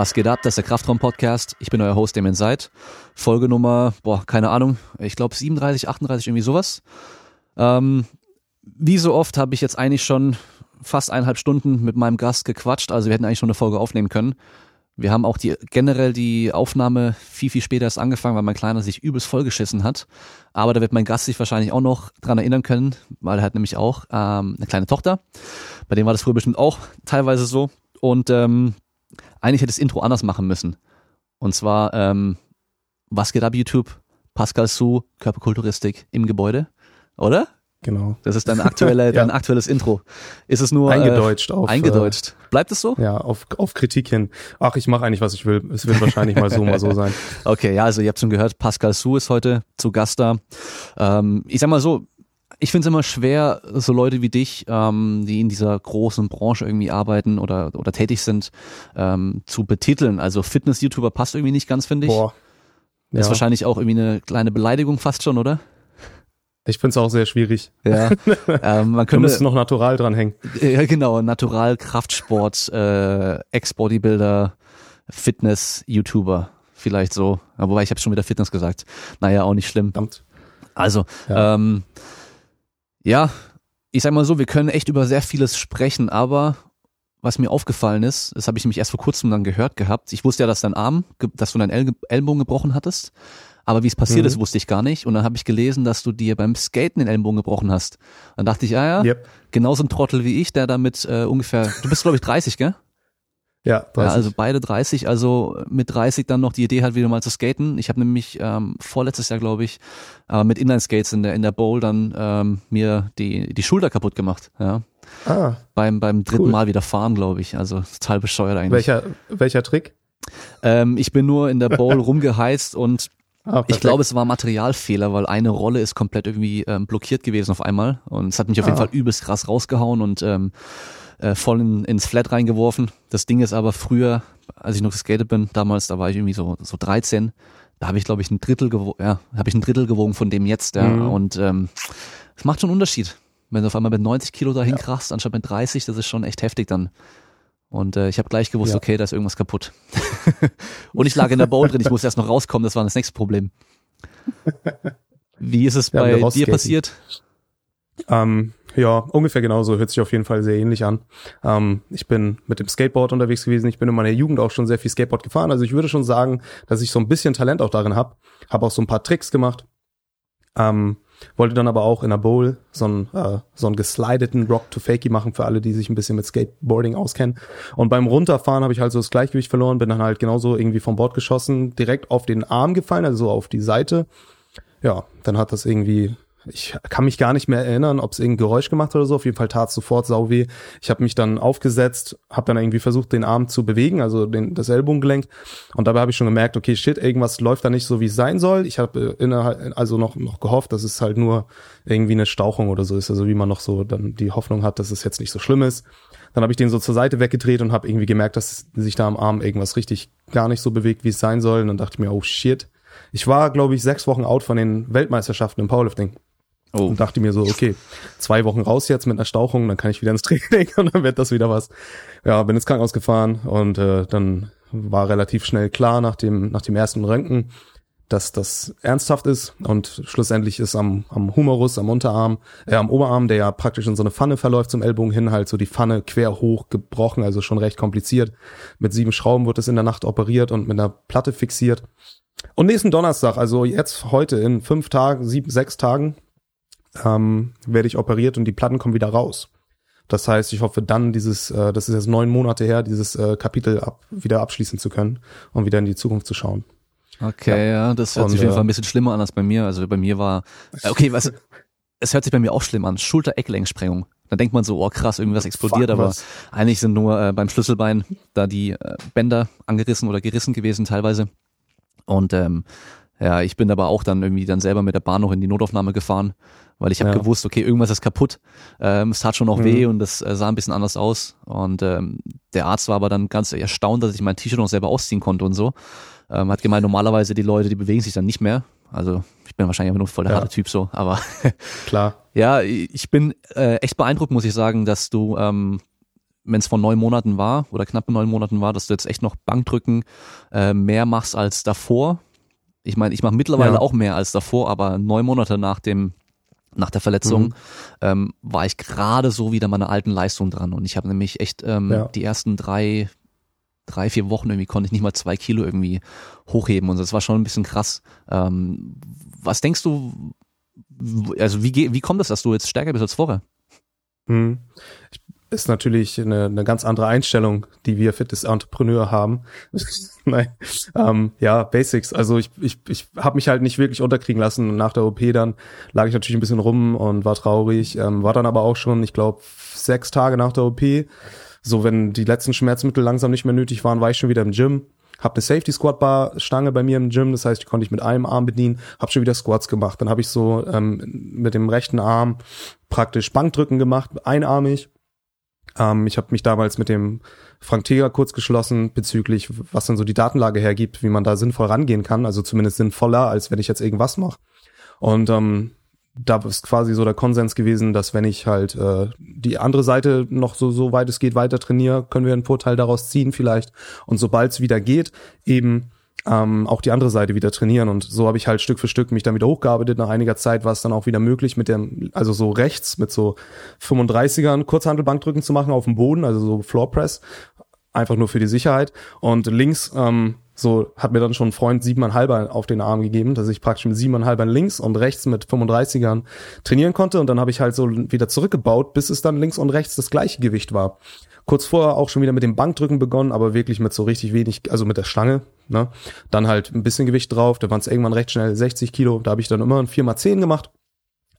Was geht ab? Das ist der Kraftraum-Podcast. Ich bin euer Host, Damien Seid. Folge Nummer, boah, keine Ahnung, ich glaube 37, 38, irgendwie sowas. Ähm, wie so oft habe ich jetzt eigentlich schon fast eineinhalb Stunden mit meinem Gast gequatscht, also wir hätten eigentlich schon eine Folge aufnehmen können. Wir haben auch die, generell die Aufnahme viel, viel später erst angefangen, weil mein Kleiner sich übelst vollgeschissen hat. Aber da wird mein Gast sich wahrscheinlich auch noch dran erinnern können, weil er hat nämlich auch ähm, eine kleine Tochter. Bei dem war das früher bestimmt auch teilweise so. Und ähm, eigentlich hätte das Intro anders machen müssen. Und zwar, ähm, was geht ab YouTube? Pascal Su, Körperkulturistik im Gebäude, oder? Genau. Das ist dein, aktuelle, ja. dein aktuelles Intro. Ist es nur eingedeutscht äh, auf eingedeutscht? Bleibt es so? Ja, auf, auf Kritik hin. Ach, ich mache eigentlich, was ich will. Es wird wahrscheinlich mal so, mal so sein. Okay, ja, also ihr habt schon gehört, Pascal Su ist heute zu Gast da. Ähm, ich sag mal so, ich finde es immer schwer, so Leute wie dich, ähm, die in dieser großen Branche irgendwie arbeiten oder, oder tätig sind, ähm, zu betiteln. Also Fitness-YouTuber passt irgendwie nicht ganz, finde ich. Boah. Ja. Ist wahrscheinlich auch irgendwie eine kleine Beleidigung fast schon, oder? Ich finde es auch sehr schwierig. Ja, ähm, man könnte du noch natural dranhängen. Ja, genau, natural Kraftsport, äh, Ex-Bodybuilder, Fitness, YouTuber, vielleicht so. Ja, wobei ich habe schon wieder Fitness gesagt. Naja, auch nicht schlimm. Verdammt. Also, ja. ähm, ja, ich sag mal so, wir können echt über sehr vieles sprechen, aber was mir aufgefallen ist, das habe ich nämlich erst vor kurzem dann gehört gehabt. Ich wusste ja, dass dein Arm, dass du deinen El Ellenbogen gebrochen hattest, aber wie es passiert mhm. ist, wusste ich gar nicht. Und dann habe ich gelesen, dass du dir beim Skaten den Ellenbogen gebrochen hast. Dann dachte ich, ah ja, yep. genauso ein Trottel wie ich, der damit äh, ungefähr, du bist glaube ich 30, gell? Ja, 30. ja, also beide 30, also mit 30 dann noch die Idee hat, wieder mal zu skaten. Ich habe nämlich ähm, vorletztes Jahr, glaube ich, äh, mit Inline-Skates in der, in der Bowl dann ähm, mir die, die Schulter kaputt gemacht. Ja. Ah, beim, beim dritten cool. Mal wieder fahren, glaube ich. Also total bescheuert eigentlich. Welcher, welcher Trick? Ähm, ich bin nur in der Bowl rumgeheizt und Ah, ich glaube, es war Materialfehler, weil eine Rolle ist komplett irgendwie ähm, blockiert gewesen auf einmal und es hat mich auf jeden ah. Fall übelst krass rausgehauen und ähm, äh, voll in, ins Flat reingeworfen. Das Ding ist aber früher, als ich noch geskatet bin, damals, da war ich irgendwie so, so 13, da habe ich, glaube ich, ein Drittel gewogen, ja, habe ich ein Drittel gewogen von dem jetzt, ja. Mhm. Und ähm, es macht schon einen Unterschied. Wenn du auf einmal mit 90 Kilo dahin ja. krachst, anstatt mit 30, das ist schon echt heftig dann. Und äh, ich habe gleich gewusst, ja. okay, da ist irgendwas kaputt. und ich lag in der Bowl drin, ich musste erst noch rauskommen, das war das nächste Problem. Wie ist es bei dir passiert? Ähm, ja, ungefähr genauso. Hört sich auf jeden Fall sehr ähnlich an. Ähm, ich bin mit dem Skateboard unterwegs gewesen. Ich bin in meiner Jugend auch schon sehr viel Skateboard gefahren. Also ich würde schon sagen, dass ich so ein bisschen Talent auch darin habe. Habe auch so ein paar Tricks gemacht. Ähm, wollte dann aber auch in der Bowl so einen, äh, so einen geslideten Rock to Fakey machen für alle, die sich ein bisschen mit Skateboarding auskennen. Und beim Runterfahren habe ich halt so das Gleichgewicht verloren, bin dann halt genauso irgendwie vom Bord geschossen, direkt auf den Arm gefallen, also so auf die Seite. Ja, dann hat das irgendwie ich kann mich gar nicht mehr erinnern, ob es irgendein Geräusch gemacht oder so. Auf jeden Fall tat es sofort sau weh. Ich habe mich dann aufgesetzt, habe dann irgendwie versucht, den Arm zu bewegen, also den, das Ellbogengelenk. Und dabei habe ich schon gemerkt, okay, shit, irgendwas läuft da nicht so, wie es sein soll. Ich habe äh, also noch, noch gehofft, dass es halt nur irgendwie eine Stauchung oder so ist. Also wie man noch so dann die Hoffnung hat, dass es jetzt nicht so schlimm ist. Dann habe ich den so zur Seite weggedreht und habe irgendwie gemerkt, dass sich da am Arm irgendwas richtig gar nicht so bewegt, wie es sein soll. Und dann dachte ich mir, oh shit. Ich war, glaube ich, sechs Wochen out von den Weltmeisterschaften im Powerlifting. Oh. Und dachte mir so, okay, zwei Wochen raus jetzt mit einer Stauchung, dann kann ich wieder ins Training und dann wird das wieder was. Ja, bin ins Krankenhaus gefahren und äh, dann war relativ schnell klar nach dem, nach dem ersten Röntgen, dass das ernsthaft ist und schlussendlich ist am, am Humerus, am Unterarm, äh, am Oberarm, der ja praktisch in so eine Pfanne verläuft zum Ellbogen hin, halt so die Pfanne quer hoch gebrochen, also schon recht kompliziert. Mit sieben Schrauben wurde es in der Nacht operiert und mit einer Platte fixiert. Und nächsten Donnerstag, also jetzt heute in fünf Tagen, sieben, sechs Tagen, ähm, werde ich operiert und die Platten kommen wieder raus. Das heißt, ich hoffe dann dieses, äh, das ist jetzt neun Monate her, dieses äh, Kapitel ab, wieder abschließen zu können und wieder in die Zukunft zu schauen. Okay, ja, ja das hört und, sich auf jeden Fall ein bisschen schlimmer an als bei mir. Also bei mir war, äh, okay, was, es hört sich bei mir auch schlimm an. Schulter-Eckgelenksprengung. Da denkt man so, oh krass, irgendwas explodiert, Fuck, aber was? eigentlich sind nur äh, beim Schlüsselbein da die äh, Bänder angerissen oder gerissen gewesen teilweise. Und ähm, ja, ich bin aber auch dann irgendwie dann selber mit der Bahn noch in die Notaufnahme gefahren weil ich habe ja. gewusst, okay, irgendwas ist kaputt. Ähm, es tat schon noch mhm. weh und das äh, sah ein bisschen anders aus. Und ähm, der Arzt war aber dann ganz erstaunt, dass ich mein T-Shirt noch selber ausziehen konnte und so. Ähm, hat gemeint, normalerweise die Leute, die bewegen sich dann nicht mehr. Also ich bin wahrscheinlich einfach nur voll der ja. harte Typ so, aber klar. ja, ich bin äh, echt beeindruckt, muss ich sagen, dass du ähm, wenn es vor neun Monaten war oder knappe neun Monaten war, dass du jetzt echt noch Bankdrücken äh, mehr machst als davor. Ich meine, ich mache mittlerweile ja. auch mehr als davor, aber neun Monate nach dem nach der Verletzung mhm. ähm, war ich gerade so wieder meiner alten Leistung dran und ich habe nämlich echt ähm, ja. die ersten drei drei vier Wochen irgendwie konnte ich nicht mal zwei Kilo irgendwie hochheben und das war schon ein bisschen krass. Ähm, was denkst du? Also wie wie kommt es, dass du jetzt stärker bist als vorher? Mhm. Ist natürlich eine, eine ganz andere Einstellung, die wir Fitness-Entrepreneur haben. Nein, ähm, ja, Basics. Also ich, ich, ich habe mich halt nicht wirklich unterkriegen lassen. Nach der OP dann lag ich natürlich ein bisschen rum und war traurig. Ähm, war dann aber auch schon, ich glaube, sechs Tage nach der OP. So, wenn die letzten Schmerzmittel langsam nicht mehr nötig waren, war ich schon wieder im Gym. Hab eine Safety Squat Bar Stange bei mir im Gym, das heißt, die konnte ich mit einem Arm bedienen, hab schon wieder Squats gemacht. Dann habe ich so ähm, mit dem rechten Arm praktisch Bankdrücken gemacht, einarmig. Ähm, ich habe mich damals mit dem Frank Teger kurz geschlossen bezüglich, was dann so die Datenlage hergibt, wie man da sinnvoll rangehen kann, also zumindest sinnvoller, als wenn ich jetzt irgendwas mache. Und ähm, da ist quasi so der Konsens gewesen, dass wenn ich halt äh, die andere Seite noch so, so weit es geht weiter trainiere, können wir einen Vorteil daraus ziehen vielleicht. Und sobald es wieder geht, eben ähm, auch die andere Seite wieder trainieren. Und so habe ich halt Stück für Stück mich damit hochgearbeitet. Nach einiger Zeit war es dann auch wieder möglich, mit dem, also so rechts mit so 35ern Kurzhandelbankdrücken zu machen auf dem Boden, also so Floor Press. Einfach nur für die Sicherheit. Und links ähm, so hat mir dann schon ein Freund siebeneinhalber auf den Arm gegeben, dass ich praktisch mit siebeneinhalbern links und rechts mit 35ern trainieren konnte. Und dann habe ich halt so wieder zurückgebaut, bis es dann links und rechts das gleiche Gewicht war. Kurz vorher auch schon wieder mit dem Bankdrücken begonnen, aber wirklich mit so richtig wenig, also mit der Stange. Ne? Dann halt ein bisschen Gewicht drauf, da waren es irgendwann recht schnell 60 Kilo. Da habe ich dann immer ein 4x10 gemacht.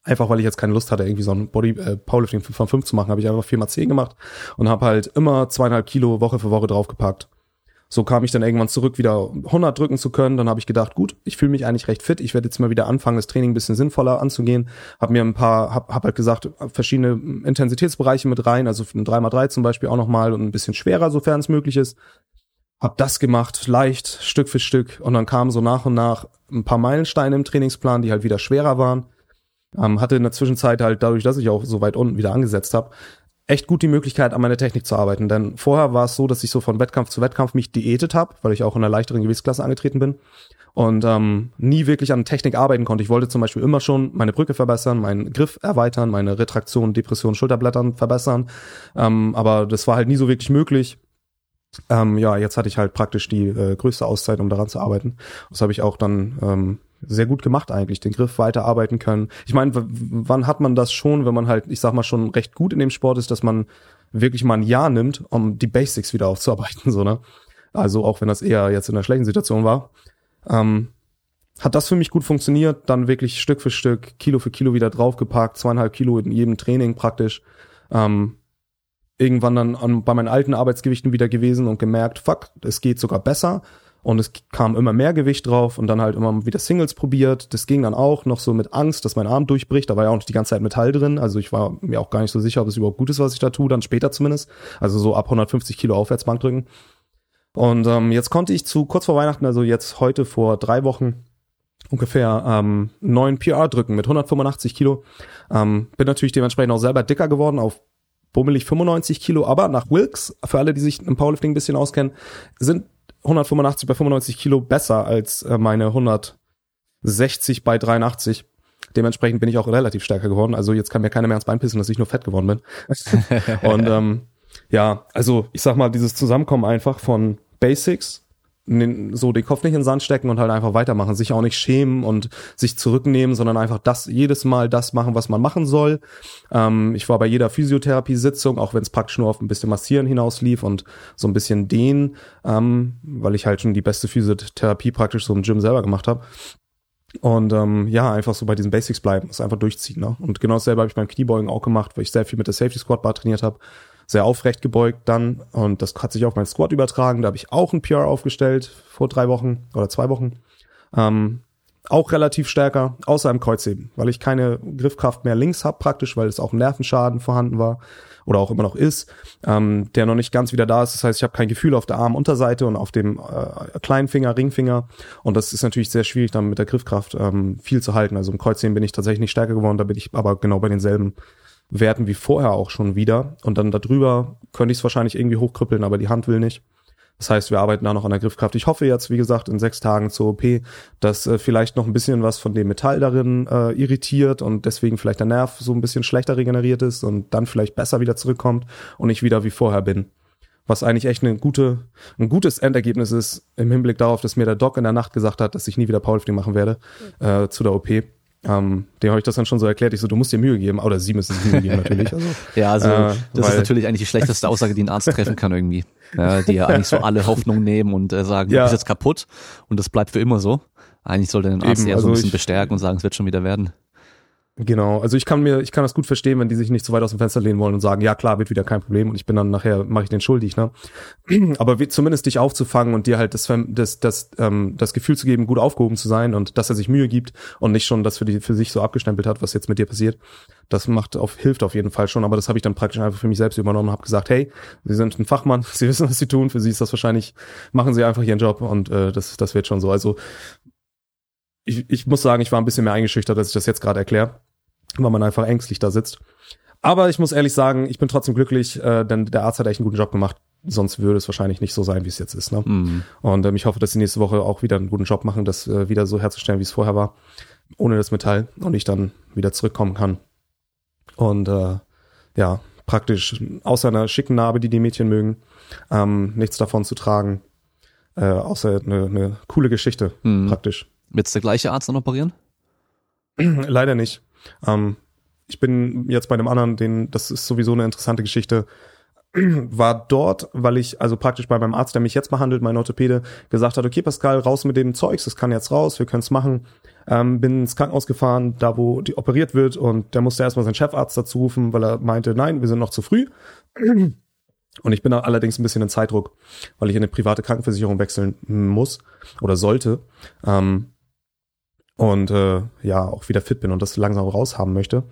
Einfach weil ich jetzt keine Lust hatte, irgendwie so ein Body äh, Powerlifting von 5 zu machen, habe ich einfach 4x10 gemacht und habe halt immer zweieinhalb Kilo Woche für Woche draufgepackt. So kam ich dann irgendwann zurück, wieder 100 drücken zu können. Dann habe ich gedacht, gut, ich fühle mich eigentlich recht fit. Ich werde jetzt mal wieder anfangen, das Training ein bisschen sinnvoller anzugehen. Habe mir ein paar, habe hab halt gesagt, verschiedene Intensitätsbereiche mit rein, also ein 3x3 zum Beispiel auch nochmal und ein bisschen schwerer, sofern es möglich ist. Hab das gemacht, leicht, Stück für Stück. Und dann kamen so nach und nach ein paar Meilensteine im Trainingsplan, die halt wieder schwerer waren. Ähm, hatte in der Zwischenzeit halt dadurch, dass ich auch so weit unten wieder angesetzt habe, echt gut die Möglichkeit, an meiner Technik zu arbeiten. Denn vorher war es so, dass ich so von Wettkampf zu Wettkampf mich diätet habe, weil ich auch in einer leichteren Gewichtsklasse angetreten bin und ähm, nie wirklich an Technik arbeiten konnte. Ich wollte zum Beispiel immer schon meine Brücke verbessern, meinen Griff erweitern, meine Retraktion, Depression, Schulterblättern verbessern, ähm, aber das war halt nie so wirklich möglich. Ähm, ja, jetzt hatte ich halt praktisch die äh, größte Auszeit, um daran zu arbeiten. Das habe ich auch dann ähm, sehr gut gemacht eigentlich, den Griff weiterarbeiten können. Ich meine, wann hat man das schon, wenn man halt, ich sag mal, schon recht gut in dem Sport ist, dass man wirklich mal ein Jahr nimmt, um die Basics wieder aufzuarbeiten, so, ne? Also auch wenn das eher jetzt in einer schlechten Situation war. Ähm, hat das für mich gut funktioniert, dann wirklich Stück für Stück, Kilo für Kilo wieder draufgepackt, zweieinhalb Kilo in jedem Training praktisch. Ähm, irgendwann dann an, bei meinen alten Arbeitsgewichten wieder gewesen und gemerkt, fuck, es geht sogar besser. Und es kam immer mehr Gewicht drauf und dann halt immer wieder Singles probiert. Das ging dann auch noch so mit Angst, dass mein Arm durchbricht. Da war ja auch noch die ganze Zeit Metall drin. Also ich war mir auch gar nicht so sicher, ob es überhaupt gut ist, was ich da tue, dann später zumindest. Also so ab 150 Kilo aufwärts drücken. Und ähm, jetzt konnte ich zu kurz vor Weihnachten, also jetzt heute vor drei Wochen, ungefähr ähm, neun PR drücken mit 185 Kilo. Ähm, bin natürlich dementsprechend auch selber dicker geworden auf bummelig 95 Kilo, aber nach Wilks, für alle, die sich im Powerlifting ein bisschen auskennen, sind 185 bei 95 Kilo besser als äh, meine 160 bei 83. Dementsprechend bin ich auch relativ stärker geworden. Also jetzt kann mir keiner mehr ans Bein pissen, dass ich nur fett geworden bin. und ähm, ja, also ich sag mal, dieses Zusammenkommen einfach von Basics, so den Kopf nicht in den Sand stecken und halt einfach weitermachen, sich auch nicht schämen und sich zurücknehmen, sondern einfach das jedes Mal das machen, was man machen soll. Ähm, ich war bei jeder Physiotherapie-Sitzung, auch wenn es praktisch nur auf ein bisschen Massieren hinaus lief und so ein bisschen dehnen, ähm, weil ich halt schon die beste Physiotherapie praktisch so im Gym selber gemacht habe. Und ähm, ja, einfach so bei diesen Basics bleiben, das einfach durchziehen. Ne? Und genau dasselbe habe ich beim Kniebeugen auch gemacht, weil ich sehr viel mit der Safety Squat Bar trainiert habe sehr aufrecht gebeugt dann und das hat sich auf mein Squat übertragen. Da habe ich auch ein PR aufgestellt vor drei Wochen oder zwei Wochen. Ähm, auch relativ stärker, außer im Kreuzheben, weil ich keine Griffkraft mehr links habe praktisch, weil es auch ein Nervenschaden vorhanden war oder auch immer noch ist, ähm, der noch nicht ganz wieder da ist. Das heißt, ich habe kein Gefühl auf der Armunterseite und auf dem äh, kleinen Finger, Ringfinger und das ist natürlich sehr schwierig dann mit der Griffkraft ähm, viel zu halten. Also im Kreuzheben bin ich tatsächlich nicht stärker geworden, da bin ich aber genau bei denselben Werten wie vorher auch schon wieder. Und dann darüber könnte ich es wahrscheinlich irgendwie hochkrüppeln, aber die Hand will nicht. Das heißt, wir arbeiten da noch an der Griffkraft. Ich hoffe jetzt, wie gesagt, in sechs Tagen zur OP, dass äh, vielleicht noch ein bisschen was von dem Metall darin äh, irritiert und deswegen vielleicht der Nerv so ein bisschen schlechter regeneriert ist und dann vielleicht besser wieder zurückkommt und ich wieder wie vorher bin. Was eigentlich echt eine gute, ein gutes Endergebnis ist im Hinblick darauf, dass mir der Doc in der Nacht gesagt hat, dass ich nie wieder Powerlifting machen werde äh, zu der OP. Ähm, dem habe ich das dann schon so erklärt. Ich so, du musst dir Mühe geben. Oder sie müssen sich Mühe geben natürlich. Also, ja, also äh, das ist natürlich eigentlich die schlechteste Aussage, die ein Arzt treffen kann irgendwie. Ja, die ja eigentlich so alle Hoffnung nehmen und äh, sagen, ja. du bist jetzt kaputt und das bleibt für immer so. Eigentlich sollte ein Arzt Eben, eher so ein also bisschen ich, bestärken und sagen, es wird schon wieder werden. Genau, also ich kann mir, ich kann das gut verstehen, wenn die sich nicht zu weit aus dem Fenster lehnen wollen und sagen, ja klar, wird wieder kein Problem und ich bin dann nachher, mache ich den schuldig, ne? Aber wie, zumindest dich aufzufangen und dir halt das, das, das, ähm, das Gefühl zu geben, gut aufgehoben zu sein und dass er sich Mühe gibt und nicht schon das für, die, für sich so abgestempelt hat, was jetzt mit dir passiert, das macht auf, hilft auf jeden Fall schon. Aber das habe ich dann praktisch einfach für mich selbst übernommen und habe gesagt, hey, Sie sind ein Fachmann, Sie wissen, was Sie tun, für Sie ist das wahrscheinlich, machen Sie einfach Ihren Job und äh, das, das wird schon so. Also ich, ich muss sagen, ich war ein bisschen mehr eingeschüchtert, als ich das jetzt gerade erkläre, weil man einfach ängstlich da sitzt. Aber ich muss ehrlich sagen, ich bin trotzdem glücklich, äh, denn der Arzt hat echt einen guten Job gemacht. Sonst würde es wahrscheinlich nicht so sein, wie es jetzt ist. Ne? Mhm. Und ähm, ich hoffe, dass sie nächste Woche auch wieder einen guten Job machen, das äh, wieder so herzustellen, wie es vorher war, ohne das Metall und ich dann wieder zurückkommen kann. Und äh, ja, praktisch außer einer schicken Narbe, die die Mädchen mögen, ähm, nichts davon zu tragen, äh, außer eine, eine coole Geschichte mhm. praktisch. Wird der gleiche Arzt dann operieren? Leider nicht. Ähm, ich bin jetzt bei dem anderen, den, das ist sowieso eine interessante Geschichte, war dort, weil ich, also praktisch bei meinem Arzt, der mich jetzt behandelt, mein Orthopäde, gesagt hat, okay, Pascal, raus mit dem Zeugs, das kann jetzt raus, wir können es machen. Ähm, bin ins Krankenhaus gefahren, da wo die operiert wird und der musste erstmal seinen Chefarzt dazu rufen, weil er meinte, nein, wir sind noch zu früh. Und ich bin allerdings ein bisschen in Zeitdruck, weil ich in eine private Krankenversicherung wechseln muss oder sollte. Ähm, und äh, ja, auch wieder fit bin und das langsam raushaben möchte.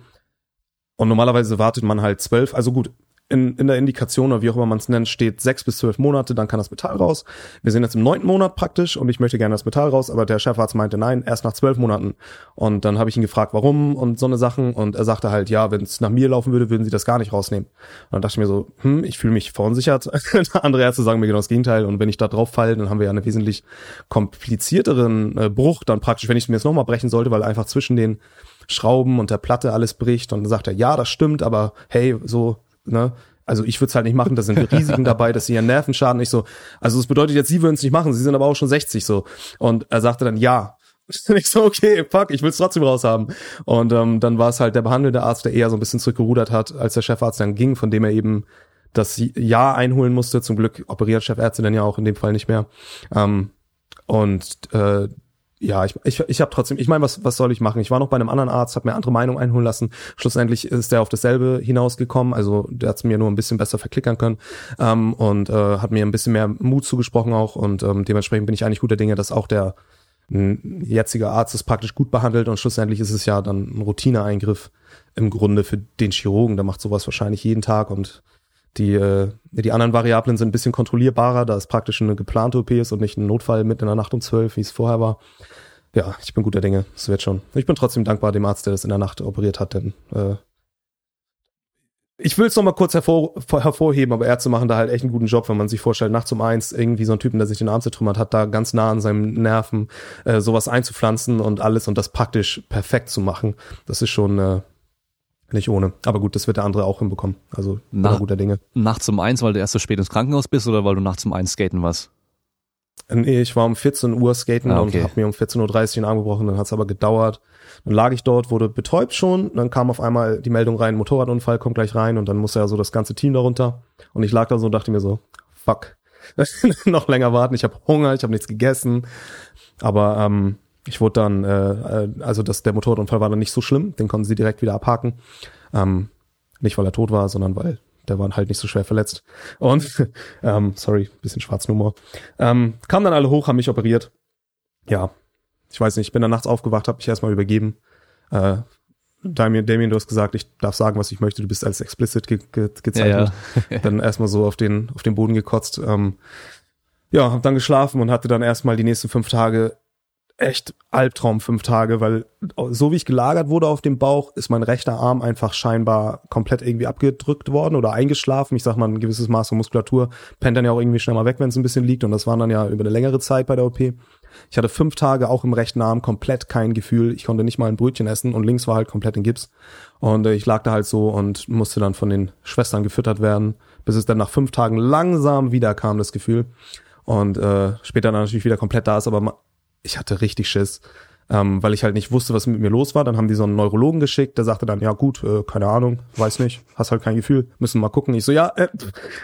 Und normalerweise wartet man halt zwölf, also gut, in, in der Indikation oder wie auch immer man es nennt, steht sechs bis zwölf Monate, dann kann das Metall raus. Wir sind jetzt im neunten Monat praktisch und ich möchte gerne das Metall raus, aber der Chefarzt meinte nein, erst nach zwölf Monaten. Und dann habe ich ihn gefragt, warum und so eine Sachen und er sagte halt, ja, wenn es nach mir laufen würde, würden sie das gar nicht rausnehmen. Und dann dachte ich mir so, hm, ich fühle mich verunsichert. Andere Ärzte sagen mir genau das Gegenteil und wenn ich da drauf falle, dann haben wir ja einen wesentlich komplizierteren äh, Bruch, dann praktisch, wenn ich mir jetzt nochmal brechen sollte, weil einfach zwischen den Schrauben und der Platte alles bricht und dann sagt er, ja, das stimmt, aber hey, so ne? Also ich würde es halt nicht machen, da sind Risiken dabei, dass sie ihren Nervenschaden nicht so. Also das bedeutet jetzt, sie würden es nicht machen, sie sind aber auch schon 60 so. Und er sagte dann, ja. ich so, okay, fuck, ich will es trotzdem raushaben. Und ähm, dann war es halt der behandelnde Arzt, der eher so ein bisschen zurückgerudert hat, als der Chefarzt dann ging, von dem er eben das Ja einholen musste. Zum Glück operiert Chefärzte dann ja auch in dem Fall nicht mehr. Ähm, und äh, ja, ich, ich, ich habe trotzdem, ich meine, was, was soll ich machen? Ich war noch bei einem anderen Arzt, habe mir andere Meinung einholen lassen. Schlussendlich ist der auf dasselbe hinausgekommen, also der hat mir nur ein bisschen besser verklickern können ähm, und äh, hat mir ein bisschen mehr Mut zugesprochen auch und ähm, dementsprechend bin ich eigentlich guter Dinge, dass auch der jetzige Arzt es praktisch gut behandelt und schlussendlich ist es ja dann ein Routineeingriff im Grunde für den Chirurgen. Der macht sowas wahrscheinlich jeden Tag und die, äh, die anderen Variablen sind ein bisschen kontrollierbarer, da es praktisch eine geplante OP ist und nicht ein Notfall mitten in der Nacht um zwölf, wie es vorher war. Ja, ich bin guter Dinge. Das wird schon. Ich bin trotzdem dankbar dem Arzt, der das in der Nacht operiert hat, denn äh, ich will es noch mal kurz hervor, hervorheben, aber Ärzte machen da halt echt einen guten Job, wenn man sich vorstellt, nachts um eins irgendwie so ein Typen, der sich den Arm zertrümmert hat, da ganz nah an seinem Nerven äh, sowas einzupflanzen und alles und das praktisch perfekt zu machen. Das ist schon äh, nicht ohne. Aber gut, das wird der andere auch hinbekommen. Also Nach, guter Dinge. Nachts um eins, weil du erst so spät ins Krankenhaus bist oder weil du nachts um eins skaten warst? Nee, ich war um 14 Uhr skaten ah, okay. und habe mir um 14.30 Uhr den Arm gebrochen, dann hat es aber gedauert. Dann lag ich dort, wurde betäubt schon, dann kam auf einmal die Meldung rein, Motorradunfall, kommt gleich rein und dann musste ja so das ganze Team darunter. Und ich lag da so und dachte mir so, fuck, noch länger warten, ich habe Hunger, ich habe nichts gegessen. Aber ähm, ich wurde dann, äh, äh, also das, der Motorradunfall war dann nicht so schlimm, den konnten sie direkt wieder abhaken. Ähm, nicht weil er tot war, sondern weil der war halt nicht so schwer verletzt. Und, ähm, sorry, bisschen Schwarznummer. Ähm, kamen dann alle hoch, haben mich operiert. Ja, ich weiß nicht, ich bin dann nachts aufgewacht, habe mich erstmal übergeben. Äh, Damien, Damien, du hast gesagt, ich darf sagen, was ich möchte, du bist als explicit ge ge gezeichnet. Ja, ja. dann erstmal so auf den, auf den Boden gekotzt. Ähm, ja, hab dann geschlafen und hatte dann erstmal die nächsten fünf Tage echt Albtraum fünf Tage, weil so wie ich gelagert wurde auf dem Bauch, ist mein rechter Arm einfach scheinbar komplett irgendwie abgedrückt worden oder eingeschlafen. Ich sag mal, ein gewisses Maß an Muskulatur pennt dann ja auch irgendwie schnell mal weg, wenn es ein bisschen liegt. Und das waren dann ja über eine längere Zeit bei der OP. Ich hatte fünf Tage auch im rechten Arm komplett kein Gefühl. Ich konnte nicht mal ein Brötchen essen und links war halt komplett in Gips. Und äh, ich lag da halt so und musste dann von den Schwestern gefüttert werden, bis es dann nach fünf Tagen langsam wieder kam, das Gefühl. Und äh, später dann natürlich wieder komplett da ist, aber ich hatte richtig Schiss, ähm, weil ich halt nicht wusste, was mit mir los war. Dann haben die so einen Neurologen geschickt, der sagte dann, ja gut, äh, keine Ahnung, weiß nicht, hast halt kein Gefühl, müssen mal gucken. Ich so, ja, äh,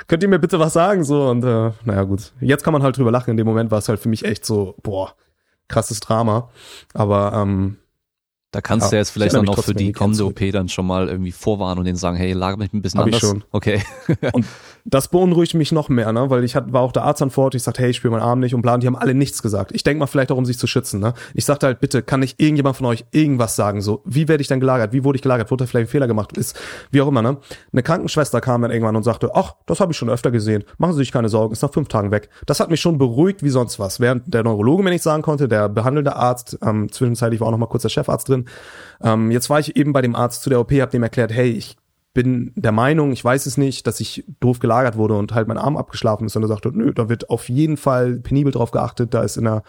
könnt ihr mir bitte was sagen? So und äh, naja gut, jetzt kann man halt drüber lachen. In dem Moment war es halt für mich echt so, boah, krasses Drama. Aber ähm, da kannst ja, du jetzt vielleicht dann auch für die kommende OP dann schon mal irgendwie vorwarnen und denen sagen, hey, lager mich ein bisschen Hab anders. Ich schon. Okay. und das beunruhigt mich noch mehr, ne? weil ich hat, war auch der Arzt an Fort, ich sagte, hey, ich spüre meinen Arm nicht und bla, die haben alle nichts gesagt. Ich denke mal vielleicht auch, um sich zu schützen. Ne? Ich sagte halt, bitte, kann nicht irgendjemand von euch irgendwas sagen? So, wie werde ich dann gelagert? Wie wurde ich gelagert? Wurde da vielleicht ein Fehler gemacht? Ist, wie auch immer, ne? Eine Krankenschwester kam dann irgendwann und sagte, ach, das habe ich schon öfter gesehen. Machen Sie sich keine Sorgen, ist nach fünf Tagen weg. Das hat mich schon beruhigt wie sonst was. Während der Neurologe mir nicht sagen konnte, der behandelnde Arzt, ähm, zwischenzeitlich war auch noch mal kurz der Chefarzt drin. Ähm, jetzt war ich eben bei dem Arzt zu der OP, habe dem erklärt, hey, ich bin der Meinung, ich weiß es nicht, dass ich doof gelagert wurde und halt mein Arm abgeschlafen ist. Und er sagte, nö, da wird auf jeden Fall penibel drauf geachtet. Da ist in der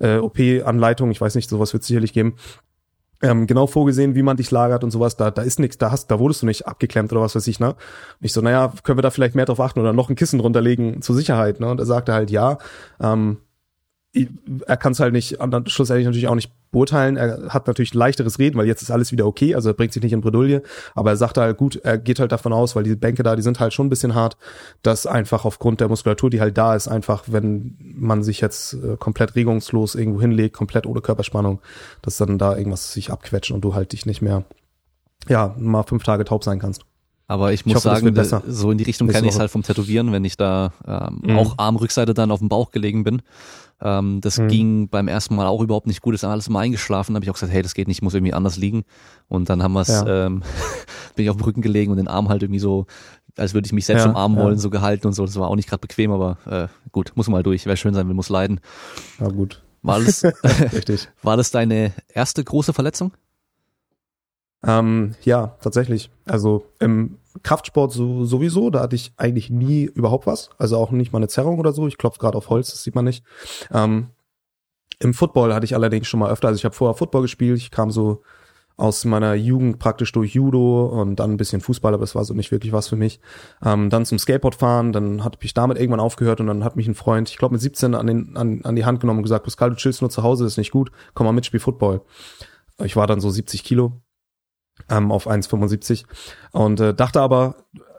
äh, OP-Anleitung, ich weiß nicht, sowas wird es sicherlich geben, ähm, genau vorgesehen, wie man dich lagert und sowas. Da, da ist nichts, da da wurdest du nicht abgeklemmt oder was weiß ich, ne? Und ich so, naja, können wir da vielleicht mehr drauf achten oder noch ein Kissen drunterlegen zur Sicherheit, ne? Und er sagte halt, ja, ähm, er kann es halt nicht, schlussendlich natürlich auch nicht beurteilen. Er hat natürlich leichteres Reden, weil jetzt ist alles wieder okay, also er bringt sich nicht in Bredouille. Aber er sagt halt, gut, er geht halt davon aus, weil diese Bänke da, die sind halt schon ein bisschen hart, dass einfach aufgrund der Muskulatur, die halt da ist, einfach, wenn man sich jetzt äh, komplett regungslos irgendwo hinlegt, komplett ohne Körperspannung, dass dann da irgendwas sich abquetscht und du halt dich nicht mehr, ja, mal fünf Tage taub sein kannst. Aber ich muss ich hoffe, sagen, so in die Richtung kenne ich es halt vom Tätowieren, wenn ich da ähm, mhm. auch Armrückseite dann auf dem Bauch gelegen bin. Ähm, das mhm. ging beim ersten Mal auch überhaupt nicht gut, ist alles mal eingeschlafen. Da habe ich auch gesagt, hey, das geht nicht, ich muss irgendwie anders liegen. Und dann haben wir es, ja. ähm, bin ich auf dem Rücken gelegen und den Arm halt irgendwie so, als würde ich mich selbst ja, umarmen ja. wollen, so gehalten und so. Das war auch nicht gerade bequem, aber äh, gut, muss mal durch. Wäre schön sein, wenn muss leiden. Ja, gut. War das, Richtig. war das deine erste große Verletzung? Ähm, ja, tatsächlich. Also im Kraftsport so, sowieso, da hatte ich eigentlich nie überhaupt was. Also auch nicht mal eine Zerrung oder so. Ich klopfe gerade auf Holz, das sieht man nicht. Ähm, Im Football hatte ich allerdings schon mal öfter. Also ich habe vorher Football gespielt. Ich kam so aus meiner Jugend praktisch durch Judo und dann ein bisschen Fußball, aber das war so nicht wirklich was für mich. Ähm, dann zum Skateboard fahren, dann hat ich damit irgendwann aufgehört und dann hat mich ein Freund, ich glaube mit 17 an, den, an, an die Hand genommen und gesagt, Pascal, du chillst nur zu Hause, ist nicht gut, komm mal mit, spiel Football. Ich war dann so 70 Kilo ähm, auf 1,75 und äh, dachte aber,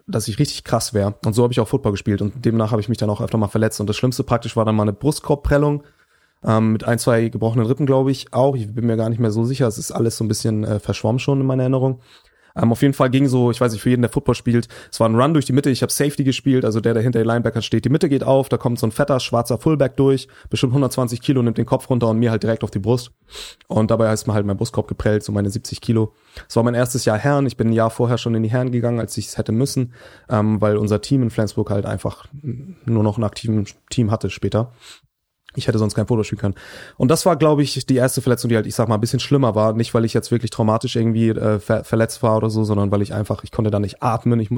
dass ich richtig krass wäre. Und so habe ich auch Football gespielt und demnach habe ich mich dann auch öfter mal verletzt. Und das Schlimmste praktisch war dann mal eine Brustkorbprellung ähm, mit ein, zwei gebrochenen Rippen, glaube ich, auch. Ich bin mir gar nicht mehr so sicher. Es ist alles so ein bisschen äh, verschwommen schon in meiner Erinnerung. Ähm, auf jeden Fall ging so, ich weiß nicht, für jeden, der Football spielt, es war ein Run durch die Mitte. Ich habe Safety gespielt, also der, der hinter den Linebacker steht. Die Mitte geht auf, da kommt so ein fetter, schwarzer Fullback durch, bestimmt 120 Kilo, nimmt den Kopf runter und mir halt direkt auf die Brust. Und dabei ist mir halt mein Brustkorb geprellt, so meine 70 Kilo. Es war mein erstes Jahr Herren. Ich bin ein Jahr vorher schon in die Herren gegangen, als ich es hätte müssen, ähm, weil unser Team in Flensburg halt einfach nur noch einen aktiven Team hatte später. Ich hätte sonst kein Foto spielen können. Und das war, glaube ich, die erste Verletzung, die halt, ich sag mal, ein bisschen schlimmer war. Nicht, weil ich jetzt wirklich traumatisch irgendwie äh, ver verletzt war oder so, sondern weil ich einfach, ich konnte da nicht atmen. Ich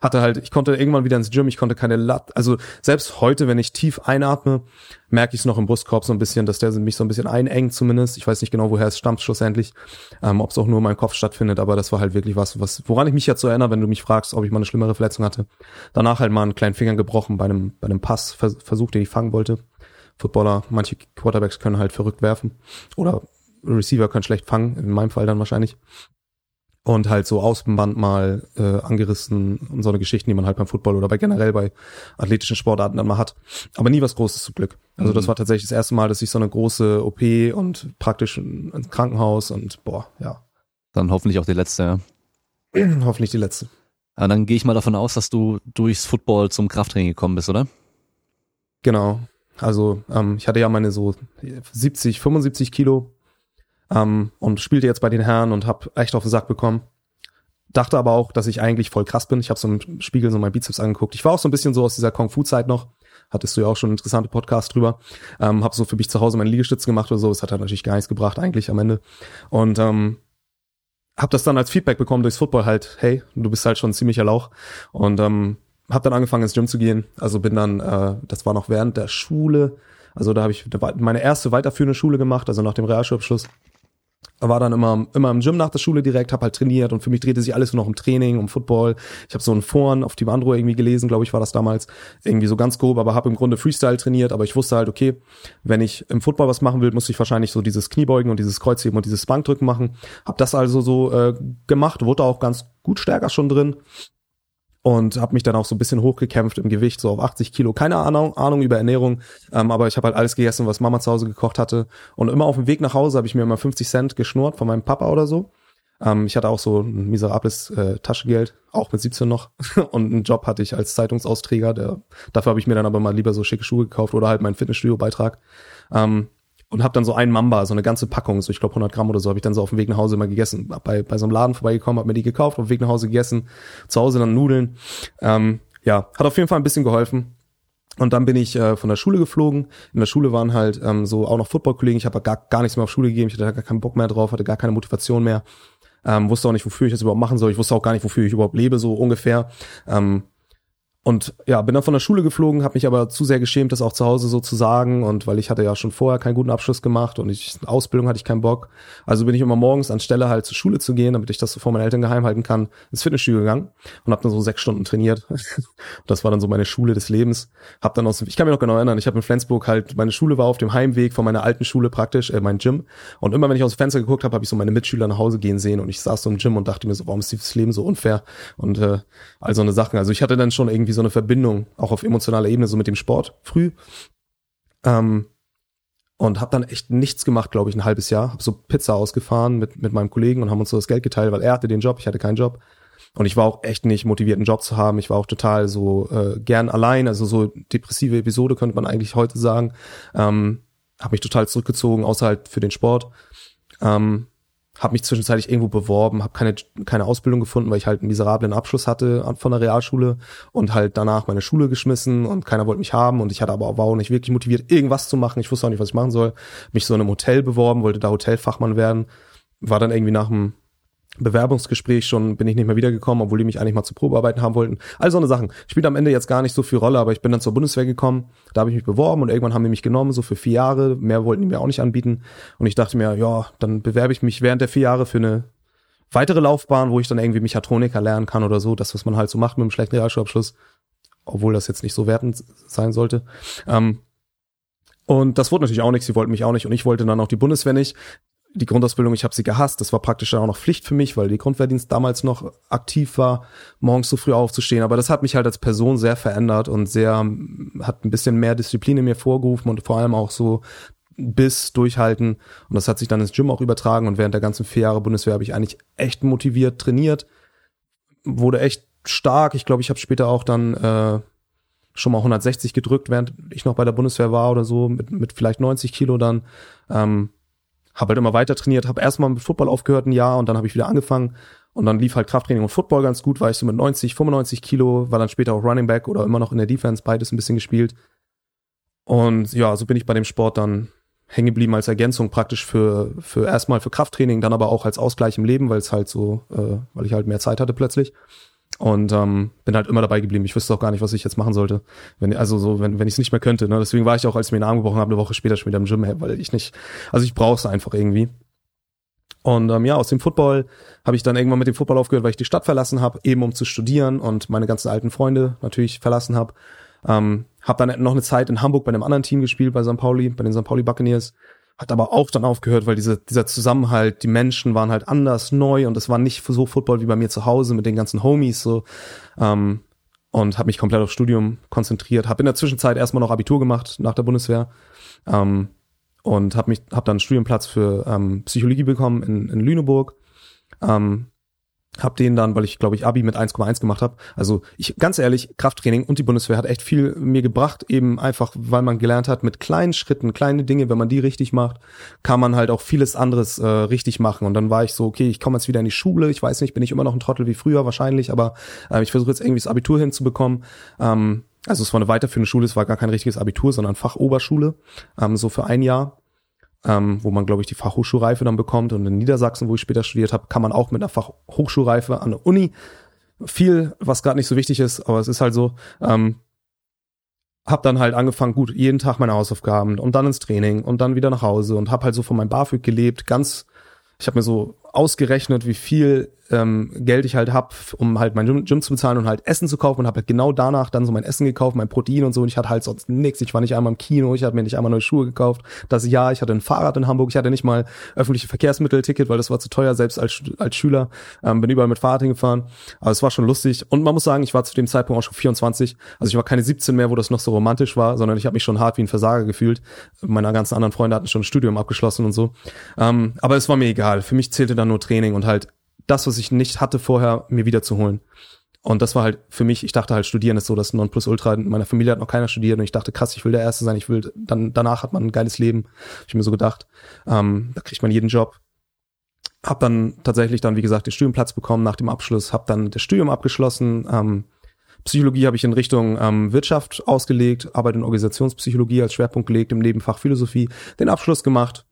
hatte halt, ich konnte irgendwann wieder ins Gym, ich konnte keine Lat. Also selbst heute, wenn ich tief einatme, merke ich es noch im Brustkorb so ein bisschen, dass der mich so ein bisschen einengt zumindest. Ich weiß nicht genau, woher es stammt schlussendlich, ähm, ob es auch nur in meinem Kopf stattfindet, aber das war halt wirklich was, was, woran ich mich jetzt so erinnere, wenn du mich fragst, ob ich mal eine schlimmere Verletzung hatte. Danach halt mal einen kleinen Finger gebrochen bei einem, bei einem Pass, Versuch, den ich fangen wollte. Footballer, manche Quarterbacks können halt verrückt werfen oder Receiver können schlecht fangen, in meinem Fall dann wahrscheinlich. Und halt so Außenband mal äh, angerissen und so eine Geschichten, die man halt beim Football oder bei generell bei athletischen Sportarten dann mal hat. Aber nie was Großes zum Glück. Also mhm. das war tatsächlich das erste Mal, dass ich so eine große OP und praktisch ein Krankenhaus und boah, ja. Dann hoffentlich auch die letzte, ja. hoffentlich die letzte. Ja, dann gehe ich mal davon aus, dass du durchs Football zum Krafttraining gekommen bist, oder? Genau. Also ähm, ich hatte ja meine so 70, 75 Kilo ähm, und spielte jetzt bei den Herren und habe echt auf den Sack bekommen. Dachte aber auch, dass ich eigentlich voll krass bin. Ich habe so im Spiegel so mein Bizeps angeguckt. Ich war auch so ein bisschen so aus dieser Kung-Fu-Zeit noch. hattest du ja auch schon interessante Podcast drüber. Ähm, habe so für mich zu Hause meine Liegestütze gemacht oder so. Das hat halt natürlich gar nichts gebracht eigentlich am Ende. Und ähm, habe das dann als Feedback bekommen durchs Football halt, hey, du bist halt schon ein ziemlicher Lauch. Und ähm, habe dann angefangen ins Gym zu gehen. Also bin dann, äh, das war noch während der Schule. Also da habe ich meine erste weiterführende Schule gemacht, also nach dem Realschulabschluss war dann immer immer im Gym nach der Schule direkt, habe halt trainiert und für mich drehte sich alles nur noch um Training, um Football. Ich habe so einen Foren auf Team Andro irgendwie gelesen, glaube ich, war das damals irgendwie so ganz grob, aber habe im Grunde Freestyle trainiert, aber ich wusste halt, okay, wenn ich im Football was machen will, muss ich wahrscheinlich so dieses Kniebeugen und dieses Kreuzheben und dieses Bankdrücken machen. Habe das also so äh, gemacht, wurde auch ganz gut stärker schon drin und habe mich dann auch so ein bisschen hochgekämpft im Gewicht, so auf 80 Kilo. Keine Ahnung, Ahnung über Ernährung, ähm, aber ich habe halt alles gegessen, was Mama zu Hause gekocht hatte. Und immer auf dem Weg nach Hause habe ich mir immer 50 Cent geschnurrt von meinem Papa oder so. Ähm, ich hatte auch so ein miserables äh, Taschengeld, auch mit 17 noch. Und einen Job hatte ich als Zeitungsausträger. Der, dafür habe ich mir dann aber mal lieber so schicke Schuhe gekauft oder halt meinen Fitnessstudio-Beitrag. Ähm, und habe dann so einen Mamba, so eine ganze Packung, so ich glaube 100 Gramm oder so, habe ich dann so auf dem Weg nach Hause immer gegessen. Bei, bei so einem Laden vorbeigekommen, habe mir die gekauft, auf dem Weg nach Hause gegessen, zu Hause dann Nudeln. Ähm, ja, hat auf jeden Fall ein bisschen geholfen. Und dann bin ich äh, von der Schule geflogen. In der Schule waren halt ähm, so auch noch Footballkollegen. Ich habe gar, gar nichts mehr auf Schule gegeben. Ich hatte gar keinen Bock mehr drauf, hatte gar keine Motivation mehr. Ähm, wusste auch nicht, wofür ich das überhaupt machen soll. Ich wusste auch gar nicht, wofür ich überhaupt lebe, so ungefähr. Ähm, und ja, bin dann von der Schule geflogen, habe mich aber zu sehr geschämt, das auch zu Hause so zu sagen. Und weil ich hatte ja schon vorher keinen guten Abschluss gemacht und ich Ausbildung hatte ich keinen Bock. Also bin ich immer morgens anstelle halt zur Schule zu gehen, damit ich das so vor meinen Eltern geheim halten kann, ins Fitnessstudio gegangen und habe dann so sechs Stunden trainiert. das war dann so meine Schule des Lebens. Hab dann aus, ich kann mich noch genau erinnern, ich habe in Flensburg halt, meine Schule war auf dem Heimweg von meiner alten Schule praktisch, äh, mein Gym. Und immer wenn ich aus dem Fenster geguckt habe, habe ich so meine Mitschüler nach Hause gehen sehen und ich saß so im Gym und dachte mir so, warum ist dieses Leben so unfair? Und äh, all so eine Sachen. Also ich hatte dann schon irgendwie so eine Verbindung auch auf emotionaler Ebene, so mit dem Sport früh. Ähm, und habe dann echt nichts gemacht, glaube ich, ein halbes Jahr. Hab so Pizza ausgefahren mit, mit meinem Kollegen und haben uns so das Geld geteilt, weil er hatte den Job, ich hatte keinen Job. Und ich war auch echt nicht motiviert, einen Job zu haben. Ich war auch total so äh, gern allein, also so depressive Episode könnte man eigentlich heute sagen. Ähm, habe mich total zurückgezogen, außer halt für den Sport. Ähm, habe mich zwischenzeitlich irgendwo beworben, habe keine keine Ausbildung gefunden, weil ich halt einen miserablen Abschluss hatte von der Realschule und halt danach meine Schule geschmissen und keiner wollte mich haben und ich hatte aber auch nicht wirklich motiviert irgendwas zu machen. Ich wusste auch nicht, was ich machen soll. Mich so in einem Hotel beworben, wollte da Hotelfachmann werden, war dann irgendwie nach einem Bewerbungsgespräch schon bin ich nicht mehr wiedergekommen, obwohl die mich eigentlich mal zu Probearbeiten haben wollten. All so eine Sachen. Spielt am Ende jetzt gar nicht so viel Rolle, aber ich bin dann zur Bundeswehr gekommen, da habe ich mich beworben und irgendwann haben die mich genommen, so für vier Jahre. Mehr wollten die mir auch nicht anbieten. Und ich dachte mir, ja, dann bewerbe ich mich während der vier Jahre für eine weitere Laufbahn, wo ich dann irgendwie Mechatroniker lernen kann oder so, das, was man halt so macht mit einem schlechten Realschulabschluss, obwohl das jetzt nicht so wertend sein sollte. Ähm, und das wurde natürlich auch nicht, sie wollten mich auch nicht und ich wollte dann auch die Bundeswehr nicht die Grundausbildung, ich habe sie gehasst. Das war praktisch auch noch Pflicht für mich, weil die Grundwehrdienst damals noch aktiv war, morgens so früh aufzustehen. Aber das hat mich halt als Person sehr verändert und sehr, hat ein bisschen mehr Disziplin in mir vorgerufen und vor allem auch so bis durchhalten. Und das hat sich dann ins Gym auch übertragen. Und während der ganzen vier Jahre Bundeswehr habe ich eigentlich echt motiviert trainiert, wurde echt stark. Ich glaube, ich habe später auch dann äh, schon mal 160 gedrückt, während ich noch bei der Bundeswehr war oder so, mit, mit vielleicht 90 Kilo dann. Ähm, habe halt immer weiter trainiert, habe erstmal mit Football aufgehört ein Jahr und dann habe ich wieder angefangen und dann lief halt Krafttraining und Football ganz gut, war ich so mit 90, 95 Kilo, war dann später auch Running Back oder immer noch in der Defense, beides ein bisschen gespielt. Und ja, so bin ich bei dem Sport dann hängen geblieben als Ergänzung praktisch für, für erstmal für Krafttraining, dann aber auch als Ausgleich im Leben, weil es halt so, äh, weil ich halt mehr Zeit hatte plötzlich. Und ähm, bin halt immer dabei geblieben. Ich wusste auch gar nicht, was ich jetzt machen sollte. Wenn, also so, wenn, wenn ich es nicht mehr könnte. Ne? Deswegen war ich auch, als ich mir den Arm gebrochen habe, eine Woche später schon wieder im Gym, weil ich nicht, also ich brauche es einfach irgendwie. Und ähm, ja, aus dem Football habe ich dann irgendwann mit dem Football aufgehört, weil ich die Stadt verlassen habe, eben um zu studieren und meine ganzen alten Freunde natürlich verlassen habe. Ähm, habe dann noch eine Zeit in Hamburg bei einem anderen Team gespielt, bei St. Pauli, bei den St. Pauli Buccaneers hat aber auch dann aufgehört, weil diese, dieser Zusammenhalt, die Menschen waren halt anders, neu und es war nicht so Football wie bei mir zu Hause mit den ganzen Homies so. Ähm, und habe mich komplett aufs Studium konzentriert. Habe in der Zwischenzeit erstmal noch Abitur gemacht nach der Bundeswehr ähm, und habe mich, habe dann einen Studienplatz für ähm, Psychologie bekommen in, in Lüneburg. Ähm, hab den dann, weil ich glaube ich Abi mit 1,1 gemacht habe. Also ich ganz ehrlich, Krafttraining und die Bundeswehr hat echt viel mir gebracht, eben einfach, weil man gelernt hat, mit kleinen Schritten, kleine Dinge, wenn man die richtig macht, kann man halt auch vieles anderes äh, richtig machen. Und dann war ich so, okay, ich komme jetzt wieder in die Schule. Ich weiß nicht, bin ich immer noch ein Trottel wie früher wahrscheinlich, aber äh, ich versuche jetzt irgendwie das Abitur hinzubekommen. Ähm, also es war eine weiterführende Schule, es war gar kein richtiges Abitur, sondern Fachoberschule, ähm, so für ein Jahr, ähm, wo man, glaube ich, die Fachhochschulreife dann bekommt. Und in Niedersachsen, wo ich später studiert habe, kann man auch mit einer Fachhochschulreife an der Uni viel, was gerade nicht so wichtig ist, aber es ist halt so. Ähm, hab dann halt angefangen, gut, jeden Tag meine Hausaufgaben und dann ins Training und dann wieder nach Hause und hab halt so von meinem BAföG gelebt, ganz ich habe mir so ausgerechnet, wie viel ähm, Geld ich halt hab, um halt mein Gym, Gym, zu bezahlen und halt Essen zu kaufen und habe halt genau danach dann so mein Essen gekauft, mein Protein und so und ich hatte halt sonst nichts. Ich war nicht einmal im Kino, ich hatte mir nicht einmal neue Schuhe gekauft. Das Jahr, ich hatte ein Fahrrad in Hamburg, ich hatte nicht mal öffentliche Verkehrsmittelticket, weil das war zu teuer, selbst als, als Schüler. Ähm, bin überall mit Fahrrad hingefahren, aber es war schon lustig und man muss sagen, ich war zu dem Zeitpunkt auch schon 24, also ich war keine 17 mehr, wo das noch so romantisch war, sondern ich habe mich schon hart wie ein Versager gefühlt. Meine ganzen anderen Freunde hatten schon ein Studium abgeschlossen und so. Ähm, aber es war mir egal. Für mich zählte dann nur Training und halt das, was ich nicht hatte vorher, mir wiederzuholen. Und das war halt für mich, ich dachte halt, studieren ist so das Nonplusultra. In meiner Familie hat noch keiner studiert und ich dachte, krass, ich will der Erste sein, ich will, dann, danach hat man ein geiles Leben. Hab ich mir so gedacht. Ähm, da kriegt man jeden Job. Hab dann tatsächlich dann, wie gesagt, den Studienplatz bekommen nach dem Abschluss, hab dann das Studium abgeschlossen. Ähm, Psychologie habe ich in Richtung ähm, Wirtschaft ausgelegt, Arbeit in Organisationspsychologie als Schwerpunkt gelegt, im Nebenfach Philosophie, den Abschluss gemacht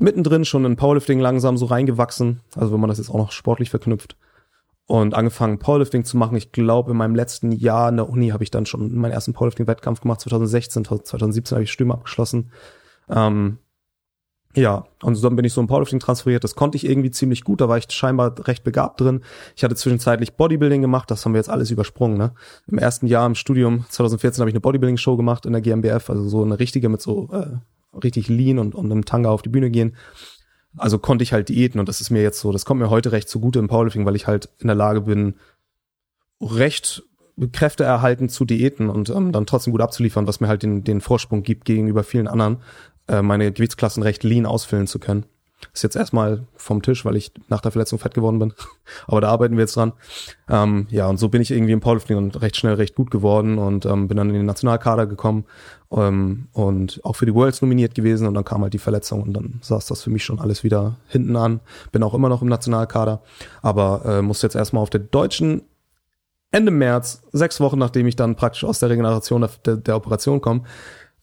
mittendrin schon in Powerlifting langsam so reingewachsen, also wenn man das jetzt auch noch sportlich verknüpft und angefangen Powerlifting zu machen. Ich glaube, in meinem letzten Jahr in der Uni habe ich dann schon meinen ersten Powerlifting-Wettkampf gemacht. 2016, 2017 habe ich Stimme abgeschlossen. Ähm, ja, und dann bin ich so im Powerlifting transferiert. Das konnte ich irgendwie ziemlich gut. Da war ich scheinbar recht begabt drin. Ich hatte zwischenzeitlich Bodybuilding gemacht. Das haben wir jetzt alles übersprungen. Ne? Im ersten Jahr im Studium 2014 habe ich eine Bodybuilding-Show gemacht in der GmbF. Also so eine richtige mit so äh, richtig lean und, und im Tanga auf die Bühne gehen. Also konnte ich halt Diäten und das ist mir jetzt so, das kommt mir heute recht zugute im Powerlifting, weil ich halt in der Lage bin, recht Kräfte erhalten zu Diäten und ähm, dann trotzdem gut abzuliefern, was mir halt den, den Vorsprung gibt gegenüber vielen anderen, äh, meine Gewichtsklassen recht lean ausfüllen zu können. Ist jetzt erstmal vom Tisch, weil ich nach der Verletzung fett geworden bin. Aber da arbeiten wir jetzt dran. Ähm, ja, und so bin ich irgendwie im Powerlifting und recht schnell recht gut geworden und ähm, bin dann in den Nationalkader gekommen ähm, und auch für die Worlds nominiert gewesen und dann kam halt die Verletzung und dann saß das für mich schon alles wieder hinten an. Bin auch immer noch im Nationalkader, aber äh, musste jetzt erstmal auf der deutschen Ende März, sechs Wochen nachdem ich dann praktisch aus der Regeneration der, der Operation komme,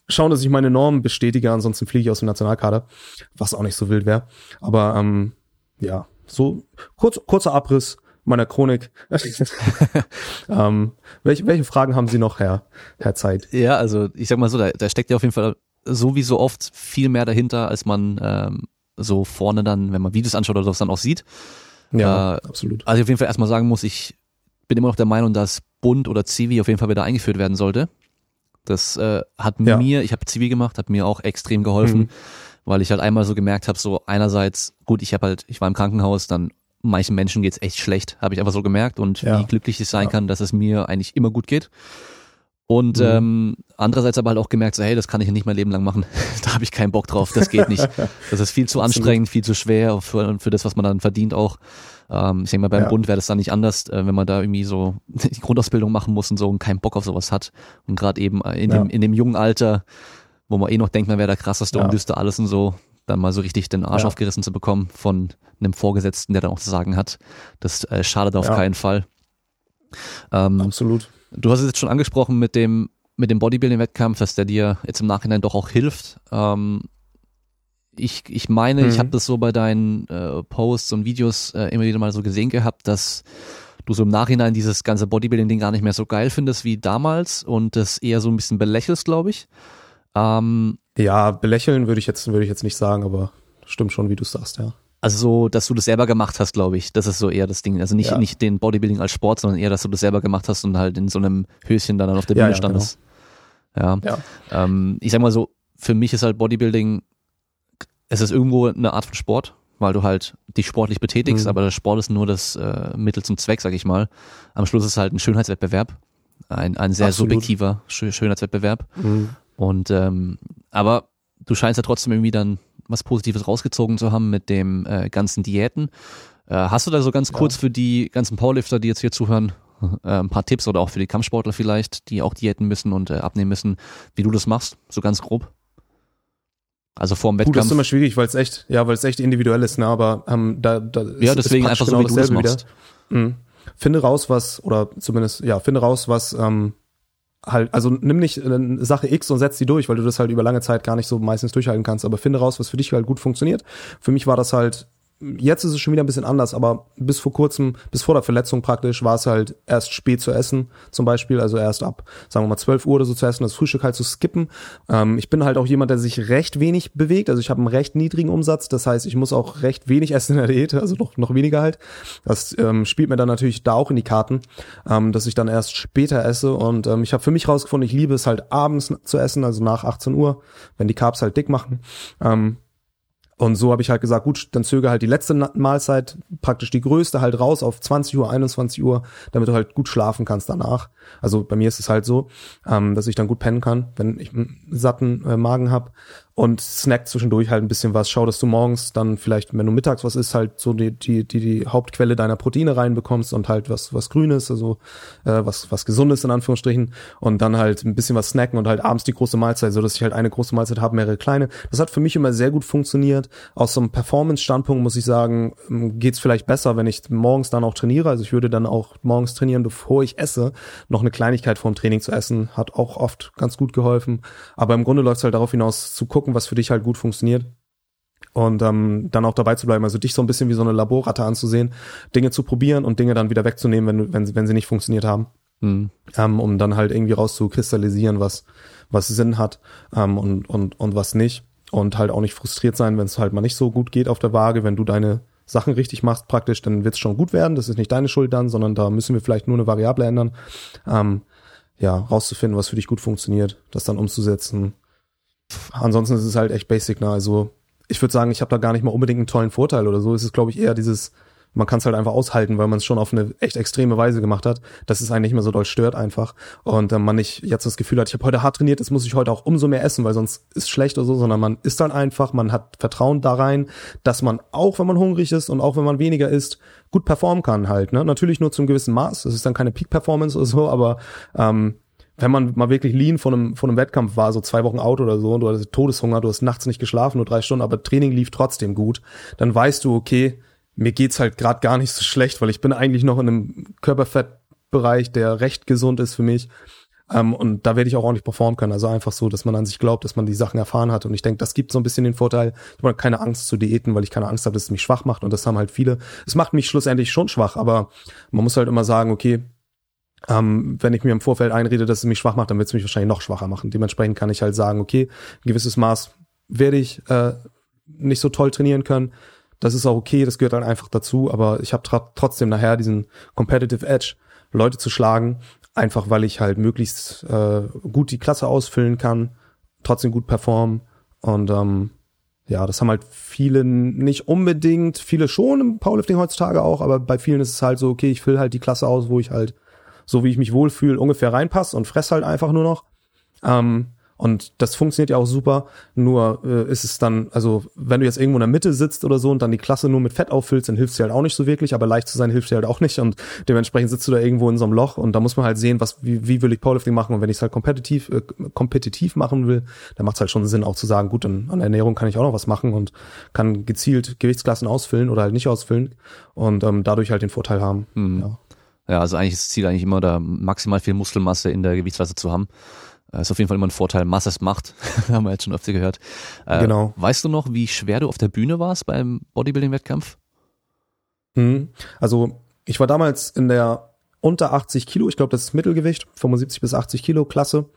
schauen, dass ich meine Normen bestätige, ansonsten fliege ich aus dem Nationalkader, was auch nicht so wild wäre. Aber ähm, ja, so kurz, kurzer Abriss meiner Chronik. ähm, welche, welche Fragen haben Sie noch, Herr, Herr Zeit? Ja, also ich sag mal so, da, da steckt ja auf jeden Fall so wie so oft viel mehr dahinter, als man ähm, so vorne dann, wenn man Videos anschaut oder was dann auch sieht. Ja, äh, absolut. Also ich auf jeden Fall erstmal sagen muss, ich bin immer noch der Meinung, dass Bund oder Zivi auf jeden Fall wieder eingeführt werden sollte. Das äh, hat ja. mir, ich habe Zivi gemacht, hat mir auch extrem geholfen, mhm. weil ich halt einmal so gemerkt habe, so einerseits, gut, ich habe halt, ich war im Krankenhaus, dann manchen Menschen geht's echt schlecht, habe ich einfach so gemerkt und ja. wie glücklich ich sein ja. kann, dass es mir eigentlich immer gut geht. Und mhm. ähm, andererseits aber halt auch gemerkt, so, hey, das kann ich nicht mein Leben lang machen. da habe ich keinen Bock drauf, das geht nicht. Das ist viel zu anstrengend, viel zu schwer für, für das, was man dann verdient auch. Ähm, ich denke mal, beim ja. Bund wäre das dann nicht anders, äh, wenn man da irgendwie so die Grundausbildung machen muss und so und keinen Bock auf sowas hat. Und gerade eben in, ja. dem, in dem jungen Alter, wo man eh noch denkt, man wäre der krasseste ja. und wüsste alles und so, dann mal so richtig den Arsch aufgerissen zu bekommen von einem Vorgesetzten, der dann auch zu sagen hat, das äh, schadet auf keinen Fall. Ähm, Absolut. Du hast es jetzt schon angesprochen mit dem mit dem Bodybuilding-Wettkampf, dass der dir jetzt im Nachhinein doch auch hilft. Ähm, ich, ich meine, mhm. ich habe das so bei deinen äh, Posts und Videos äh, immer wieder mal so gesehen gehabt, dass du so im Nachhinein dieses ganze Bodybuilding-Ding gar nicht mehr so geil findest wie damals und das eher so ein bisschen belächelst, glaube ich. Ähm, ja, belächeln würde ich jetzt würde ich jetzt nicht sagen, aber stimmt schon, wie du sagst, ja. Also so, dass du das selber gemacht hast, glaube ich. Das ist so eher das Ding. Also nicht, ja. nicht den Bodybuilding als Sport, sondern eher, dass du das selber gemacht hast und halt in so einem Höschen dann auf der Bühne ja, ja, standest. Genau. Ja. Ähm, ich sag mal so, für mich ist halt Bodybuilding es ist irgendwo eine Art von Sport, weil du halt dich sportlich betätigst, mhm. aber der Sport ist nur das äh, Mittel zum Zweck, sag ich mal. Am Schluss ist es halt ein Schönheitswettbewerb, ein, ein sehr Absolut. subjektiver Schönheitswettbewerb. Mhm. Und ähm, aber du scheinst ja trotzdem irgendwie dann was Positives rausgezogen zu haben mit dem äh, ganzen Diäten. Äh, hast du da so ganz kurz ja. für die ganzen Powerlifter, die jetzt hier zuhören, äh, ein paar Tipps oder auch für die Kampfsportler vielleicht, die auch diäten müssen und äh, abnehmen müssen, wie du das machst, so ganz grob? Also vor dem Wettkampf. Puh, das ist immer schwierig, weil es echt, ja, weil es echt individuell ist, ne, aber ähm, da, da Ja, deswegen einfach genau so, wie du das machst. Mhm. Finde raus, was, oder zumindest, ja, finde raus, was, ähm, halt, also nimm nicht eine Sache X und setz die durch, weil du das halt über lange Zeit gar nicht so meistens durchhalten kannst, aber finde raus, was für dich halt gut funktioniert. Für mich war das halt Jetzt ist es schon wieder ein bisschen anders, aber bis vor kurzem, bis vor der Verletzung praktisch, war es halt erst spät zu essen, zum Beispiel, also erst ab, sagen wir mal, 12 Uhr oder so zu essen, das Frühstück halt zu skippen. Ähm, ich bin halt auch jemand, der sich recht wenig bewegt, also ich habe einen recht niedrigen Umsatz, das heißt, ich muss auch recht wenig essen in der Diät, also noch, noch weniger halt. Das ähm, spielt mir dann natürlich da auch in die Karten, ähm, dass ich dann erst später esse und ähm, ich habe für mich rausgefunden, ich liebe es halt abends zu essen, also nach 18 Uhr, wenn die Carbs halt dick machen. Und so habe ich halt gesagt, gut, dann zöge halt die letzte Mahlzeit, praktisch die größte, halt raus auf 20 Uhr, 21 Uhr, damit du halt gut schlafen kannst danach. Also bei mir ist es halt so, ähm, dass ich dann gut pennen kann, wenn ich einen satten äh, Magen habe und snack zwischendurch halt ein bisschen was. Schau, dass du morgens dann vielleicht, wenn du mittags was isst, halt so die, die, die, die Hauptquelle deiner Proteine reinbekommst und halt was, was Grünes, also äh, was, was Gesundes in Anführungsstrichen und dann halt ein bisschen was snacken und halt abends die große Mahlzeit, so dass ich halt eine große Mahlzeit habe, mehrere kleine. Das hat für mich immer sehr gut funktioniert. Aus so einem Performance-Standpunkt muss ich sagen, ähm, geht's vielleicht besser, wenn ich morgens dann auch trainiere. Also ich würde dann auch morgens trainieren, bevor ich esse. Noch eine Kleinigkeit vorm Training zu essen, hat auch oft ganz gut geholfen. Aber im Grunde läuft es halt darauf hinaus zu gucken, gucken, was für dich halt gut funktioniert. Und ähm, dann auch dabei zu bleiben, also dich so ein bisschen wie so eine Laborratte anzusehen, Dinge zu probieren und Dinge dann wieder wegzunehmen, wenn, wenn, wenn sie nicht funktioniert haben, mhm. ähm, um dann halt irgendwie rauszukristallisieren, was, was Sinn hat ähm, und, und, und was nicht. Und halt auch nicht frustriert sein, wenn es halt mal nicht so gut geht auf der Waage, wenn du deine Sachen richtig machst praktisch, dann wird es schon gut werden, das ist nicht deine Schuld dann, sondern da müssen wir vielleicht nur eine Variable ändern, ähm, ja, rauszufinden, was für dich gut funktioniert, das dann umzusetzen ansonsten ist es halt echt basic, ne? Also ich würde sagen, ich habe da gar nicht mal unbedingt einen tollen Vorteil oder so. Es ist, glaube ich, eher dieses, man kann es halt einfach aushalten, weil man es schon auf eine echt extreme Weise gemacht hat, dass es einen nicht mehr so doll stört einfach. Und äh, man nicht jetzt das Gefühl hat, ich habe heute hart trainiert, jetzt muss ich heute auch umso mehr essen, weil sonst ist schlecht oder so, sondern man isst dann einfach, man hat Vertrauen da rein, dass man auch, wenn man hungrig ist und auch wenn man weniger isst, gut performen kann halt. Ne? Natürlich nur zum gewissen Maß. Das ist dann keine Peak-Performance oder so, aber ähm, wenn man mal wirklich lean von einem, von einem Wettkampf war, so zwei Wochen out oder so, und du hattest Todeshunger, du hast nachts nicht geschlafen, nur drei Stunden, aber Training lief trotzdem gut, dann weißt du, okay, mir geht's halt gerade gar nicht so schlecht, weil ich bin eigentlich noch in einem Körperfettbereich, der recht gesund ist für mich. Ähm, und da werde ich auch ordentlich performen können. Also einfach so, dass man an sich glaubt, dass man die Sachen erfahren hat. Und ich denke, das gibt so ein bisschen den Vorteil, ich habe keine Angst zu Diäten, weil ich keine Angst habe, dass es mich schwach macht. Und das haben halt viele. Es macht mich schlussendlich schon schwach, aber man muss halt immer sagen, okay, ähm, wenn ich mir im Vorfeld einrede, dass es mich schwach macht, dann wird es mich wahrscheinlich noch schwacher machen. Dementsprechend kann ich halt sagen, okay, ein gewisses Maß werde ich äh, nicht so toll trainieren können. Das ist auch okay, das gehört dann einfach dazu, aber ich habe trotzdem nachher diesen Competitive Edge, Leute zu schlagen, einfach weil ich halt möglichst äh, gut die Klasse ausfüllen kann, trotzdem gut performen und ähm, ja, das haben halt viele nicht unbedingt, viele schon im Powerlifting heutzutage auch, aber bei vielen ist es halt so, okay, ich fülle halt die Klasse aus, wo ich halt so wie ich mich wohlfühle, ungefähr reinpasse und fress halt einfach nur noch. Ähm, und das funktioniert ja auch super. Nur äh, ist es dann, also wenn du jetzt irgendwo in der Mitte sitzt oder so und dann die Klasse nur mit Fett auffüllst, dann hilft dir halt auch nicht so wirklich, aber leicht zu sein hilft dir halt auch nicht. Und dementsprechend sitzt du da irgendwo in so einem Loch und da muss man halt sehen, was, wie, wie will ich Powerlifting machen. Und wenn ich es halt kompetitiv, äh, kompetitiv machen will, dann macht es halt schon Sinn, auch zu sagen, gut, dann an Ernährung kann ich auch noch was machen und kann gezielt Gewichtsklassen ausfüllen oder halt nicht ausfüllen und ähm, dadurch halt den Vorteil haben. Mhm. Ja. Ja, also eigentlich ist das Ziel eigentlich immer, da maximal viel Muskelmasse in der Gewichtsklasse zu haben. Äh, ist auf jeden Fall immer ein Vorteil, Masse es macht. haben wir jetzt schon öfter gehört. Äh, genau. Weißt du noch, wie schwer du auf der Bühne warst beim Bodybuilding-Wettkampf? Hm. Also ich war damals in der unter 80 Kilo, ich glaube, das ist Mittelgewicht, 75 bis 80 Kilo Klasse.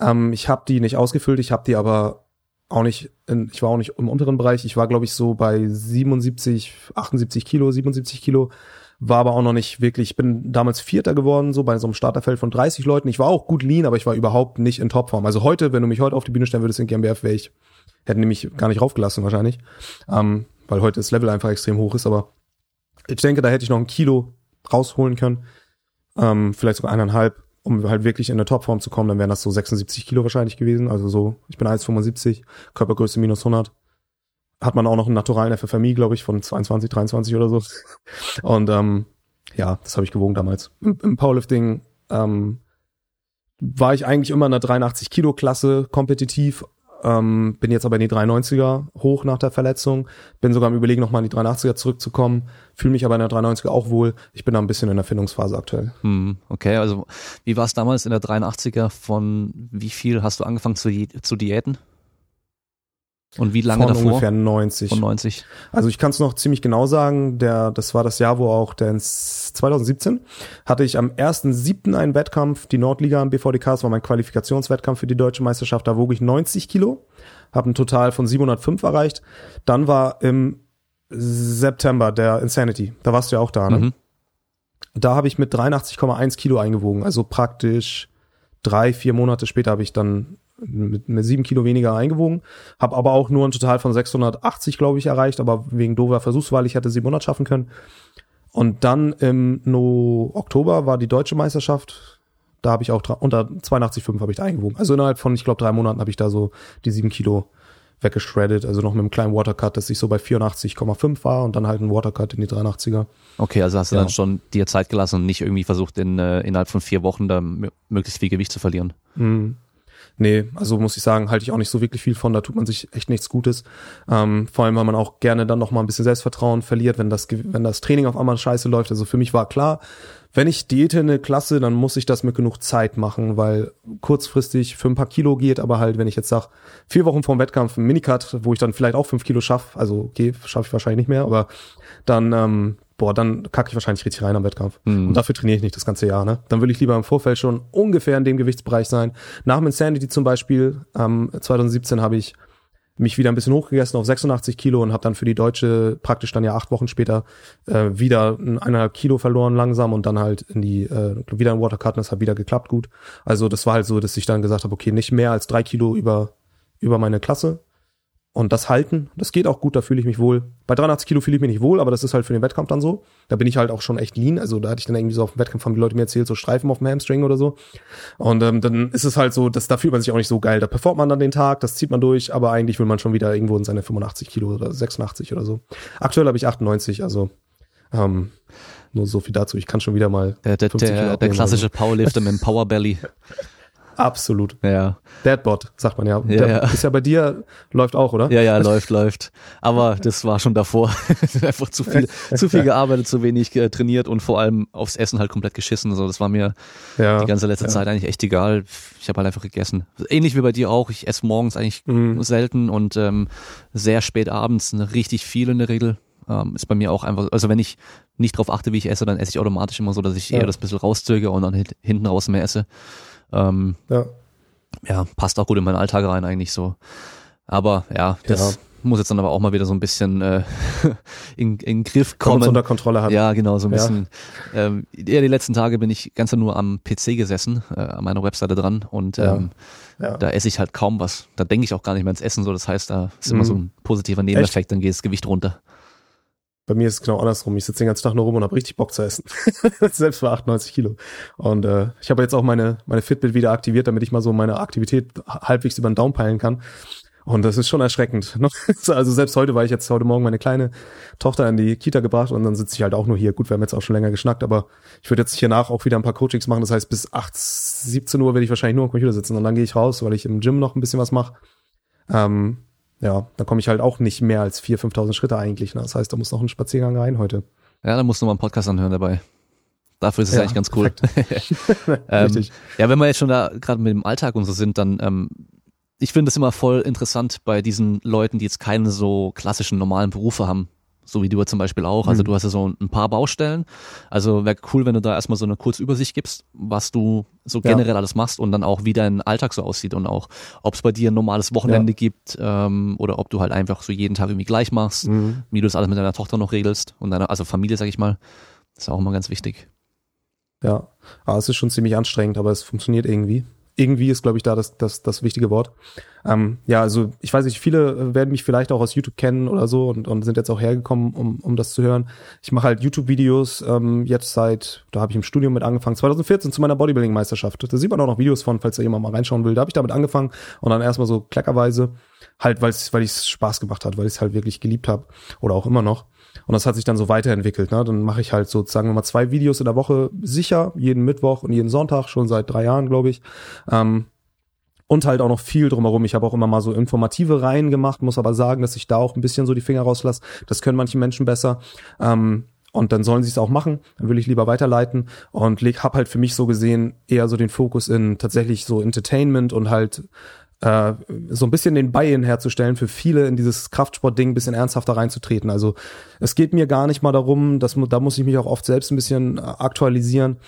Ähm, ich habe die nicht ausgefüllt, ich habe die aber auch nicht, in, ich war auch nicht im unteren Bereich, ich war glaube ich so bei 77, 78 Kilo, 77 Kilo war aber auch noch nicht wirklich, ich bin damals Vierter geworden, so bei so einem Starterfeld von 30 Leuten. Ich war auch gut lean, aber ich war überhaupt nicht in Topform. Also heute, wenn du mich heute auf die Bühne stellen würdest in GmbF, wäre ich, hätten die mich gar nicht raufgelassen wahrscheinlich, ähm, weil heute das Level einfach extrem hoch ist, aber ich denke, da hätte ich noch ein Kilo rausholen können, ähm, vielleicht sogar eineinhalb, um halt wirklich in eine Topform zu kommen, dann wären das so 76 Kilo wahrscheinlich gewesen, also so, ich bin 1,75, Körpergröße minus 100, hat man auch noch einen naturalen FFMI, glaube ich, von 22, 23 oder so. Und ähm, ja, das habe ich gewogen damals. Im, im Powerlifting ähm, war ich eigentlich immer in der 83 Kilo Klasse kompetitiv, ähm, bin jetzt aber in die 93er hoch nach der Verletzung, bin sogar am überlegen, nochmal in die 83er zurückzukommen, fühle mich aber in der 93er auch wohl. Ich bin da ein bisschen in der Findungsphase aktuell. Hm, okay, also wie war es damals in der 83er? Von wie viel hast du angefangen zu, zu diäten? Und wie lange Von davor? ungefähr 90. Von 90. Also ich kann es noch ziemlich genau sagen, der, das war das Jahr, wo auch der ins 2017 hatte ich am 1.7. einen Wettkampf, die Nordliga am BVDK, das war mein Qualifikationswettkampf für die deutsche Meisterschaft, da wog ich 90 Kilo, habe ein Total von 705 erreicht. Dann war im September der Insanity, da warst du ja auch da, ne? Mhm. Da habe ich mit 83,1 Kilo eingewogen, also praktisch drei, vier Monate später habe ich dann mit, mit sieben Kilo weniger eingewogen, habe aber auch nur ein Total von 680, glaube ich, erreicht, aber wegen dover Versuchswahl, ich hätte 700 schaffen können. Und dann im no Oktober war die deutsche Meisterschaft, da habe ich auch unter 82,5 habe ich da eingewogen. Also innerhalb von, ich glaube, drei Monaten habe ich da so die sieben Kilo weggeschreddet, also noch mit einem kleinen Watercut, dass ich so bei 84,5 war und dann halt ein Watercut in die 83er. Okay, also hast du Ja. dann schon dir Zeit gelassen und nicht irgendwie versucht, in, äh, innerhalb von vier Wochen da mö- möglichst viel Gewicht zu verlieren. Mhm. Nee, also muss ich sagen, halte ich auch nicht so wirklich viel von, da tut man sich echt nichts Gutes. Ähm, vor allem, weil man auch gerne dann noch mal ein bisschen Selbstvertrauen verliert, wenn das, wenn das Training auf einmal scheiße läuft. Also für mich war klar, wenn ich diete eine Klasse, dann muss ich das mit genug Zeit machen, weil kurzfristig für ein paar Kilo geht, aber halt, wenn ich jetzt sag, vier Wochen vorm Wettkampf ein Minicut, wo ich dann vielleicht auch fünf Kilo schaff, also okay, schaffe ich wahrscheinlich nicht mehr, aber dann, ähm, boah, dann kacke ich wahrscheinlich richtig rein am Wettkampf. Mhm. Und dafür trainiere ich nicht das ganze Jahr, ne? Dann will ich lieber im Vorfeld schon ungefähr in dem Gewichtsbereich sein. Nach dem Insanity zum Beispiel, ähm, 2017 habe ich mich wieder ein bisschen hochgegessen auf 86 Kilo und habe dann für die Deutsche praktisch dann ja acht Wochen später äh, wieder ein- eineinhalb Kilo verloren langsam und dann halt in die äh, wieder ein Watercut und das hat wieder geklappt gut. Also das war halt so, dass ich dann gesagt habe, okay, nicht mehr als drei Kilo über über meine Klasse und das halten, das geht auch gut, da fühle ich mich wohl. Bei 83 Kilo fühle ich mich nicht wohl, aber das ist halt für den Wettkampf dann so. Da bin ich halt auch schon echt lean. Also da hatte ich dann irgendwie so auf dem Wettkampf, haben die Leute mir erzählt, so Streifen auf dem Hamstring oder so. Und ähm, dann ist es halt so, dass da fühlt man sich auch nicht so geil. Da performt man dann den Tag, das zieht man durch, aber eigentlich will man schon wieder irgendwo in seine 85 Kilo oder 86 oder so. Aktuell habe ich 98, also ähm, nur so viel dazu. Ich kann schon wieder mal Der, der, 50 Kilo der, der abnehmen, klassische Powerlifter mit dem Powerbelly. Absolut. Ja, Deadbot, sagt man ja. Ja, Der ja. Ist ja bei dir, läuft auch, oder? ja, ja, läuft, läuft. Aber das war schon davor. Einfach zu viel, zu viel gearbeitet, zu wenig äh, trainiert und vor allem aufs Essen halt komplett geschissen. So, das war mir Ja. die ganze letzte. Zeit eigentlich echt egal. Ich habe halt einfach gegessen. Ähnlich wie bei dir auch. Ich esse morgens eigentlich Mhm. selten und ähm, sehr spät abends ne, richtig viel in der Regel. Ähm, ist bei mir auch einfach, also wenn ich nicht drauf achte, wie ich esse, dann esse ich automatisch immer so, dass ich Ja. eher das bisschen rauszöge und dann hint- hinten raus mehr esse. Ähm, Ja. ja, passt auch gut in meinen Alltag rein eigentlich so. Aber ja, das Ja. muss jetzt dann aber auch mal wieder so ein bisschen äh, in, in den Griff kommen. unter Kontrolle hat. Ja, genau, so ein Ja. bisschen. Ähm, ja, die letzten Tage bin ich ganz nur am PC gesessen, äh, an meiner Webseite dran und ähm, Ja. da esse ich halt kaum was. Da denke ich auch gar nicht mehr ans Essen, so das heißt, da ist immer Mhm. so ein positiver Nebeneffekt, dann geht das Gewicht runter. Bei mir ist es genau andersrum. Ich sitze den ganzen Tag nur rum und habe richtig Bock zu essen. Selbst für 98 Kilo. Und äh, ich habe jetzt auch meine, meine Fitbit wieder aktiviert, damit ich mal so meine Aktivität halbwegs über den Daumen peilen kann. Und das ist schon erschreckend. Also selbst heute war ich jetzt heute Morgen meine kleine Tochter in die Kita gebracht und dann sitze ich halt auch nur hier. Gut, wir haben jetzt auch schon länger geschnackt, aber ich würde jetzt hier nach auch wieder ein paar Coachings machen. Das heißt, bis 8, 17 Uhr werde ich wahrscheinlich nur am Computer sitzen und dann gehe ich raus, weil ich im Gym noch ein bisschen was mache. Ähm, ja, da komme ich halt auch nicht mehr als 4.000, 5.000 Schritte eigentlich. Ne? Das heißt, da muss noch ein Spaziergang rein heute. Ja, dann musst du mal einen Podcast anhören dabei. Dafür ist es Ja, eigentlich ganz cool. ähm, Richtig. ja, wenn wir jetzt schon da gerade mit dem Alltag und so sind, dann ähm, ich finde es immer voll interessant bei diesen Leuten, die jetzt keine so klassischen normalen Berufe haben, so wie du zum Beispiel auch. Also Mhm. du hast ja so ein paar Baustellen. Also wäre cool, wenn du da erstmal so eine kurze Übersicht gibst, was du so Ja. generell alles machst und dann auch wie dein Alltag so aussieht und auch, ob es bei dir ein normales Wochenende gibt ähm, oder ob du halt einfach so jeden Tag irgendwie gleich machst, Mhm. wie du das alles mit deiner Tochter noch regelst und deiner, also Familie, sag ich mal. Das ist auch immer ganz wichtig. Ja, aber es ist schon ziemlich anstrengend, aber es funktioniert irgendwie. Irgendwie ist, glaube ich, da das, das, das wichtige Wort. Ähm, ja, also ich weiß nicht, viele werden mich vielleicht auch aus YouTube kennen oder so und, und sind jetzt auch hergekommen, um, um das zu hören. Ich mache halt YouTube-Videos ähm, jetzt seit, da habe ich im Studium mit angefangen, 2014 zu meiner Bodybuilding-Meisterschaft. Da sieht man auch noch Videos von, falls da jemand mal reinschauen will. Da habe ich damit angefangen und dann erstmal so kleckerweise, halt, weil's, weil es Spaß gemacht hat, weil ich es halt wirklich geliebt habe oder auch immer noch. Und das hat sich dann so weiterentwickelt. Ne? Dann mache ich halt so, sagen wir mal, zwei Videos in der Woche sicher, jeden Mittwoch und jeden Sonntag, schon seit drei Jahren, glaube ich. Ähm, und halt auch noch viel drumherum. Ich habe auch immer mal so informative Reihen gemacht, muss aber sagen, dass ich da auch ein bisschen so die Finger rauslasse. Das können manche Menschen besser. Ähm, und dann sollen sie es auch machen. Dann will ich lieber weiterleiten und leg, hab halt für mich so gesehen eher so den Fokus in tatsächlich so Entertainment und halt äh, so ein bisschen den Buy-in herzustellen für viele in dieses Kraftsport-Ding ein bisschen ernsthafter reinzutreten. Also es geht mir gar nicht mal darum, dass da muss ich mich auch oft selbst ein bisschen äh, aktualisieren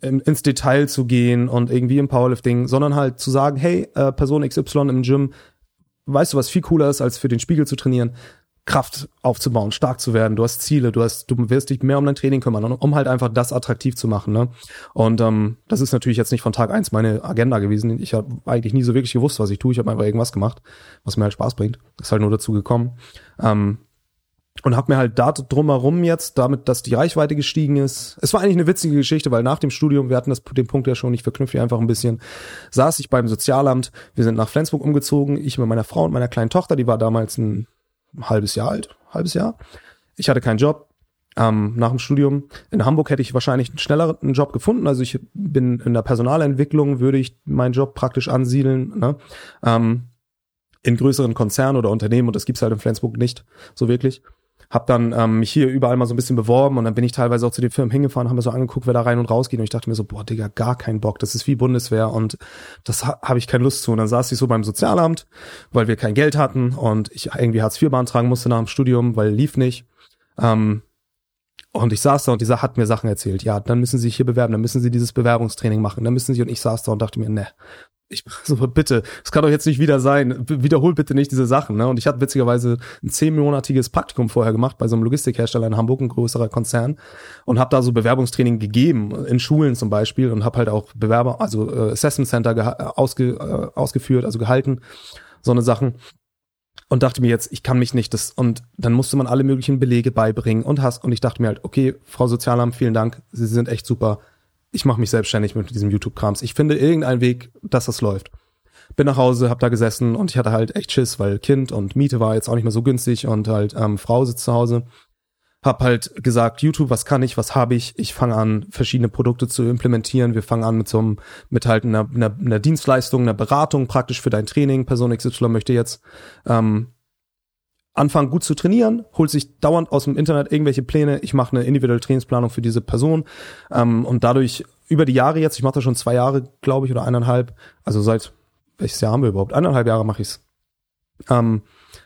ins Detail zu gehen und irgendwie im Powerlifting, sondern halt zu sagen, hey, äh, Person XY im Gym, weißt du, was viel cooler ist, als für den Spiegel zu trainieren? Kraft aufzubauen, stark zu werden. Du hast Ziele, du hast, du wirst dich mehr um dein Training kümmern, um halt einfach das attraktiv zu machen. Ne? Und ähm, das ist natürlich jetzt nicht von Tag eins meine Agenda gewesen. Ich habe eigentlich nie so wirklich gewusst, was ich tue. Ich habe einfach irgendwas gemacht, was mir halt Spaß bringt. Ist halt nur dazu gekommen. Ähm, und habe mir halt da drumherum jetzt, damit, dass die Reichweite gestiegen ist. Es war eigentlich eine witzige Geschichte, weil nach dem Studium, wir hatten das, den Punkt ja schon, ich verknüpfe hier einfach ein bisschen, saß ich beim Sozialamt, wir sind nach Flensburg umgezogen, ich mit meiner Frau und meiner kleinen Tochter, die war damals ein ein halbes Jahr alt, halbes Jahr. Ich hatte keinen Job. Ähm, nach dem Studium in Hamburg hätte ich wahrscheinlich einen schnelleren Job gefunden. Also ich bin in der Personalentwicklung, würde ich meinen Job praktisch ansiedeln. Ne? Ähm, in größeren Konzernen oder Unternehmen und das gibt's halt in Flensburg nicht so wirklich habe dann ähm, mich hier überall mal so ein bisschen beworben und dann bin ich teilweise auch zu den Firmen hingefahren, haben mir so angeguckt, wer da rein und raus geht und ich dachte mir so, boah, Digga, gar keinen Bock, das ist wie Bundeswehr und das ha habe ich keine Lust zu. Und dann saß ich so beim Sozialamt, weil wir kein Geld hatten und ich irgendwie Hartz IV beantragen musste nach dem Studium, weil lief nicht. Ähm, und ich saß da und dieser hat mir Sachen erzählt. Ja, dann müssen Sie sich hier bewerben, dann müssen Sie dieses Bewerbungstraining machen, dann müssen Sie und ich saß da und dachte mir, ne, ich so bitte, es kann doch jetzt nicht wieder sein. Wiederhol bitte nicht diese Sachen. Ne? Und ich hatte witzigerweise ein zehnmonatiges Praktikum vorher gemacht bei so einem Logistikhersteller in Hamburg, ein größerer Konzern, und habe da so Bewerbungstraining gegeben in Schulen zum Beispiel und habe halt auch Bewerber, also äh, Assessment Center ausge, äh, ausgeführt, also gehalten, so eine Sachen und dachte mir jetzt, ich kann mich nicht das und dann musste man alle möglichen Belege beibringen und hast und ich dachte mir halt, okay, Frau Sozialamt, vielen Dank, Sie sind echt super ich mache mich selbstständig mit diesem YouTube-Krams. Ich finde irgendeinen Weg, dass das läuft. Bin nach Hause, hab da gesessen und ich hatte halt echt Schiss, weil Kind und Miete war jetzt auch nicht mehr so günstig und halt ähm, Frau sitzt zu Hause. Hab halt gesagt, YouTube, was kann ich, was habe ich? Ich fange an, verschiedene Produkte zu implementieren. Wir fangen an mit so einem, mit halt einer, einer, einer Dienstleistung, einer Beratung praktisch für dein Training. Person XY möchte jetzt ähm, anfangen gut zu trainieren, holt sich dauernd aus dem Internet irgendwelche Pläne. Ich mache eine individuelle Trainingsplanung für diese Person ähm, und dadurch über die Jahre jetzt, ich mache das schon zwei Jahre, glaube ich, oder eineinhalb, also seit welches Jahr haben wir überhaupt? Eineinhalb Jahre mache ich's. Ähm,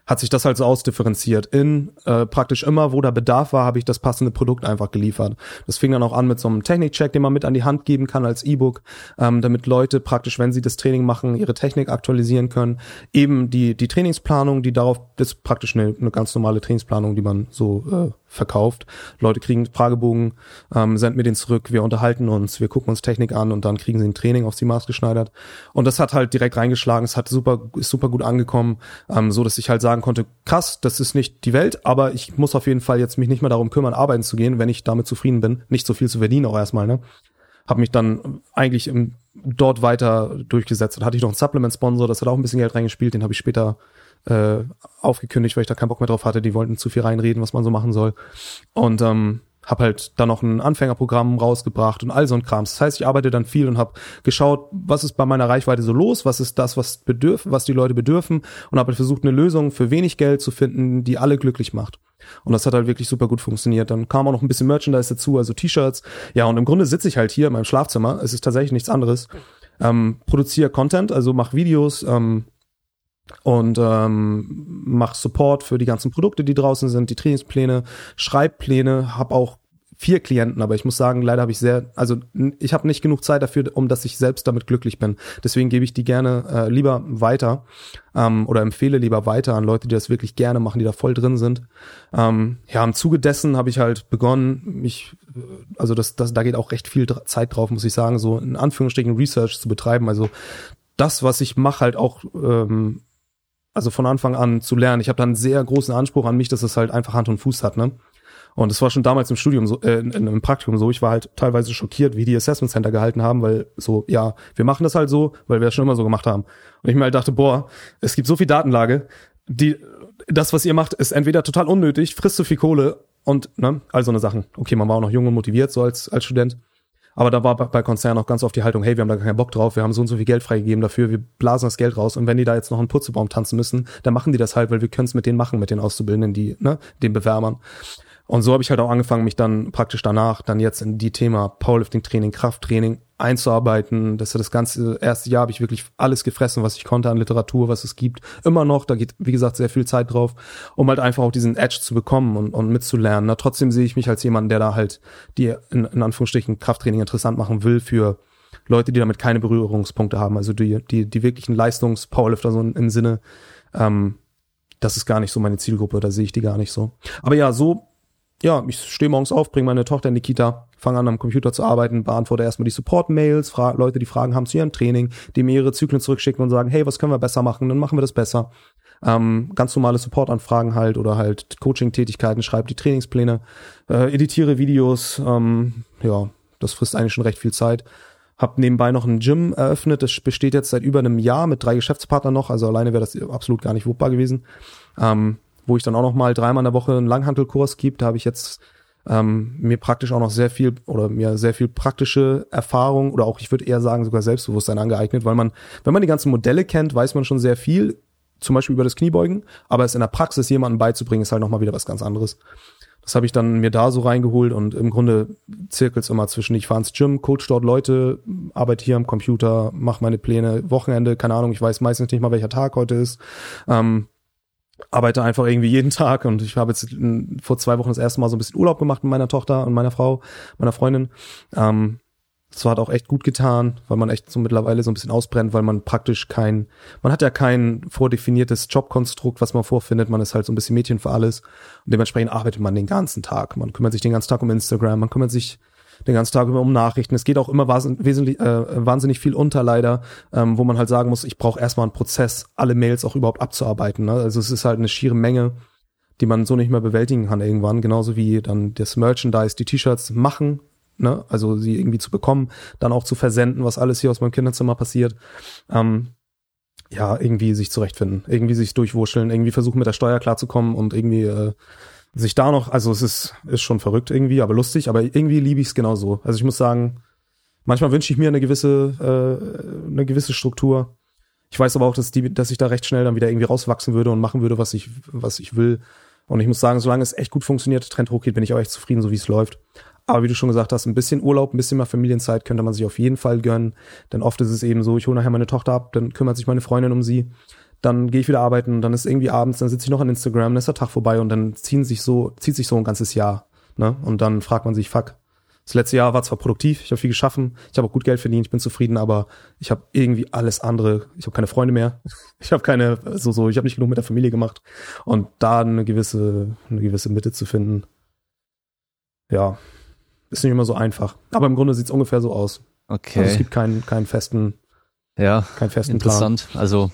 hat sich das halt so ausdifferenziert. In äh, praktisch immer, wo da Bedarf war, habe ich das passende Produkt einfach geliefert. Das fing dann auch an mit so einem Technikcheck, den man mit an die Hand geben kann als E-Book, ähm, damit Leute praktisch, wenn sie das Training machen, ihre Technik aktualisieren können. Eben die die Trainingsplanung, die darauf das ist praktisch eine, eine ganz normale Trainingsplanung, die man so äh, verkauft. Leute kriegen Fragebogen, ähm, senden mir den zurück, wir unterhalten uns, wir gucken uns Technik an und dann kriegen sie ein Training auf sie maßgeschneidert. Und das hat halt direkt reingeschlagen, es hat super, ist super gut angekommen, ähm, so dass ich halt sagen konnte, krass, das ist nicht die Welt, aber ich muss auf jeden Fall jetzt mich nicht mehr darum kümmern, arbeiten zu gehen, wenn ich damit zufrieden bin, nicht so viel zu verdienen auch erstmal, ne? Hab mich dann eigentlich im, dort weiter durchgesetzt. Dann hatte ich noch einen Supplement-Sponsor, das hat auch ein bisschen Geld reingespielt, den habe ich später äh, aufgekündigt, weil ich da keinen Bock mehr drauf hatte. Die wollten zu viel reinreden, was man so machen soll. Und ähm, habe halt dann noch ein Anfängerprogramm rausgebracht und all so ein Krams. Das heißt, ich arbeite dann viel und habe geschaut, was ist bei meiner Reichweite so los, was ist das, was bedürf, was die Leute bedürfen und habe halt versucht, eine Lösung für wenig Geld zu finden, die alle glücklich macht. Und das hat halt wirklich super gut funktioniert. Dann kam auch noch ein bisschen Merchandise dazu, also T-Shirts. Ja, und im Grunde sitze ich halt hier in meinem Schlafzimmer. Es ist tatsächlich nichts anderes. Ähm, produziere Content, also mach Videos, ähm, und ähm, mach Support für die ganzen Produkte, die draußen sind, die Trainingspläne, Schreibpläne, habe auch vier Klienten, aber ich muss sagen, leider habe ich sehr, also ich habe nicht genug Zeit dafür, um dass ich selbst damit glücklich bin. Deswegen gebe ich die gerne äh, lieber weiter ähm, oder empfehle lieber weiter an Leute, die das wirklich gerne machen, die da voll drin sind. Ähm, ja, im Zuge dessen habe ich halt begonnen, mich, äh, also das, das, da geht auch recht viel Zeit drauf, muss ich sagen, so in Anführungsstrichen Research zu betreiben. Also das, was ich mache, halt auch ähm, also von Anfang an zu lernen. Ich habe da einen sehr großen Anspruch an mich, dass es halt einfach Hand und Fuß hat, ne? Und es war schon damals im Studium so, äh, im Praktikum so, ich war halt teilweise schockiert, wie die Assessment Center gehalten haben, weil so, ja, wir machen das halt so, weil wir das schon immer so gemacht haben. Und ich mir halt dachte, boah, es gibt so viel Datenlage, die, das, was ihr macht, ist entweder total unnötig, frisst zu viel Kohle und, ne, all so eine Sachen. Okay, man war auch noch jung und motiviert, so als, als Student. Aber da war bei Konzernen auch ganz oft die Haltung, hey, wir haben da keinen Bock drauf, wir haben so und so viel Geld freigegeben dafür, wir blasen das Geld raus und wenn die da jetzt noch einen Putzebaum tanzen müssen, dann machen die das halt, weil wir können es mit denen machen, mit den Auszubildenden, die, ne, den Bewerbern. Und so habe ich halt auch angefangen, mich dann praktisch danach dann jetzt in die Thema Powerlifting-Training, Krafttraining einzuarbeiten. Das ist das ganze erste Jahr habe ich wirklich alles gefressen, was ich konnte an Literatur, was es gibt. Immer noch, da geht, wie gesagt, sehr viel Zeit drauf, um halt einfach auch diesen Edge zu bekommen und, und mitzulernen. Na, trotzdem sehe ich mich als jemand, der da halt die in, in Anführungsstrichen Krafttraining interessant machen will für Leute, die damit keine Berührungspunkte haben. Also die, die, die wirklichen Leistungs-Powerlifter so im Sinne, ähm, das ist gar nicht so meine Zielgruppe, da sehe ich die gar nicht so. Aber ja, so ja, ich stehe morgens auf, bringe meine Tochter in die Kita, fange an am Computer zu arbeiten, beantworte erstmal die Support-Mails, Leute, die Fragen haben zu ihrem Training, die mir ihre Zyklen zurückschicken und sagen, hey, was können wir besser machen, dann machen wir das besser. Ähm, ganz normale Support-Anfragen halt oder halt Coaching-Tätigkeiten, schreibe die Trainingspläne, äh, editiere Videos, ähm, ja, das frisst eigentlich schon recht viel Zeit. Hab nebenbei noch ein Gym eröffnet, das besteht jetzt seit über einem Jahr mit drei Geschäftspartnern noch, also alleine wäre das absolut gar nicht wuppbar gewesen. Ähm, wo ich dann auch noch mal dreimal in der Woche einen Langhantelkurs gibt. Da habe ich jetzt ähm, mir praktisch auch noch sehr viel oder mir sehr viel praktische Erfahrung oder auch ich würde eher sagen sogar Selbstbewusstsein angeeignet, weil man, wenn man die ganzen Modelle kennt, weiß man schon sehr viel, zum Beispiel über das Kniebeugen, aber es in der Praxis jemandem beizubringen, ist halt noch mal wieder was ganz anderes. Das habe ich dann mir da so reingeholt und im Grunde zirkelt's immer zwischen, ich fahre ins Gym, coach dort Leute, arbeite hier am Computer, mache meine Pläne, Wochenende, keine Ahnung, ich weiß meistens nicht mal, welcher Tag heute ist. Ähm, arbeite einfach irgendwie jeden Tag und ich habe jetzt vor zwei Wochen das erste Mal so ein bisschen Urlaub gemacht mit meiner Tochter und meiner Frau, meiner Freundin. Ähm, das hat auch echt gut getan, weil man echt so mittlerweile so ein bisschen ausbrennt, weil man praktisch kein, man hat ja kein vordefiniertes Jobkonstrukt, was man vorfindet. Man ist halt so ein bisschen Mädchen für alles und dementsprechend arbeitet man den ganzen Tag. Man kümmert sich den ganzen Tag um Instagram, man kümmert sich den ganzen Tag über um Nachrichten. Es geht auch immer wesentlich, äh, wahnsinnig viel unter leider, ähm, wo man halt sagen muss, ich brauche erstmal einen Prozess, alle Mails auch überhaupt abzuarbeiten. Ne? Also es ist halt eine schiere Menge, die man so nicht mehr bewältigen kann irgendwann. Genauso wie dann das Merchandise, die T-Shirts machen, ne? also sie irgendwie zu bekommen, dann auch zu versenden, was alles hier aus meinem Kinderzimmer passiert. Ähm, ja, irgendwie sich zurechtfinden, irgendwie sich durchwurscheln, irgendwie versuchen mit der Steuer klarzukommen und irgendwie äh, sich da noch, also es ist, ist schon verrückt irgendwie, aber lustig, aber irgendwie liebe ich es genauso. Also ich muss sagen, manchmal wünsche ich mir eine gewisse, äh, eine gewisse Struktur. Ich weiß aber auch, dass, die, dass ich da recht schnell dann wieder irgendwie rauswachsen würde und machen würde, was ich, was ich will. Und ich muss sagen, solange es echt gut funktioniert, Trend hochgeht, bin ich auch echt zufrieden, so wie es läuft. Aber wie du schon gesagt hast, ein bisschen Urlaub, ein bisschen mal Familienzeit könnte man sich auf jeden Fall gönnen. Denn oft ist es eben so, ich hole nachher meine Tochter ab, dann kümmert sich meine Freundin um sie dann gehe ich wieder arbeiten, dann ist irgendwie abends, dann sitze ich noch an Instagram, dann ist der Tag vorbei und dann ziehen sich so, zieht sich so ein ganzes Jahr. Ne? Und dann fragt man sich, fuck, das letzte Jahr war zwar produktiv, ich habe viel geschaffen, ich habe auch gut Geld verdient, ich bin zufrieden, aber ich habe irgendwie alles andere, ich habe keine Freunde mehr, ich habe keine, so so, ich habe nicht genug mit der Familie gemacht und da eine gewisse, eine gewisse Mitte zu finden, ja, ist nicht immer so einfach. Aber im Grunde sieht's ungefähr so aus. Okay. Also es gibt keinen, keinen festen, ja, keinen festen interessant. Plan. Also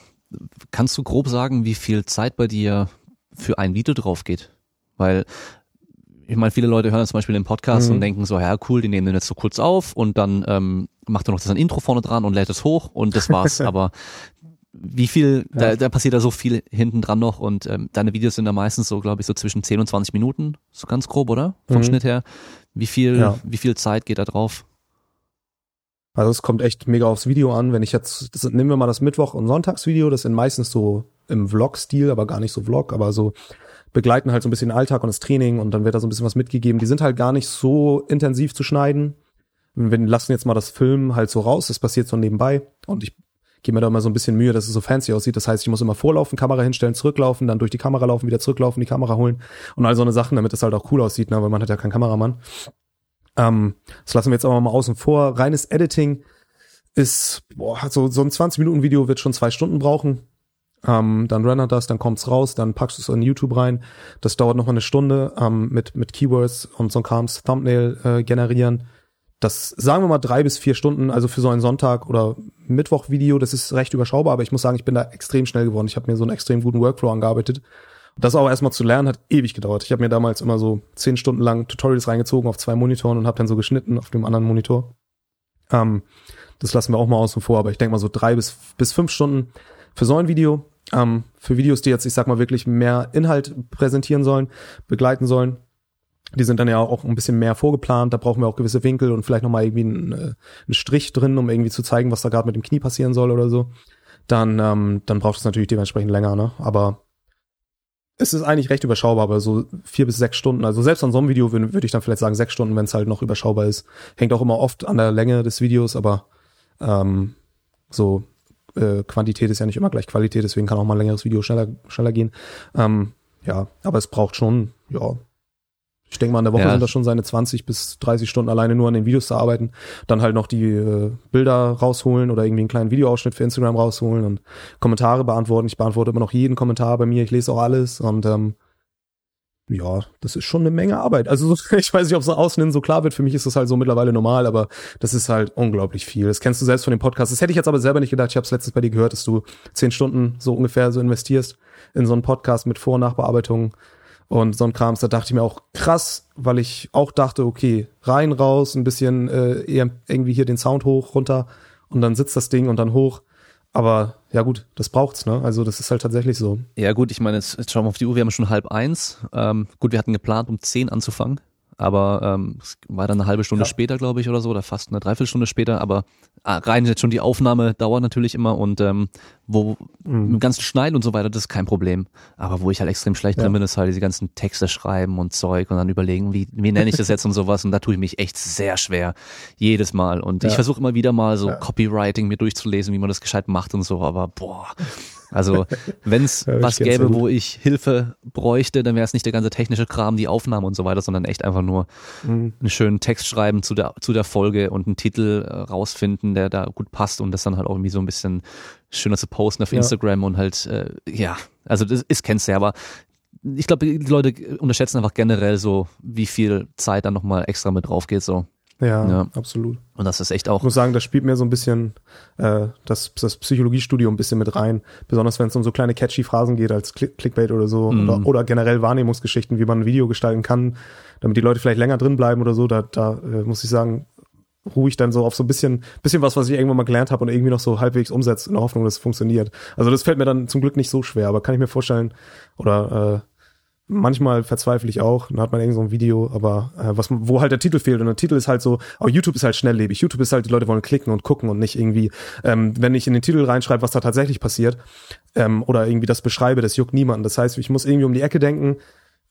kannst du grob sagen, wie viel Zeit bei dir für ein Video drauf geht? Weil ich meine, viele Leute hören zum Beispiel den Podcast mhm. und denken so, ja cool, die nehmen den jetzt so kurz auf und dann ähm, macht er noch das ein Intro vorne dran und lädt es hoch und das war's. Aber wie viel, ja. da, da passiert da so viel hinten dran noch und ähm, deine Videos sind da meistens so, glaube ich, so zwischen 10 und 20 Minuten, so ganz grob, oder? Vom mhm. Schnitt her. Wie viel, ja. wie viel Zeit geht da drauf? Also es kommt echt mega aufs Video an. Wenn ich jetzt, das, nehmen wir mal das Mittwoch- und Sonntagsvideo, das sind meistens so im Vlog-Stil, aber gar nicht so Vlog, aber so begleiten halt so ein bisschen den Alltag und das Training und dann wird da so ein bisschen was mitgegeben. Die sind halt gar nicht so intensiv zu schneiden. Wir lassen jetzt mal das Film halt so raus, das passiert so nebenbei und ich gebe mir da immer so ein bisschen Mühe, dass es so fancy aussieht. Das heißt, ich muss immer vorlaufen, Kamera hinstellen, zurücklaufen, dann durch die Kamera laufen, wieder zurücklaufen, die Kamera holen und all so eine Sachen, damit es halt auch cool aussieht, ne? weil man hat ja keinen Kameramann. Ähm, das lassen wir jetzt aber mal außen vor. Reines Editing ist, boah, so, so ein 20-Minuten-Video wird schon zwei Stunden brauchen. Ähm, dann rendert das, dann kommt's raus, dann packst du es in YouTube rein. Das dauert noch mal eine Stunde ähm, mit, mit Keywords und so ein Krams Thumbnail äh, generieren. Das sagen wir mal drei bis vier Stunden, also für so einen Sonntag oder Mittwoch-Video, das ist recht überschaubar, aber ich muss sagen, ich bin da extrem schnell geworden. Ich habe mir so einen extrem guten Workflow angearbeitet. Das auch erstmal zu lernen hat ewig gedauert. Ich habe mir damals immer so zehn Stunden lang Tutorials reingezogen auf zwei Monitoren und habe dann so geschnitten auf dem anderen Monitor. Ähm, das lassen wir auch mal außen vor, aber ich denke mal so drei bis, bis fünf Stunden für so ein Video. Ähm, für Videos, die jetzt, ich sag mal, wirklich mehr Inhalt präsentieren sollen, begleiten sollen. Die sind dann ja auch ein bisschen mehr vorgeplant, da brauchen wir auch gewisse Winkel und vielleicht nochmal irgendwie einen, äh, einen Strich drin, um irgendwie zu zeigen, was da gerade mit dem Knie passieren soll oder so. Dann, ähm, dann braucht es natürlich dementsprechend länger, ne? Aber es ist eigentlich recht überschaubar, aber so vier bis sechs Stunden. Also selbst an so einem Video würde würd ich dann vielleicht sagen sechs Stunden, wenn es halt noch überschaubar ist. Hängt auch immer oft an der Länge des Videos, aber ähm, so äh, Quantität ist ja nicht immer gleich Qualität, deswegen kann auch mal ein längeres Video schneller, schneller gehen. Ähm, ja, aber es braucht schon, ja, ich denke mal, in der Woche ja. sind das schon seine 20 bis 30 Stunden alleine nur an den Videos zu arbeiten. Dann halt noch die äh, Bilder rausholen oder irgendwie einen kleinen Videoausschnitt für Instagram rausholen und Kommentare beantworten. Ich beantworte immer noch jeden Kommentar bei mir. Ich lese auch alles und ähm, ja, das ist schon eine Menge Arbeit. Also ich weiß nicht, ob es außen so klar wird. Für mich ist das halt so mittlerweile normal, aber das ist halt unglaublich viel. Das kennst du selbst von dem Podcast. Das hätte ich jetzt aber selber nicht gedacht. Ich habe es letztens bei dir gehört, dass du zehn Stunden so ungefähr so investierst in so einen Podcast mit Vor- und Nachbearbeitung und so ein Krams, da dachte ich mir auch krass, weil ich auch dachte, okay, rein, raus, ein bisschen äh, irgendwie hier den Sound hoch, runter und dann sitzt das Ding und dann hoch. Aber ja gut, das braucht's, ne? Also das ist halt tatsächlich so. Ja gut, ich meine, jetzt, jetzt schauen wir auf die Uhr, wir haben schon halb eins. Ähm, gut, wir hatten geplant, um zehn anzufangen aber ähm, es war dann eine halbe Stunde ja. später, glaube ich, oder so, oder fast eine Dreiviertelstunde später, aber ah, rein jetzt schon die Aufnahme dauert natürlich immer und ähm, wo mhm. mit dem ganzen Schneiden und so weiter, das ist kein Problem. Aber wo ich halt extrem schlecht ja. drin bin, ist halt diese ganzen Texte schreiben und Zeug und dann überlegen, wie, wie nenne ich das jetzt und sowas. Und da tue ich mich echt sehr schwer. Jedes Mal. Und ja. ich versuche immer wieder mal so Copywriting mir durchzulesen, wie man das gescheit macht und so, aber boah. Also wenn es ja, was gäbe, wo ich Hilfe bräuchte, dann wäre es nicht der ganze technische Kram, die Aufnahme und so weiter, sondern echt einfach nur mhm. einen schönen Text schreiben zu der, zu der Folge und einen Titel äh, rausfinden, der da gut passt und das dann halt auch irgendwie so ein bisschen schöner zu posten auf ja. Instagram und halt, äh, ja, also das ist, kennst du ja, aber ich glaube, die Leute unterschätzen einfach generell so, wie viel Zeit dann nochmal extra mit drauf geht, so. Ja, ja, absolut. Und das ist echt auch. Ich muss sagen, das spielt mir so ein bisschen äh, das, das Psychologiestudium ein bisschen mit rein. Besonders wenn es um so kleine catchy Phrasen geht als Click Clickbait oder so mm. oder, oder generell Wahrnehmungsgeschichten, wie man ein Video gestalten kann, damit die Leute vielleicht länger drin bleiben oder so. Da, da äh, muss ich sagen, ruhe ich dann so auf so ein bisschen, bisschen was, was ich irgendwann mal gelernt habe und irgendwie noch so halbwegs umsetze in der Hoffnung, dass es funktioniert. Also das fällt mir dann zum Glück nicht so schwer, aber kann ich mir vorstellen, oder äh, manchmal verzweifle ich auch, dann hat man irgend so ein Video, aber äh, was, wo halt der Titel fehlt und der Titel ist halt so, oh, YouTube ist halt schnelllebig, YouTube ist halt, die Leute wollen klicken und gucken und nicht irgendwie, ähm, wenn ich in den Titel reinschreibe, was da tatsächlich passiert ähm, oder irgendwie das beschreibe, das juckt niemanden. Das heißt, ich muss irgendwie um die Ecke denken,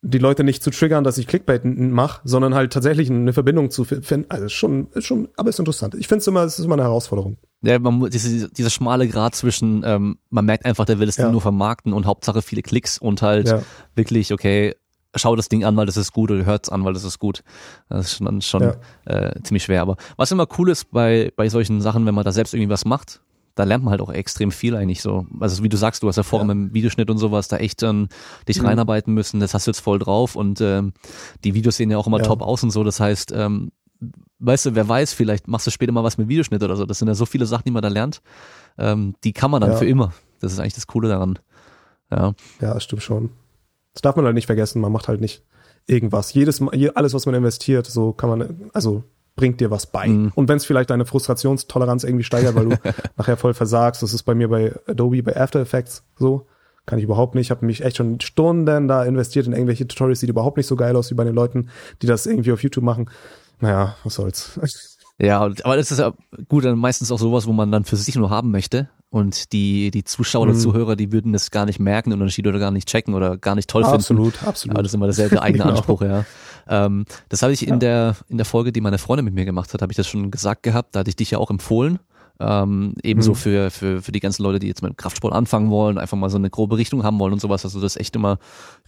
die Leute nicht zu triggern, dass ich Clickbait mache, sondern halt tatsächlich eine Verbindung zu finden. Also schon, schon, aber ist interessant. Ich finde es immer, es ist immer eine Herausforderung. Ja, man, diese, dieser schmale Grad zwischen, ähm, man merkt einfach, der will das ja. Ding nur vermarkten und Hauptsache viele Klicks und halt ja. wirklich, okay, schau das Ding an, weil das ist gut oder hört's an, weil das ist gut. Das ist schon, schon ja. äh, ziemlich schwer. Aber was immer cool ist bei, bei solchen Sachen, wenn man da selbst irgendwie was macht, da lernt man halt auch extrem viel eigentlich so. Also wie du sagst, du hast ja vorher ja. im Videoschnitt und sowas da echt dann dich mhm. reinarbeiten müssen. Das hast du jetzt voll drauf und ähm, die Videos sehen ja auch immer ja. top aus und so. Das heißt, ähm, weißt du, wer weiß, vielleicht machst du später mal was mit Videoschnitt oder so. Das sind ja so viele Sachen, die man da lernt. Ähm, die kann man dann ja. für immer. Das ist eigentlich das Coole daran. Ja. Ja, das stimmt schon. Das darf man halt nicht vergessen. Man macht halt nicht irgendwas. Jedes, alles, was man investiert, so kann man, also bringt dir was bei. Mhm. Und wenn es vielleicht deine Frustrationstoleranz irgendwie steigert, weil du nachher voll versagst, das ist bei mir bei Adobe, bei After Effects so, kann ich überhaupt nicht. Ich habe mich echt schon Stunden da investiert in irgendwelche Tutorials, sieht überhaupt nicht so geil aus wie bei den Leuten, die das irgendwie auf YouTube machen. Naja, was soll's. Ja, aber das ist ja gut, dann meistens auch sowas, wo man dann für sich nur haben möchte. Und die, die Zuschauer oder mhm. Zuhörer, die würden das gar nicht merken, den Unterschied oder gar nicht checken oder gar nicht toll absolut, finden. Absolut, absolut. Aber das ist immer derselbe eigene genau. Anspruch, ja. Ähm, das habe ich in der, in der Folge, die meine Freundin mit mir gemacht hat, habe ich das schon gesagt gehabt. Da hatte ich dich ja auch empfohlen. Ähm, ebenso mhm. für, für, für die ganzen Leute, die jetzt mit Kraftsport anfangen wollen, einfach mal so eine grobe Richtung haben wollen und sowas, dass du das echt immer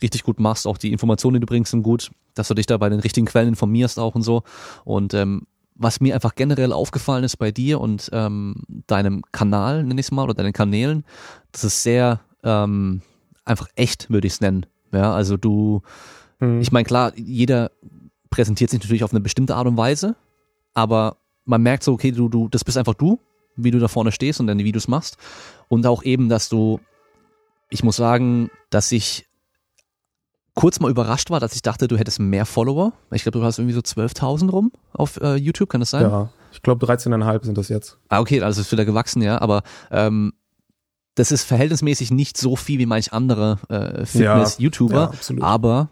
richtig gut machst. Auch die Informationen, die du bringst, sind gut, dass du dich da bei den richtigen Quellen informierst auch und so. Und ähm, was mir einfach generell aufgefallen ist bei dir und ähm, deinem Kanal, nenn ich es mal, oder deinen Kanälen, das ist sehr ähm, einfach echt, würde ich es nennen. Ja, also du, mhm. ich meine, klar, jeder präsentiert sich natürlich auf eine bestimmte Art und Weise, aber man merkt so, okay, du, du, das bist einfach du, wie du da vorne stehst und deine Videos machst. Und auch eben, dass du, ich muss sagen, dass ich kurz mal überrascht war, dass ich dachte, du hättest mehr Follower. Ich glaube, du hast irgendwie so 12.000 rum auf äh, YouTube, kann das sein? Ja, ich glaube 13,5 sind das jetzt. Ah, okay, also ist wieder gewachsen, ja, aber ähm, das ist verhältnismäßig nicht so viel wie manch andere äh, Fitness-YouTuber, ja, ja, aber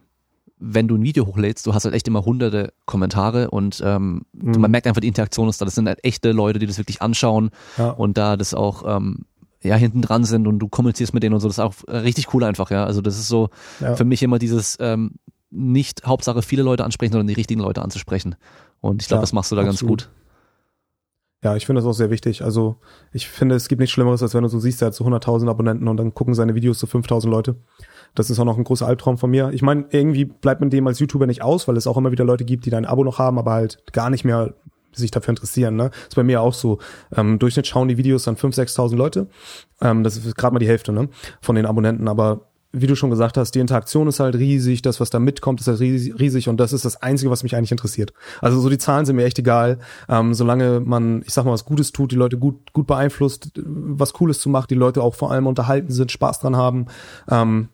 wenn du ein Video hochlädst, du hast halt echt immer hunderte Kommentare und ähm, Mhm. man merkt einfach, die Interaktion ist da. Das sind halt echte Leute, die das wirklich anschauen Ja. und da das auch ähm, ja hinten dran sind und du kommunizierst mit denen und so. Das ist auch äh, richtig cool einfach, ja. Also das ist so Ja. für mich immer dieses ähm, nicht Hauptsache viele Leute ansprechen, sondern die richtigen Leute anzusprechen. Und ich glaube, Ja, das machst du da ganz absolut. gut. Ja, ich finde das auch sehr wichtig. Also ich finde, es gibt nichts Schlimmeres, als wenn du so siehst, er hat so 100.000 Abonnenten und dann gucken seine Videos so 5.000 Leute. Das ist auch noch ein großer Albtraum von mir. Ich meine, irgendwie bleibt man dem als YouTuber nicht aus, weil es auch immer wieder Leute gibt, die dein Abo noch haben, aber halt gar nicht mehr sich dafür interessieren. Ne? Ist bei mir auch so. Ähm, Durchschnitt schauen die Videos dann 5.000, 6.000 Leute. Ähm, das ist gerade mal die Hälfte ne? von den Abonnenten. Aber wie du schon gesagt hast, die Interaktion ist halt riesig, das, was da mitkommt, ist halt riesig, und das ist das Einzige, was mich eigentlich interessiert. Also so die Zahlen sind mir echt egal, ähm, solange man, ich sag mal, was Gutes tut, die Leute gut, gut beeinflusst, was Cooles zu macht, die Leute auch vor allem unterhalten sind, Spaß dran haben, ähm,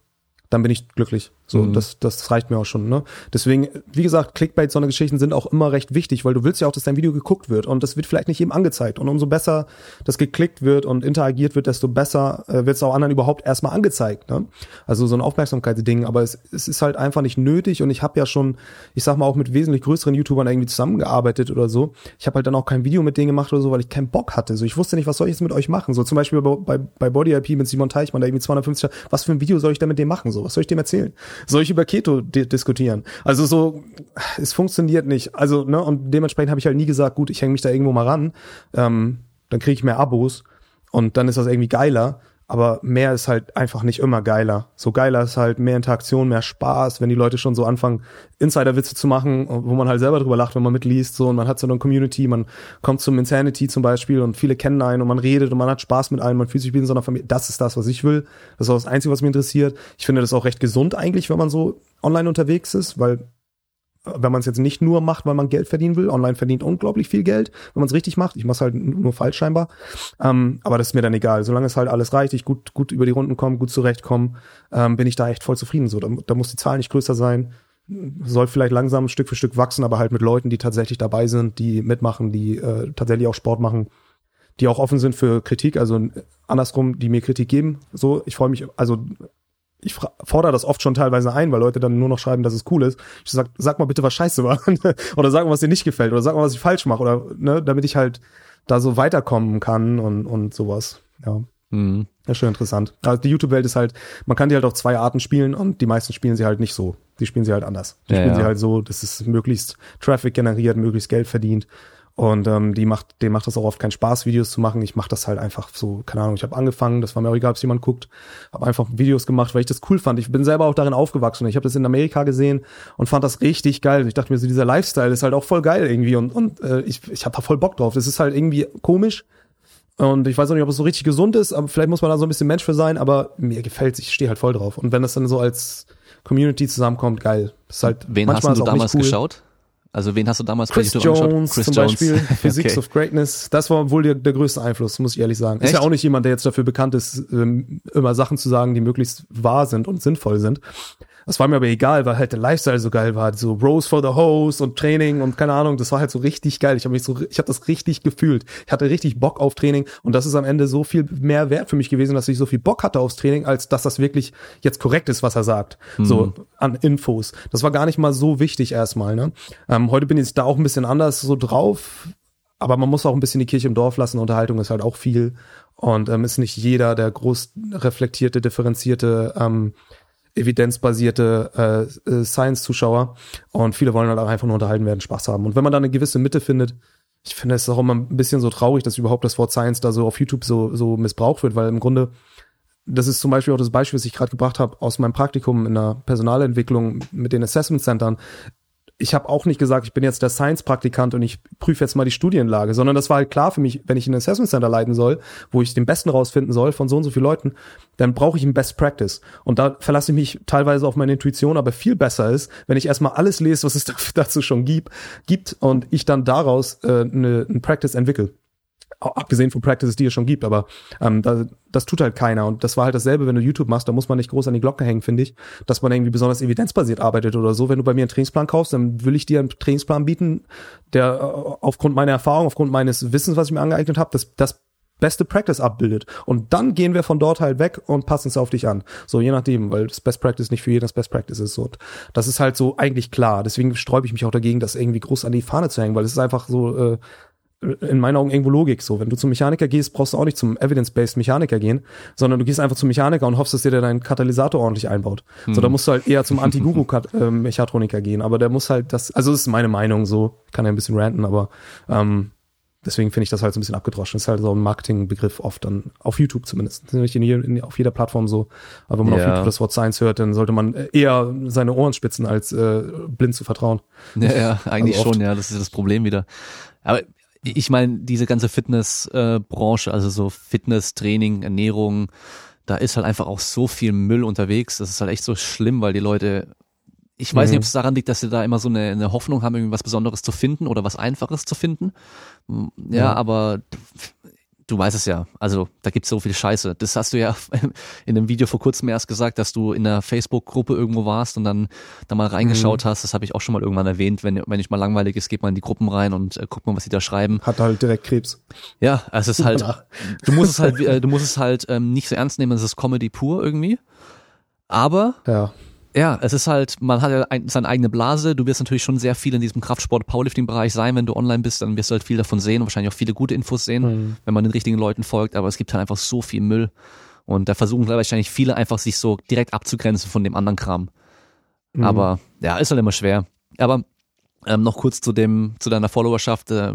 dann bin ich glücklich. So, Mhm. das, das reicht mir auch schon. Ne? Deswegen, wie gesagt, Clickbait, so eine Geschichten sind auch immer recht wichtig, weil du willst ja auch, dass dein Video geguckt wird und das wird vielleicht nicht jedem angezeigt. Und umso besser das geklickt wird und interagiert wird, desto besser äh, wird es auch anderen überhaupt erstmal angezeigt. Ne? Also so ein Aufmerksamkeitsding. Aber es, es ist halt einfach nicht nötig und ich habe ja schon, ich sag mal, auch mit wesentlich größeren YouTubern irgendwie zusammengearbeitet oder so. Ich habe halt dann auch kein Video mit denen gemacht oder so, weil ich keinen Bock hatte. So, ich wusste nicht, was soll ich jetzt mit euch machen. So zum Beispiel bei, bei, bei Body IP mit Simon Teichmann, der irgendwie 250, was für ein Video soll ich denn mit dem machen? So, was soll ich dem erzählen? Soll ich über Keto di diskutieren? Also so, es funktioniert nicht. Also, ne, und dementsprechend habe ich halt nie gesagt, gut, ich hänge mich da irgendwo mal ran, ähm, dann kriege ich mehr Abos und dann ist das irgendwie geiler. Aber mehr ist halt einfach nicht immer geiler. So geiler ist halt mehr Interaktion, mehr Spaß, wenn die Leute schon so anfangen, Insider-Witze zu machen, wo man halt selber drüber lacht, wenn man mitliest, so, und man hat so eine Community, man kommt zum Insanity zum Beispiel und viele kennen einen und man redet und man hat Spaß mit allen, man fühlt sich wie in so einer Familie. Das ist das, was ich will. Das ist auch das Einzige, was mich interessiert. Ich finde das auch recht gesund eigentlich, wenn man so online unterwegs ist, weil wenn man es jetzt nicht nur macht, weil man Geld verdienen will. Online verdient unglaublich viel Geld, wenn man es richtig macht. Ich mache halt nur falsch scheinbar. Ähm, aber das ist mir dann egal. Solange es halt alles reicht, ich gut, gut über die Runden komme, gut zurechtkomme, ähm, bin ich da echt voll zufrieden. So, da, da muss die Zahl nicht größer sein. Soll vielleicht langsam Stück für Stück wachsen, aber halt mit Leuten, die tatsächlich dabei sind, die mitmachen, die äh, tatsächlich auch Sport machen, die auch offen sind für Kritik, also äh, andersrum, die mir Kritik geben. So, ich freue mich, also ich fordere das oft schon teilweise ein, weil Leute dann nur noch schreiben, dass es cool ist. Ich sag, sag mal bitte, was scheiße war. oder sag mal, was dir nicht gefällt. Oder sag mal, was ich falsch mache. Oder, ne, damit ich halt da so weiterkommen kann und, und sowas. Ja. Mhm. Ja, schon interessant. Also die YouTube-Welt ist halt, man kann die halt auf zwei Arten spielen und die meisten spielen sie halt nicht so. Die spielen sie halt anders. Die Ja, spielen ja. sie halt so, dass es möglichst Traffic generiert, möglichst Geld verdient. Und ähm, die macht, denen macht das auch oft keinen Spaß, Videos zu machen. Ich mache das halt einfach so, keine Ahnung, ich habe angefangen, das war mir auch egal, ob es jemand guckt, habe einfach Videos gemacht, weil ich das cool fand. Ich bin selber auch darin aufgewachsen. Ich habe das in Amerika gesehen und fand das richtig geil. Ich dachte mir so, dieser Lifestyle ist halt auch voll geil irgendwie und, und äh, ich, ich habe da voll Bock drauf. Das ist halt irgendwie komisch, und ich weiß auch nicht, ob es so richtig gesund ist, aber vielleicht muss man da so ein bisschen Mensch für sein, aber mir gefällt's, ich stehe halt voll drauf. Und wenn das dann so als Community zusammenkommt, geil. Das ist halt Wen hast du damals cool. geschaut? Also wen hast du damals bei Chris YouTube angeschaut? Jones Chris zum Jones. Beispiel, Physics Okay. of Greatness, das war wohl der, der größte Einfluss, muss ich ehrlich sagen. Ist Echt? ja auch nicht jemand, der jetzt dafür bekannt ist, ähm, immer Sachen zu sagen, die möglichst wahr sind und sinnvoll sind. Das war mir aber egal, weil halt der Lifestyle so geil war, so Rose for the Hose und Training und keine Ahnung, das war halt so richtig geil. Ich habe mich so, ich habe das richtig gefühlt. Ich hatte richtig Bock auf Training und das ist am Ende so viel mehr wert für mich gewesen, dass ich so viel Bock hatte aufs Training, als dass das wirklich jetzt korrekt ist, was er sagt. So an Infos. Das war gar nicht mal so wichtig erstmal. Ne? Ähm, heute bin ich da auch ein bisschen anders so drauf, aber man muss auch ein bisschen die Kirche im Dorf lassen. Unterhaltung ist halt auch viel und ähm, ist nicht jeder der groß reflektierte, differenzierte, ähm, evidenzbasierte äh, äh, Science-Zuschauer und viele wollen halt einfach nur unterhalten werden, Spaß haben. Und wenn man da eine gewisse Mitte findet, ich finde es auch immer ein bisschen so traurig, dass überhaupt das Wort Science da so auf YouTube so, so missbraucht wird, weil im Grunde das ist zum Beispiel auch das Beispiel, was ich gerade gebracht habe aus meinem Praktikum in der Personalentwicklung mit den Assessment Centern. Ich habe auch nicht gesagt, ich bin jetzt der Science-Praktikant und ich prüfe jetzt mal die Studienlage, sondern das war halt klar für mich, wenn ich ein Assessment Center leiten soll, wo ich den Besten rausfinden soll von so und so vielen Leuten, dann brauche ich ein Best Practice. Und da verlasse ich mich teilweise auf meine Intuition, aber viel besser ist, wenn ich erstmal alles lese, was es dazu schon gibt, gibt und ich dann daraus äh, eine, ein Practice entwickle abgesehen von Practices, die es schon gibt, aber ähm, da, das tut halt keiner. Und das war halt dasselbe, wenn du YouTube machst, da muss man nicht groß an die Glocke hängen, finde ich, dass man irgendwie besonders evidenzbasiert arbeitet oder so. Wenn du bei mir einen Trainingsplan kaufst, dann will ich dir einen Trainingsplan bieten, der äh, aufgrund meiner Erfahrung, aufgrund meines Wissens, was ich mir angeeignet habe, das, das beste Practice abbildet. Und dann gehen wir von dort halt weg und passen es auf dich an. So, je nachdem, weil das Best Practice nicht für jeden das Best Practice ist. Und das ist halt so eigentlich klar. Deswegen sträube ich mich auch dagegen, das irgendwie groß an die Fahne zu hängen, weil es ist einfach so, äh, in meinen Augen irgendwo Logik so. Wenn du zum Mechaniker gehst, brauchst du auch nicht zum Evidence-Based Mechaniker gehen, sondern du gehst einfach zum Mechaniker und hoffst, dass der deinen Katalysator ordentlich einbaut. Hm. So, da musst du halt eher zum Anti-Guru-Mechatroniker gehen. Aber der muss halt das, also das ist meine Meinung so. Ich kann ja ein bisschen ranten, aber ähm, deswegen finde ich das halt so ein bisschen abgedroschen. Das ist halt so ein Marketingbegriff oft dann, auf YouTube zumindest. Nicht in, in, auf jeder Plattform so. Aber wenn man ja. auf YouTube das Wort Science hört, dann sollte man eher seine Ohren spitzen, als äh, blind zu vertrauen. Ja, ja, eigentlich also schon, ja. Das ist das Problem wieder. Aber ich meine, diese ganze Fitnessbranche, äh, also so Fitness, Training, Ernährung, da ist halt einfach auch so viel Müll unterwegs. Das ist halt echt so schlimm, weil die Leute, ich weiß mhm. nicht, ob es daran liegt, dass sie da immer so eine, eine Hoffnung haben, irgendwie was Besonderes zu finden oder was Einfaches zu finden. Ja, ja. aber du weißt es ja, also da gibt's so viel Scheiße. Das hast du ja in einem Video vor kurzem erst gesagt, dass du in einer Facebook-Gruppe irgendwo warst und dann da mal reingeschaut mhm. hast. Das habe ich auch schon mal irgendwann erwähnt. Wenn, wenn ich mal langweilig ist, geht man in die Gruppen rein und äh, guckt mal, was sie da schreiben. Hat halt direkt Krebs. Ja, es ist halt, du musst es halt, äh, du musst es halt ähm, nicht so ernst nehmen, es ist Comedy pur irgendwie. Aber ja ja, es ist halt, man hat ja ein, seine eigene Blase. Du wirst natürlich schon sehr viel in diesem Kraftsport-Powerlifting-Bereich sein, wenn du online bist, dann wirst du halt viel davon sehen und wahrscheinlich auch viele gute Infos sehen, mhm. wenn man den richtigen Leuten folgt. Aber es gibt halt einfach so viel Müll. Und da versuchen wahrscheinlich viele einfach sich so direkt abzugrenzen von dem anderen Kram. Mhm. Aber ja, ist halt immer schwer. Aber ähm, noch kurz zu dem, zu deiner Followerschaft. Äh,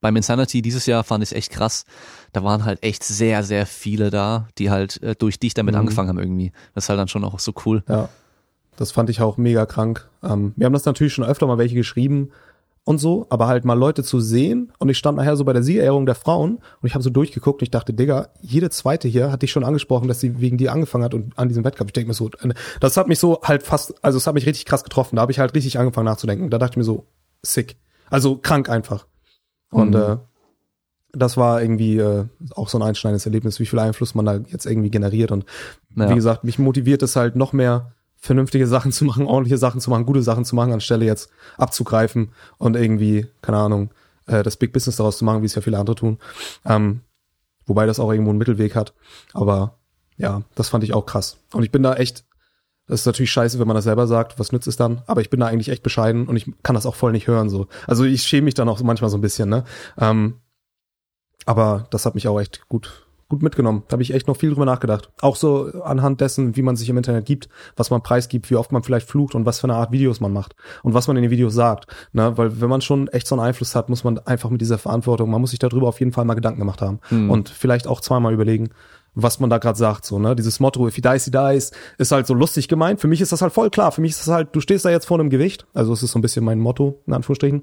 beim Insanity dieses Jahr fand ich es echt krass. Da waren halt echt sehr, sehr viele da, die halt äh, durch dich damit mhm. angefangen haben irgendwie. Das ist halt dann schon auch so cool. Ja. Das fand ich auch mega krank. Ähm, wir haben das natürlich schon öfter mal welche geschrieben und so, aber halt mal Leute zu sehen und ich stand nachher so bei der Siegerehrung der Frauen und ich habe so durchgeguckt und ich dachte, Digga, jede zweite hier hat dich schon angesprochen, dass sie wegen dir angefangen hat und an diesem Wettkampf. Ich denke mir so, äh, das hat mich so halt fast, also es hat mich richtig krass getroffen. Da habe ich halt richtig angefangen nachzudenken. Da dachte ich mir so, sick. Also krank einfach. Und mhm. äh, das war irgendwie äh, auch so ein einschneidendes Erlebnis, wie viel Einfluss man da jetzt irgendwie generiert. Und ja. wie gesagt, mich motiviert es halt noch mehr, vernünftige Sachen zu machen, ordentliche Sachen zu machen, gute Sachen zu machen, anstelle jetzt abzugreifen und irgendwie, keine Ahnung, äh, das Big Business daraus zu machen, wie es ja viele andere tun. Ähm, wobei das auch irgendwo einen Mittelweg hat. Aber ja, das fand ich auch krass. Und ich bin da echt, das ist natürlich scheiße, wenn man das selber sagt, was nützt es dann? Aber ich bin da eigentlich echt bescheiden und ich kann das auch voll nicht hören. so. Also ich schäme mich dann auch manchmal so ein bisschen, ne? Ähm, aber das hat mich auch echt gut gut mitgenommen. Da habe ich echt noch viel drüber nachgedacht. Auch so anhand dessen, wie man sich im Internet gibt, was man preisgibt, wie oft man vielleicht flucht und was für eine Art Videos man macht und was man in den Videos sagt. Ne? Weil wenn man schon echt so einen Einfluss hat, muss man einfach mit dieser Verantwortung, man muss sich darüber auf jeden Fall mal Gedanken gemacht haben mhm. und vielleicht auch zweimal überlegen, was man da gerade sagt, so, ne? Dieses Motto, if he dies, he dies, ist halt so lustig gemeint. Für mich ist das halt voll klar. Für mich ist das halt, du stehst da jetzt vor einem Gewicht. Also es ist so ein bisschen mein Motto, in Anführungsstrichen.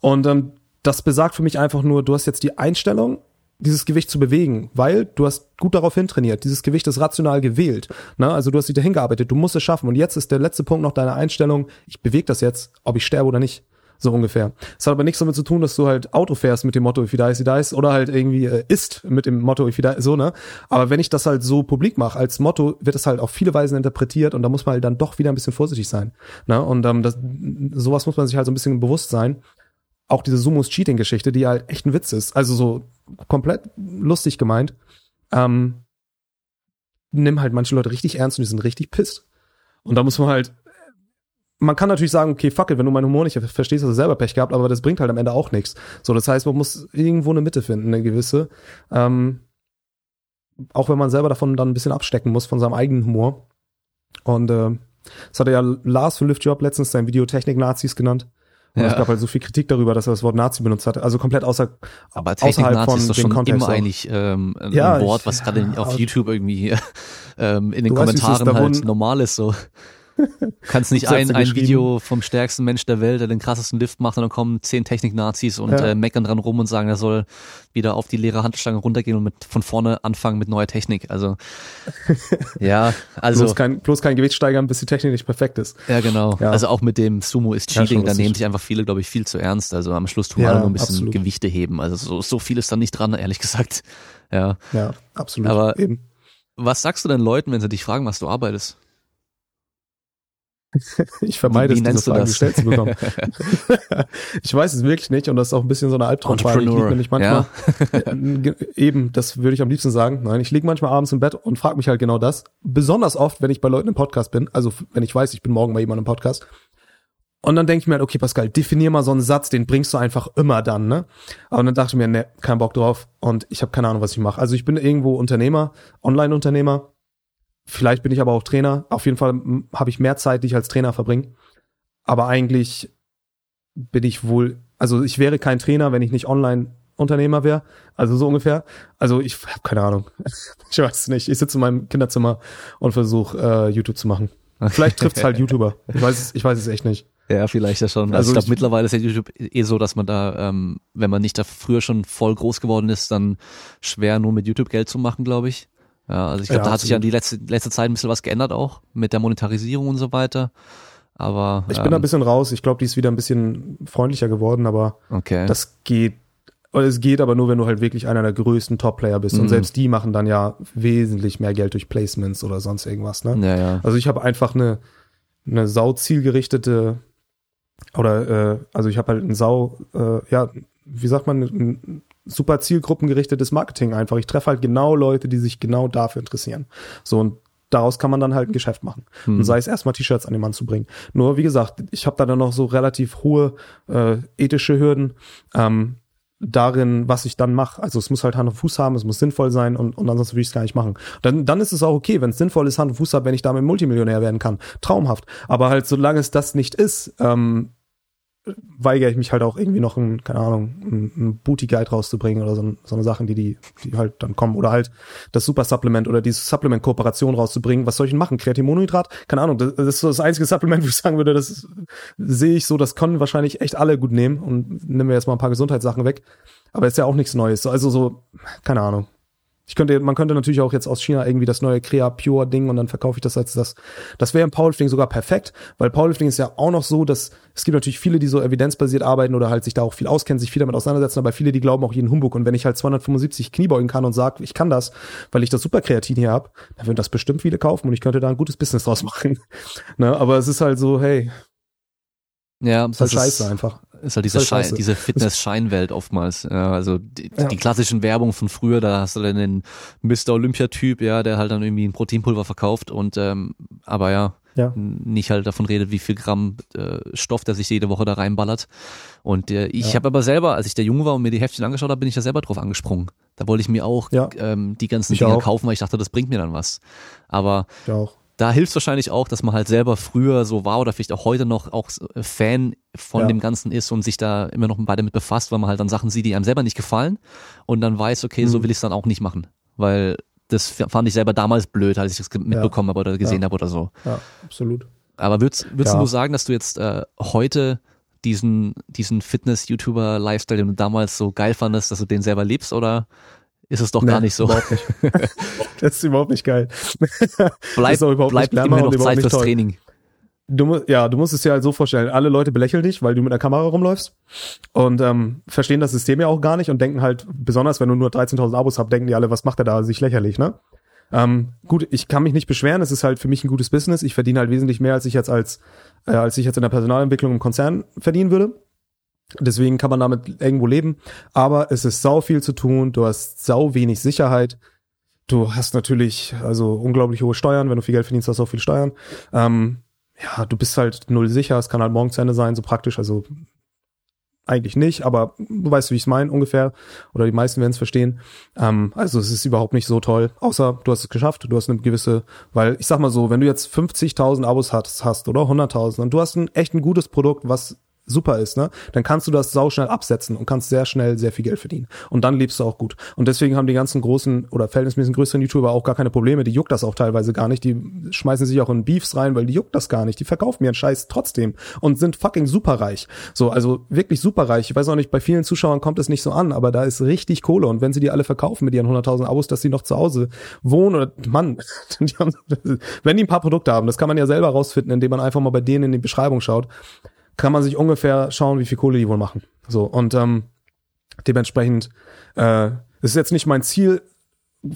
Und ähm, das besagt für mich einfach nur, du hast jetzt die Einstellung, dieses Gewicht zu bewegen, weil du hast gut darauf hintrainiert, dieses Gewicht ist rational gewählt. Ne? Also du hast dich dahin gearbeitet, du musst es schaffen. Und jetzt ist der letzte Punkt noch deine Einstellung, ich bewege das jetzt, ob ich sterbe oder nicht. So ungefähr. Es hat aber nichts damit zu tun, dass du halt Auto fährst mit dem Motto, if you die, if you dies, oder halt irgendwie äh, isst mit dem Motto, if you die, so, ne? Aber wenn ich das halt so publik mache, als Motto, wird es halt auf viele Weisen interpretiert und da muss man halt dann doch wieder ein bisschen vorsichtig sein. Ne? Und ähm, das, sowas muss man sich halt so ein bisschen bewusst sein auch diese Sumos Cheating Geschichte, die halt echt ein Witz ist, also so komplett lustig gemeint, ähm, nimm halt manche Leute richtig ernst und die sind richtig pisst. Und da muss man halt, man kann natürlich sagen, okay, fuck it, wenn du meinen Humor nicht verstehst, hast du selber Pech gehabt, aber das bringt halt am Ende auch nichts. So, das heißt, man muss irgendwo eine Mitte finden, eine gewisse. Ähm, auch wenn man selber davon dann ein bisschen abstecken muss von seinem eigenen Humor. Und äh, das hatte ja Lars von Lift Job letztens sein Video Technik-Nazis genannt. Und ja. es gab halt so viel Kritik darüber, dass er das Wort Nazi benutzt hat. Also komplett außer Aber außerhalb von ist doch schon Kontext immer auch. eigentlich ähm, ein ja, Wort, was gerade auf YouTube irgendwie ähm, in den Kommentaren weißt, halt normal ist. So. Kannst nicht ein, ein Video vom stärksten Mensch der Welt, der den krassesten Lift macht, und dann kommen zehn Technik-Nazis und ja. äh, meckern dran rum und sagen, er soll wieder auf die leere Handstange runtergehen und mit von vorne anfangen mit neuer Technik. Also ja, also bloß kein, bloß kein Gewicht steigern, bis die Technik nicht perfekt ist. Ja, genau. Ja. Also auch mit dem Sumo ist Cheating, ja, da nehmen sich einfach viele, glaube ich, viel zu ernst. Also am Schluss tun wir alle nur ein bisschen absolut. Gewichte heben. Also so, so viel ist da nicht dran, ehrlich gesagt. Ja, ja absolut. Aber Eben. was sagst du denn Leuten, wenn sie dich fragen, was du arbeitest? ich vermeide Wie- wie es, diese das? gestellt zu bekommen. ich weiß es wirklich nicht und das ist auch ein bisschen so eine Albtraumfrage. Ich lieg Entrepreneur, nämlich manchmal, Ge- eben, das würde ich am liebsten sagen. Nein, ich liege manchmal abends im Bett und frage mich halt genau das. Besonders oft, wenn ich bei Leuten im Podcast bin, also wenn ich weiß, ich bin morgen bei jemandem im Podcast. Und dann denke ich mir halt, okay, Pascal, definier mal so einen Satz, den bringst du einfach immer dann, ne? Aber dann dachte ich mir, ne, kein Bock drauf und ich habe keine Ahnung, was ich mache. Also ich bin irgendwo Unternehmer, Online-Unternehmer. Vielleicht bin ich aber auch Trainer. Auf jeden Fall mm, habe ich mehr Zeit, die ich als Trainer verbringe. Aber eigentlich bin ich wohl, also ich wäre kein Trainer, wenn ich nicht Online-Unternehmer wäre. Also so ungefähr. Also ich habe keine Ahnung. Ich weiß es nicht. Ich sitze in meinem Kinderzimmer und versuche äh, YouTube zu machen. Vielleicht trifft's halt YouTuber. Ich weiß es, ich weiß es echt nicht. Ja, vielleicht ja schon. Also, Also ich glaube, mittlerweile ist ja YouTube eh so, dass man da, ähm, wenn man nicht da früher schon voll groß geworden ist, dann schwer nur mit YouTube Geld zu machen, glaube ich. Ja, also ich glaube, Ja, da hat sich ja die letzte, letzte Zeit ein bisschen was geändert auch mit der Monetarisierung und so weiter. Aber Ich bin da ein ähm, bisschen raus. Ich glaube, die ist wieder ein bisschen freundlicher geworden, aber okay. das geht. Es geht aber nur, wenn du halt wirklich einer der größten Top-Player bist. Mhm. Und selbst die machen dann ja wesentlich mehr Geld durch Placements oder sonst irgendwas. Ne? ja, ja. Also ich habe einfach eine, eine sau zielgerichtete oder äh, also ich habe halt ein sau, äh, ja, wie sagt man, ein super zielgruppengerichtetes Marketing einfach. Ich treffe halt genau Leute, die sich genau dafür interessieren. So und daraus kann man dann halt ein Geschäft machen. Hm. Und sei es erstmal T-Shirts an den Mann zu bringen. Nur wie gesagt, ich habe da dann noch so relativ hohe äh, ethische Hürden. Ähm, darin, was ich dann mache. Also es muss halt Hand und Fuß haben, es muss sinnvoll sein und, und ansonsten würde ich es gar nicht machen. Dann, dann ist es auch okay, wenn es sinnvoll ist, Hand und Fuß hat, wenn ich damit Multimillionär werden kann. Traumhaft. Aber halt, solange es das nicht ist, ähm, weigere ich mich halt auch irgendwie noch ein, keine Ahnung, ein, ein Booty Guide rauszubringen oder so, so eine Sachen, die, die, die halt dann kommen. Oder halt das Super Supplement oder diese Supplement-Kooperation rauszubringen. Was soll ich denn machen? Kreatinmonohydrat? Keine Ahnung, das, das ist so das einzige Supplement, wo ich sagen würde, das sehe ich so, das können wahrscheinlich echt alle gut nehmen und nehmen wir jetzt mal ein paar Gesundheitssachen weg. Aber ist ja auch nichts Neues. Also so, keine Ahnung. Ich könnte, man könnte natürlich auch jetzt aus China irgendwie das neue Crea Pure Ding und dann verkaufe ich das als das. Das wäre im Powerlifting sogar perfekt, weil Powerlifting ist ja auch noch so, dass es gibt natürlich viele, die so evidenzbasiert arbeiten oder halt sich da auch viel auskennen, sich viel damit auseinandersetzen, aber viele, die glauben auch jeden Humbug. Und wenn ich halt 275 Kniebeugen kann und sage, ich kann das, weil ich das Superkreatin hier hab, dann würden das bestimmt viele kaufen und ich könnte da ein gutes Business draus machen. ne? Aber es ist halt so, hey, ja, ist halt das scheiße einfach. Ist halt diese, Ist halt Schein, diese Fitness-Scheinwelt oftmals. Ja, also die, Ja. die klassischen Werbung von früher, da hast du dann den Mr. Olympia-Typ, ja, der halt dann irgendwie ein Proteinpulver verkauft und ähm, aber ja, Ja. nicht halt davon redet, wie viel Gramm äh, Stoff der sich jede Woche da reinballert. Und äh, ich Ja. habe aber selber, als ich der Junge war und mir die Heftchen angeschaut habe, bin ich da selber drauf angesprungen. Da wollte ich mir auch Ja. ähm, die ganzen Ich Dinger auch. kaufen, weil ich dachte, das bringt mir dann was. Aber Ich auch. Da hilft wahrscheinlich auch, dass man halt selber früher so war oder vielleicht auch heute noch auch so, äh, Fan von Ja. dem Ganzen ist und sich da immer noch weiter mit befasst, weil man halt dann Sachen sieht, die einem selber nicht gefallen und dann weiß, okay, so Mhm. will ich es dann auch nicht machen, weil das fand ich selber damals blöd, als ich das mitbekommen habe oder gesehen Ja. habe oder so. Ja, absolut. Aber würdest, würdest Ja. du sagen, dass du jetzt äh, heute diesen, diesen Fitness-YouTuber-Lifestyle, den du damals so geil fandest, dass du den selber lebst oder ist es doch gar Nee, nicht so? Nicht. das ist überhaupt nicht geil. Auch überhaupt bleibt nicht immer noch Zeit fürs toll. Training. Du, ja, du musst es dir halt so vorstellen, alle Leute belächeln dich, weil du mit einer Kamera rumläufst und ähm, verstehen das System ja auch gar nicht und denken halt, besonders wenn du nur 13.000 Abos hast, denken die alle, was macht er da, sich lächerlich, ne? Ähm, gut, ich kann mich nicht beschweren, es ist halt für mich ein gutes Business, ich verdiene halt wesentlich mehr, als ich jetzt als, äh, als ich jetzt in der Personalentwicklung im Konzern verdienen würde. Deswegen kann man damit irgendwo leben, aber es ist sau viel zu tun, du hast sau wenig Sicherheit, du hast natürlich also unglaublich hohe Steuern, wenn du viel Geld verdienst, hast du auch viel Steuern. Ähm, ja, du bist halt null sicher, es kann halt morgen zu Ende sein, so praktisch, also eigentlich nicht, aber du weißt, wie ich es meine ungefähr, oder die meisten werden es verstehen. Ähm, also es ist überhaupt nicht so toll, außer du hast es geschafft, du hast eine gewisse, weil ich sag mal so, wenn du jetzt 50.000 Abos hast, hast oder 100.000 und du hast ein echt ein gutes Produkt, was super ist, ne, dann kannst du das sauschnell absetzen und kannst sehr schnell sehr viel Geld verdienen. Und dann lebst du auch gut. Und deswegen haben die ganzen großen oder verhältnismäßig größeren YouTuber auch gar keine Probleme. Die juckt das auch teilweise gar nicht. Die schmeißen sich auch in Beefs rein, weil die juckt das gar nicht. Die verkaufen einen Scheiß trotzdem und sind fucking superreich. So, also wirklich superreich. Ich weiß auch nicht, bei vielen Zuschauern kommt es nicht so an, aber da ist richtig Kohle. Und wenn sie die alle verkaufen mit ihren 100.000 Abos, dass sie noch zu Hause wohnen oder, Mann, die haben, wenn die ein paar Produkte haben, das kann man ja selber rausfinden, indem man einfach mal bei denen in die Beschreibung schaut kann man sich ungefähr schauen, wie viel Kohle die wohl machen. So und ähm, dementsprechend äh, es ist jetzt nicht mein Ziel,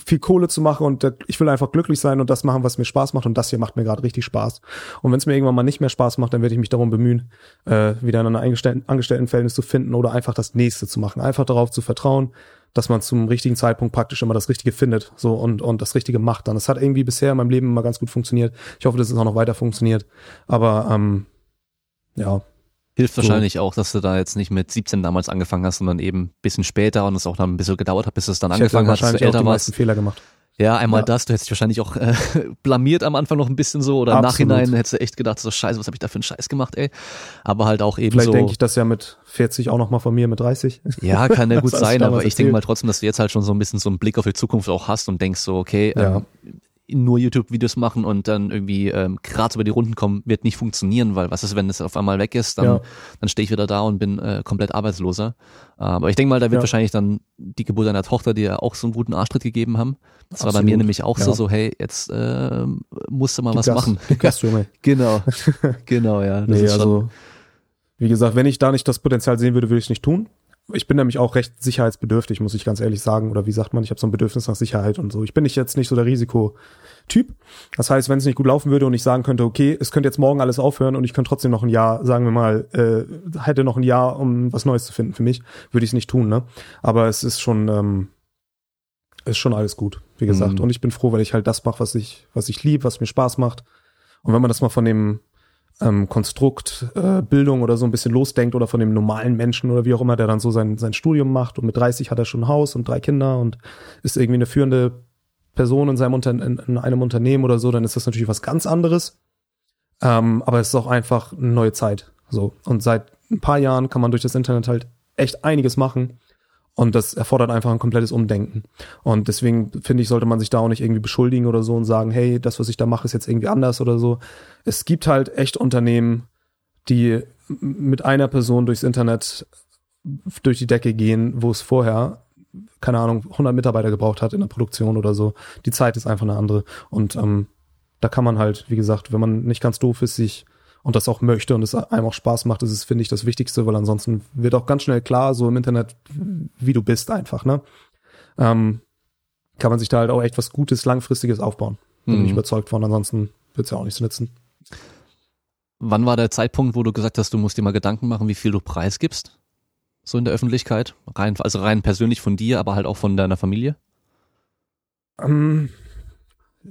viel Kohle zu machen und ich will einfach glücklich sein und das machen, was mir Spaß macht und das hier macht mir gerade richtig Spaß. Und wenn es mir irgendwann mal nicht mehr Spaß macht, dann werde ich mich darum bemühen, äh, wieder in einem Angestelltenverhältnis zu finden oder einfach das nächste zu machen. Einfach darauf zu vertrauen, dass man zum richtigen Zeitpunkt praktisch immer das Richtige findet so und, und das Richtige macht dann. Das hat irgendwie bisher in meinem Leben immer ganz gut funktioniert. Ich hoffe, dass es auch noch weiter funktioniert. Aber ähm, ja, Hilft wahrscheinlich so. auch, dass du da jetzt nicht mit 17 damals angefangen hast, sondern eben bisschen später und es auch dann ein bisschen gedauert hat, bis es dann ich angefangen hat, dass du älter warst. Fehler gemacht. Ja, einmal ja. das, du hättest dich wahrscheinlich auch äh, blamiert am Anfang noch ein bisschen so oder Absolut. im Nachhinein hättest du echt gedacht, so scheiße, was habe ich da für einen Scheiß gemacht, ey. Aber halt auch eben Vielleicht so. Vielleicht denke ich das ja mit 40 auch noch mal von mir mit 30. Ja, kann ja gut sein, aber ich denke mal trotzdem, dass du jetzt halt schon so ein bisschen so einen Blick auf die Zukunft auch hast und denkst so, okay, ja. ähm, nur YouTube-Videos machen und dann irgendwie ähm, gerade über die Runden kommen, wird nicht funktionieren, weil was ist, wenn es auf einmal weg ist, dann, ja. dann stehe ich wieder da und bin äh, komplett arbeitsloser. Aber ich denke mal, da wird ja. wahrscheinlich dann die Geburt deiner Tochter dir auch so einen guten Arschtritt gegeben haben. Das Absolut. war bei mir nämlich auch ja. so, so, hey, jetzt äh, musst du mal Gib was Gas. machen. Gas, Junge. genau, genau, ja. Das nee, ist also, wie gesagt, wenn ich da nicht das Potenzial sehen würde, würde ich es nicht tun ich bin nämlich auch recht sicherheitsbedürftig, muss ich ganz ehrlich sagen. Oder wie sagt man, ich habe so ein Bedürfnis nach Sicherheit und so. Ich bin nicht jetzt nicht so der Risikotyp. Das heißt, wenn es nicht gut laufen würde und ich sagen könnte, okay, es könnte jetzt morgen alles aufhören und ich könnte trotzdem noch ein Jahr, sagen wir mal, äh, hätte noch ein Jahr, um was Neues zu finden für mich, würde ich es nicht tun, ne? Aber es ist schon, ähm, ist schon alles gut, wie gesagt. Mhm. Und ich bin froh, weil ich halt das mache, was ich, was ich liebe, was mir Spaß macht. Und wenn man das mal von dem ähm, Konstrukt äh, Bildung oder so ein bisschen losdenkt oder von dem normalen Menschen oder wie auch immer, der dann so sein, sein Studium macht und mit 30 hat er schon ein Haus und drei Kinder und ist irgendwie eine führende Person in seinem Unter in, in einem Unternehmen oder so, dann ist das natürlich was ganz anderes. Ähm, aber es ist auch einfach eine neue Zeit. So. Und seit ein paar Jahren kann man durch das Internet halt echt einiges machen. Und das erfordert einfach ein komplettes Umdenken. Und deswegen finde ich, sollte man sich da auch nicht irgendwie beschuldigen oder so und sagen, hey, das, was ich da mache, ist jetzt irgendwie anders oder so. Es gibt halt echt Unternehmen, die mit einer Person durchs Internet durch die Decke gehen, wo es vorher keine Ahnung, 100 Mitarbeiter gebraucht hat in der Produktion oder so. Die Zeit ist einfach eine andere. Und ähm, da kann man halt, wie gesagt, wenn man nicht ganz doof ist, sich und das auch möchte und es einem auch Spaß macht, das ist, finde ich, das Wichtigste, weil ansonsten wird auch ganz schnell klar, so im Internet, wie du bist einfach, ne? Ähm, kann man sich da halt auch echt was Gutes, Langfristiges aufbauen. Bin mhm. ich überzeugt von, ansonsten wird es ja auch nichts nützen. Wann war der Zeitpunkt, wo du gesagt hast, du musst dir mal Gedanken machen, wie viel du preisgibst? So in der Öffentlichkeit? Rein, also rein persönlich von dir, aber halt auch von deiner Familie? Ähm,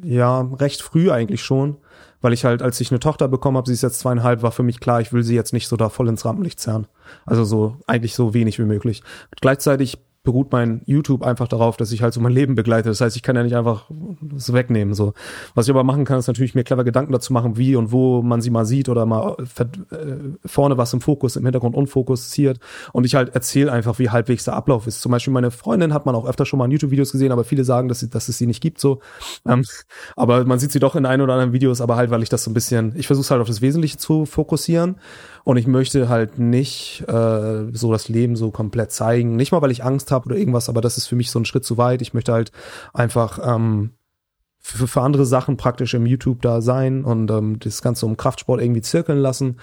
ja, recht früh eigentlich schon weil ich halt, als ich eine Tochter bekommen habe, sie ist jetzt zweieinhalb, war für mich klar, ich will sie jetzt nicht so da voll ins Rampenlicht zerren. Also so eigentlich so wenig wie möglich. Gleichzeitig beruht mein YouTube einfach darauf, dass ich halt so mein Leben begleite. Das heißt, ich kann ja nicht einfach das wegnehmen. So, was ich aber machen kann, ist natürlich mir clever Gedanken dazu machen, wie und wo man sie mal sieht oder mal äh, vorne was im Fokus, im Hintergrund unfokussiert. Und ich halt erzähle einfach, wie halbwegs der Ablauf ist. Zum Beispiel meine Freundin hat man auch öfter schon mal in YouTube-Videos gesehen, aber viele sagen, dass, sie, dass es sie nicht gibt. So, ähm, aber man sieht sie doch in ein oder anderen Videos, aber halt, weil ich das so ein bisschen, ich versuche halt auf das Wesentliche zu fokussieren und ich möchte halt nicht äh, so das Leben so komplett zeigen. Nicht mal, weil ich Angst habe oder irgendwas, aber das ist für mich so ein Schritt zu weit. Ich möchte halt einfach ähm, für, für andere Sachen praktisch im YouTube da sein und ähm, das Ganze um Kraftsport irgendwie zirkeln lassen.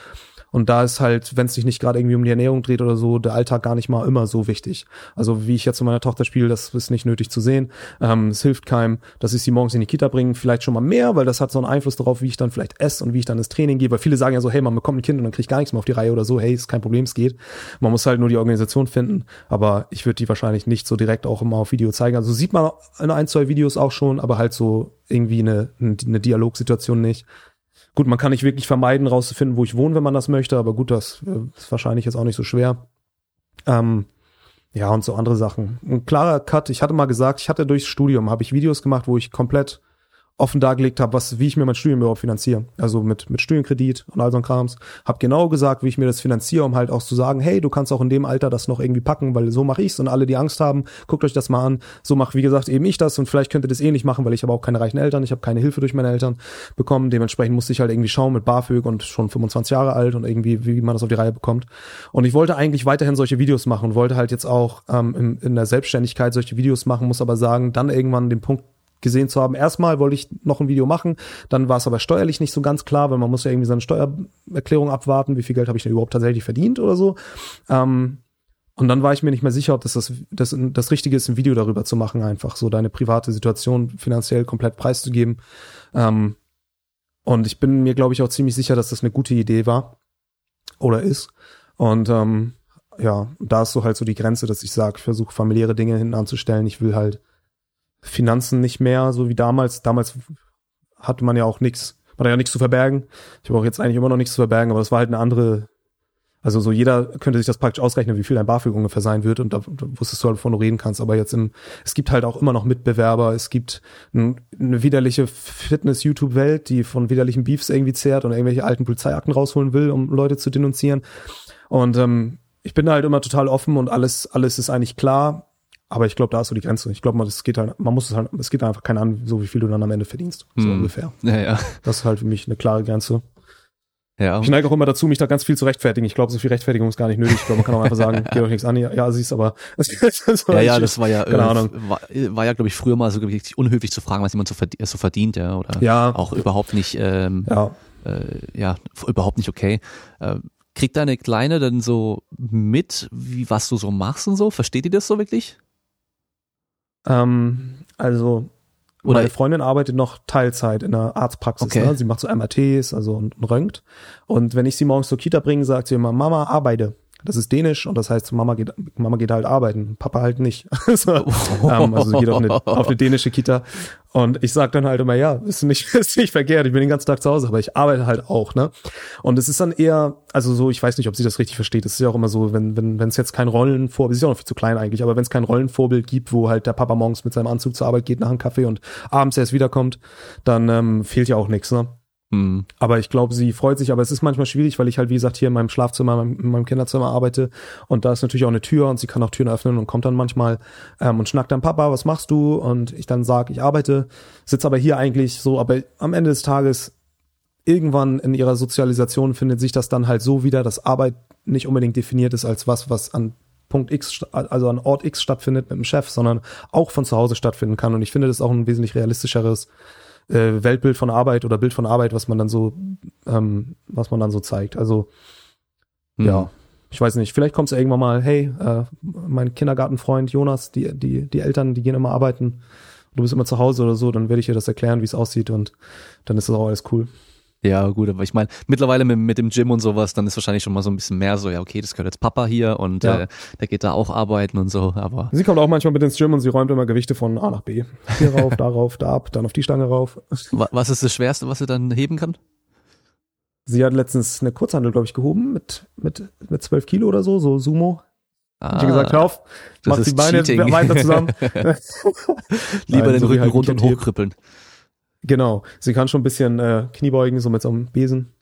Und da ist halt, wenn es sich nicht gerade irgendwie um die Ernährung dreht oder so, der Alltag gar nicht mal immer so wichtig. Also wie ich jetzt mit meiner Tochter spiele, das ist nicht nötig zu sehen. Ähm, es hilft keinem, dass ich sie morgens in die Kita bringe, vielleicht schon mal mehr, weil das hat so einen Einfluss darauf, wie ich dann vielleicht esse und wie ich dann ins Training gehe. Weil viele sagen ja so, hey, man bekommt ein Kind und dann kriegt gar nichts mehr auf die Reihe oder so. Hey, ist kein Problem, es geht. Man muss halt nur die Organisation finden. Aber ich würde die wahrscheinlich nicht so direkt auch immer auf Video zeigen. Also sieht man in ein, zwei Videos auch schon, aber halt so irgendwie eine, eine Dialogsituation nicht. Gut, man kann nicht wirklich vermeiden, rauszufinden, wo ich wohne, wenn man das möchte, aber gut, das äh, ist wahrscheinlich jetzt auch nicht so schwer. Ähm, ja, und so andere Sachen. Ein klarer Cut, ich hatte mal gesagt, ich hatte durchs Studium, habe ich Videos gemacht, wo ich komplett offen dargelegt habe, was, wie ich mir mein Studium überhaupt finanziere. Also mit, mit Studienkredit und all so ein Krams. Hab genau gesagt, wie ich mir das finanziere, um halt auch zu sagen, hey, du kannst auch in dem Alter das noch irgendwie packen, weil so mache ich's und alle, die Angst haben, guckt euch das mal an. So mache, wie gesagt, eben ich das und vielleicht könnt ihr das ähnlich machen, weil ich habe auch keine reichen Eltern, ich habe keine Hilfe durch meine Eltern bekommen. Dementsprechend musste ich halt irgendwie schauen mit BAföG und schon 25 Jahre alt und irgendwie, wie man das auf die Reihe bekommt. Und ich wollte eigentlich weiterhin solche Videos machen und wollte halt jetzt auch ähm, in, in der Selbstständigkeit solche Videos machen, muss aber sagen, dann irgendwann den Punkt gesehen zu haben. Erstmal wollte ich noch ein Video machen, dann war es aber steuerlich nicht so ganz klar, weil man muss ja irgendwie seine Steuererklärung abwarten, wie viel Geld habe ich denn überhaupt tatsächlich verdient oder so. Ähm, Und dann war ich mir nicht mehr sicher, ob das das, das das Richtige ist, ein Video darüber zu machen, einfach so deine private Situation finanziell komplett preiszugeben. Ähm, und ich bin mir, glaube ich, auch ziemlich sicher, dass das eine gute Idee war oder ist. Und ähm, ja, da ist so halt so die Grenze, dass ich sage, ich versuche familiäre Dinge hinten anzustellen. Ich will halt Finanzen nicht mehr, so wie damals. Damals hatte man ja auch nichts, man hat ja nichts zu verbergen. Ich habe auch jetzt eigentlich immer noch nichts zu verbergen, aber das war halt eine andere also so jeder könnte sich das praktisch ausrechnen, wie viel dein BAföG ungefähr sein wird und da, wusstest du halt, wovon du reden kannst. Aber jetzt im, es gibt halt auch immer noch Mitbewerber, es gibt ein, eine widerliche Fitness-YouTube-Welt, die von widerlichen Beefs irgendwie zehrt und irgendwelche alten Polizeiakten rausholen will, um Leute zu denunzieren. Und ähm, ich bin da halt immer total offen und alles, alles ist eigentlich klar. Aber ich glaube, da ist so die Grenze. Ich glaube, man, es geht halt, man muss es halt, es geht einfach keinen an, so wie viel du dann am Ende verdienst. So hm. ungefähr. Ja, ja. Das ist halt für mich eine klare Grenze. Ja. Ich neige auch immer dazu, mich da ganz viel zu rechtfertigen. Ich glaube, so viel Rechtfertigung ist gar nicht nötig. Ich glaube, man kann auch einfach sagen, geht euch nichts an. Ja, siehst aber. so ja, ja, das war ja, keine äh, Ahnung. War, war ja, glaube ich, früher mal so richtig unhöflich zu fragen, was jemand so, verdient, so verdient, ja, oder ja. auch überhaupt nicht, ähm, ja. Äh, ja, überhaupt nicht okay. Äh, kriegt deine Kleine denn so mit, wie was du so machst und so? Versteht die das so wirklich? Ähm, also oder Meine Freundin arbeitet noch Teilzeit in der Arztpraxis. Okay. Ne? Sie macht so MRTs, also und, und röntgt. Und wenn ich sie morgens zur Kita bringe, sagt sie immer, Mama, arbeite. Das ist dänisch und das heißt, Mama geht, Mama geht halt arbeiten, Papa halt nicht. also, ähm, also geht auf eine, auf eine dänische Kita. Und ich sag dann halt immer, ja, ist nicht, ist nicht verkehrt, ich bin den ganzen Tag zu Hause, aber ich arbeite halt auch, ne? Und es ist dann eher, also so, ich weiß nicht, ob sie das richtig versteht. Es ist ja auch immer so, wenn, wenn, wenn es jetzt kein Rollenvorbild, sie ist ja auch noch viel zu klein eigentlich, aber wenn es kein Rollenvorbild gibt, wo halt der Papa morgens mit seinem Anzug zur Arbeit geht nach einem Kaffee und abends erst wiederkommt, dann ähm, fehlt ja auch nichts, ne? Mhm. Aber ich glaube, sie freut sich, aber es ist manchmal schwierig, weil ich halt, wie gesagt, hier in meinem Schlafzimmer, in meinem Kinderzimmer arbeite und da ist natürlich auch eine Tür und sie kann auch Türen öffnen und kommt dann manchmal ähm, und schnackt dann, Papa, was machst du? Und ich dann sage, ich arbeite, sitze aber hier eigentlich so, aber am Ende des Tages irgendwann in ihrer Sozialisation findet sich das dann halt so wieder, dass Arbeit nicht unbedingt definiert ist als was, was an Punkt X, also an Ort X stattfindet mit dem Chef, sondern auch von zu Hause stattfinden kann. Und ich finde das auch ein wesentlich realistischeres äh, Weltbild von Arbeit oder Bild von Arbeit, was man dann so, ähm, was man dann so zeigt. Also mhm. ja, ich weiß nicht, vielleicht kommt es irgendwann mal, hey, äh, mein Kindergartenfreund Jonas, die, die, die Eltern, die gehen immer arbeiten, du bist immer zu Hause oder so, dann werde ich dir das erklären, wie es aussieht und dann ist das auch alles cool. Ja, gut, aber ich meine, mittlerweile mit, mit dem Gym und sowas, dann ist wahrscheinlich schon mal so ein bisschen mehr so, ja, okay, das gehört jetzt Papa hier und ja. äh, der geht da auch arbeiten und so, aber. Sie kommt auch manchmal mit ins Gym und sie räumt immer Gewichte von A nach B. Hier rauf, da rauf, da ab, dann auf die Stange rauf. Was ist das Schwerste, was sie dann heben kann? Sie hat letztens eine Kurzhandel, glaube ich, gehoben mit, mit, mit 12 Kilo oder so, so Sumo. Ah, ich gesagt, hör auf, mach die Beine weiter zusammen. Lieber Nein, den so Rücken halt rund und hochkribbeln. Genau. Sie kann schon ein bisschen äh, Kniebeugen, so mit so einem Besen.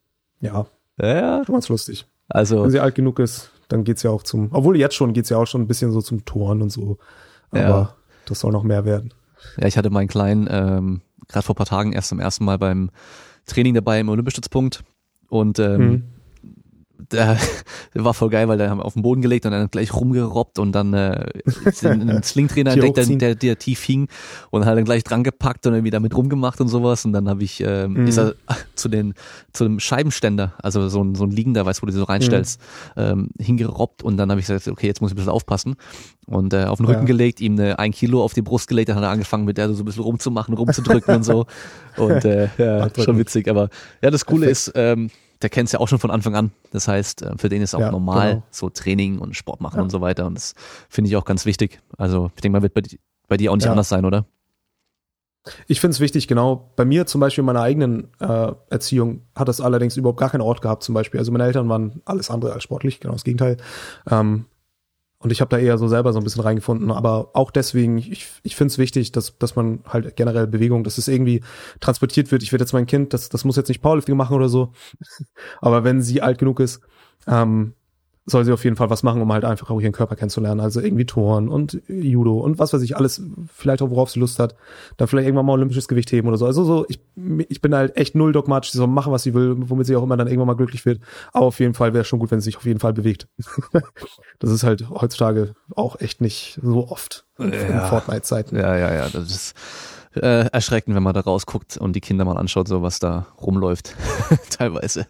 Ja. Ja. Schon ganz lustig. Also. Wenn sie alt genug ist, dann geht's ja auch zum, obwohl jetzt schon geht's ja auch schon ein bisschen so zum Toren und so. Aber ja. das soll noch mehr werden. Ja, ich hatte meinen Kleinen ähm, gerade vor paar Tagen erst zum ersten Mal beim Training dabei im Olympischstützpunkt und ähm, mhm der, war voll geil, weil der haben auf den Boden gelegt und dann gleich rumgerobbt und dann äh, einen Slingtrainer entdeckt, der, der, der tief hing und hat dann gleich dran gepackt und irgendwie damit rumgemacht und sowas und dann habe ich äh, mhm. ist er zu den zu dem Scheibenständer, also so ein so ein liegender, weißt wo du so reinstellst, mhm. ähm, hingerobbt und dann habe ich gesagt, okay, jetzt muss ich ein bisschen aufpassen und äh, auf den Rücken ja. gelegt, ihm eine ein Kilo auf die Brust gelegt, dann hat er angefangen mit der so ein bisschen rumzumachen, rumzudrücken und so und äh, ja, schon witzig, aber ja, das Coole Perfekt. ist ähm, der kennt es ja auch schon von Anfang an. Das heißt, äh, für den ist auch ja, normal genau. so Training und Sport machen ja. und so weiter. Und das finde ich auch ganz wichtig. Also ich denke mal, wird bei, bei dir auch nicht ja. anders sein, oder? Ich finde es wichtig, genau. Bei mir zum Beispiel in meiner eigenen äh, Erziehung hat das allerdings überhaupt gar keinen Ort gehabt, zum Beispiel. Also meine Eltern waren alles andere als sportlich, genau das Gegenteil. Ähm, und ich habe da eher so selber so ein bisschen reingefunden. Aber auch deswegen, ich, ich finde es wichtig, dass, dass man halt generell Bewegung, dass es irgendwie transportiert wird. Ich werde jetzt mein Kind, das, das muss jetzt nicht Powerlifting machen oder so. Aber wenn sie alt genug ist, ähm, soll sie auf jeden Fall was machen, um halt einfach auch ihren Körper kennenzulernen. Also irgendwie Touren und Judo und was weiß ich, alles, vielleicht auch worauf sie Lust hat. Dann vielleicht irgendwann mal olympisches Gewicht heben oder so. Also so, ich, ich bin halt echt null dogmatisch, sie soll machen, was sie will, womit sie auch immer dann irgendwann mal glücklich wird. Aber auf jeden Fall wäre es schon gut, wenn sie sich auf jeden Fall bewegt. das ist halt heutzutage auch echt nicht so oft ja. in Fortnite-Zeiten. Ja, ja, ja, das ist äh, erschreckend, wenn man da rausguckt und die Kinder mal anschaut, so was da rumläuft, teilweise.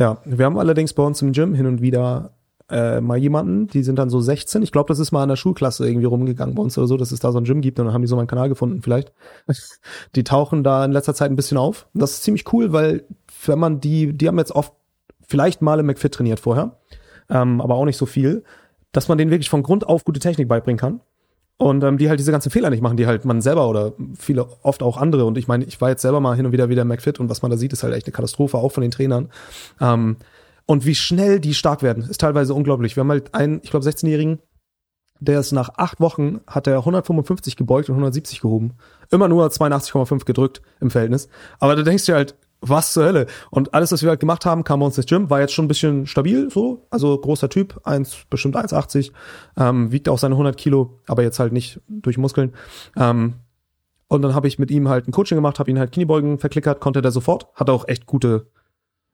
Ja, wir haben allerdings bei uns im Gym hin und wieder äh, mal jemanden, die sind dann so 16. Ich glaube, das ist mal an der Schulklasse irgendwie rumgegangen bei uns oder so, dass es da so ein Gym gibt und dann haben die so meinen Kanal gefunden vielleicht. Die tauchen da in letzter Zeit ein bisschen auf. Das ist ziemlich cool, weil wenn man die, die haben jetzt oft vielleicht mal im McFit trainiert vorher, ähm, aber auch nicht so viel, dass man denen wirklich von Grund auf gute Technik beibringen kann. Und ähm, die halt diese ganzen Fehler nicht machen, die halt man selber oder viele, oft auch andere. Und ich meine, ich war jetzt selber mal hin und wieder wieder McFit und was man da sieht, ist halt echt eine Katastrophe, auch von den Trainern. Ähm, und wie schnell die stark werden, ist teilweise unglaublich. Wir haben halt einen, ich glaube, 16-Jährigen, der ist nach acht Wochen, hat er 155 gebeugt und 170 gehoben. Immer nur 82,5 gedrückt im Verhältnis. Aber da denkst du halt, was zur Hölle? Und alles, was wir halt gemacht haben, kam bei uns ins Gym, war jetzt schon ein bisschen stabil, so, also großer Typ, eins, bestimmt 1,80, ähm, wiegt auch seine 100 Kilo, aber jetzt halt nicht durch Muskeln. Ähm, und dann habe ich mit ihm halt ein Coaching gemacht, habe ihn halt Kniebeugen verklickert, konnte der sofort, hatte auch echt gute,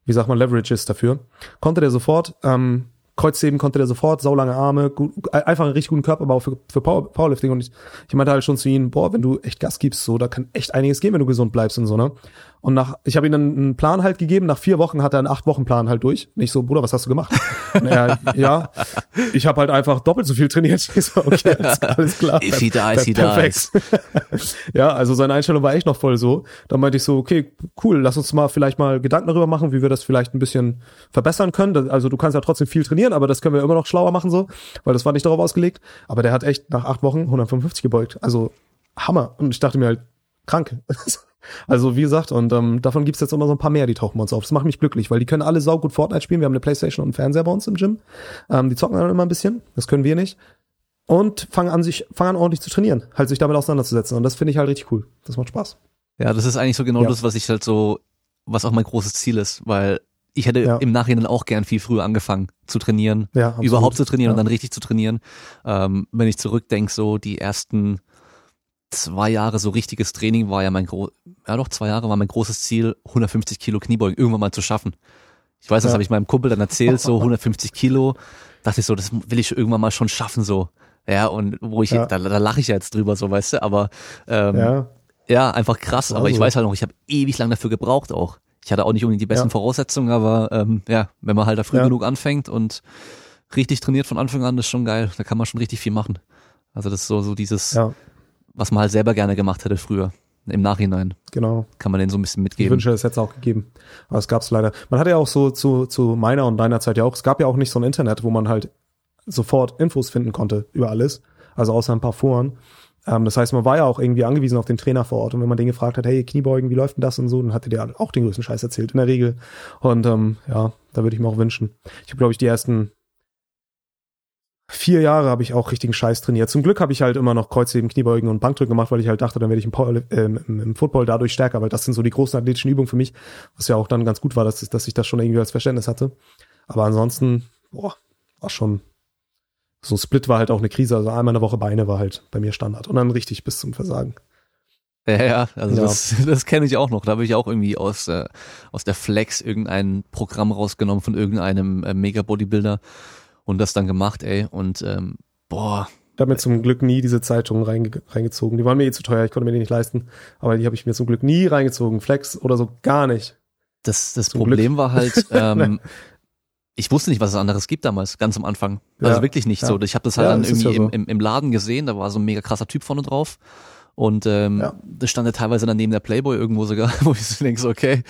wie sagt man, Leverages dafür, konnte der sofort, ähm, Kreuzheben konnte der sofort, saulange Arme, gut, einfach einen richtig guten Körperbau für, für Power, Powerlifting. Und ich, ich meinte halt schon zu ihm, boah, wenn du echt Gas gibst, so, da kann echt einiges gehen, wenn du gesund bleibst und so, ne? Und nach, ich habe ihm dann einen Plan halt gegeben. Nach vier Wochen hat er einen acht Wochen Plan halt durch. Nicht so, Bruder, was hast du gemacht? er, ja, ich habe halt einfach doppelt so viel trainiert. Ich so, okay, alles, alles klar. If he dies, he Perfekt. ja, also seine Einstellung war echt noch voll so. Dann meinte ich so, okay, cool, lass uns mal vielleicht mal Gedanken darüber machen, wie wir das vielleicht ein bisschen verbessern können. Also du kannst ja trotzdem viel trainieren, aber das können wir immer noch schlauer machen so, weil das war nicht darauf ausgelegt. Aber der hat echt nach acht Wochen 155 gebeugt. Also Hammer. Und ich dachte mir halt, krank. Also wie gesagt, und ähm, davon gibt's jetzt immer so ein paar mehr, die tauchen bei uns auf. Das macht mich glücklich, weil die können alle saugut Fortnite spielen. Wir haben eine Playstation und einen Fernseher bei uns im Gym. Ähm, die zocken dann immer ein bisschen. Das können wir nicht. Und fangen an, sich, fangen an ordentlich zu trainieren, halt sich damit auseinanderzusetzen. Und das finde ich halt richtig cool. Das macht Spaß. Ja, das ist eigentlich so genau Ja. das, was ich halt so, was auch mein großes Ziel ist, weil ich hätte Ja. im Nachhinein auch gern viel früher angefangen zu trainieren, Ja, absolut. überhaupt zu trainieren und Ja. dann richtig zu trainieren. Ähm, wenn ich zurückdenke, so die ersten zwei Jahre so richtiges Training war ja mein gro ja doch zwei Jahre war mein großes Ziel 150 Kilo Kniebeugen irgendwann mal zu schaffen. Ich weiß, das Ja. habe ich meinem Kumpel dann erzählt, so 150 Kilo. Dachte ich so, das will ich irgendwann mal schon schaffen so. Ja und wo ich Ja. da, da lache ich ja jetzt drüber so, weißt du, aber ähm, Ja, ja, einfach krass. War Aber ich so. weiß halt noch, ich habe ewig lang dafür gebraucht auch. Ich hatte auch nicht unbedingt die besten Ja. Voraussetzungen, aber ähm, ja, wenn man halt da früh genug anfängt und richtig trainiert von Anfang an, ist schon geil. Da kann man schon richtig viel machen. Also das ist so, so dieses, ja, was man halt selber gerne gemacht hätte früher. Im Nachhinein genau. kann man den so ein bisschen Ich mitgeben. wünsche, es hätte es auch gegeben. Aber es gab es leider. Man hatte ja auch so zu, zu meiner und deiner Zeit ja auch, es gab ja auch nicht so ein Internet, wo man halt sofort Infos finden konnte über alles. Also außer ein paar Foren. Ähm, das heißt, man war ja auch irgendwie angewiesen auf den Trainer vor Ort. Und wenn man den gefragt hat, hey, Kniebeugen, wie läuft denn das und so, dann hatte der auch den größten Scheiß erzählt, in der Regel. Und ähm, ja, da würde ich mir auch wünschen. Ich habe, glaube ich, die ersten vier Jahre habe ich auch richtigen Scheiß trainiert. Zum Glück habe ich halt immer noch Kreuzheben, Kniebeugen und Bankdrücken gemacht, weil ich halt dachte, dann werde ich im, ähm, im, im Football dadurch stärker, weil das sind so die großen athletischen Übungen für mich, was ja auch dann ganz gut war, dass, dass ich das schon irgendwie als Verständnis hatte. Aber ansonsten, boah, war schon, so ein Split war halt auch eine Krise. Also einmal eine Woche Beine war halt bei mir Standard und dann richtig bis zum Versagen. Ja, ja, also Ja. das, das kenne ich auch noch. Da habe ich auch irgendwie aus, äh, aus der Flex irgendein Programm rausgenommen von irgendeinem äh, Mega-Bodybuilder und das dann gemacht, ey. Und ähm, boah, Ich habe mir zum Glück nie diese Zeitungen reinge reingezogen. Die waren mir eh zu teuer, ich konnte mir die nicht leisten. Aber die habe ich mir zum Glück nie reingezogen. Flex oder so gar nicht. Das, das Zum Problem Glück. war halt, ähm, ich wusste nicht, was es anderes gibt damals, ganz am Anfang. Also Ja, wirklich nicht ja. so. Ich habe das halt Ja, dann das irgendwie so. im, im, im Laden gesehen, da war so ein mega krasser Typ vorne drauf. Und ähm, Ja. das stand ja teilweise dann neben der Playboy irgendwo sogar, wo ich so denke, so, okay,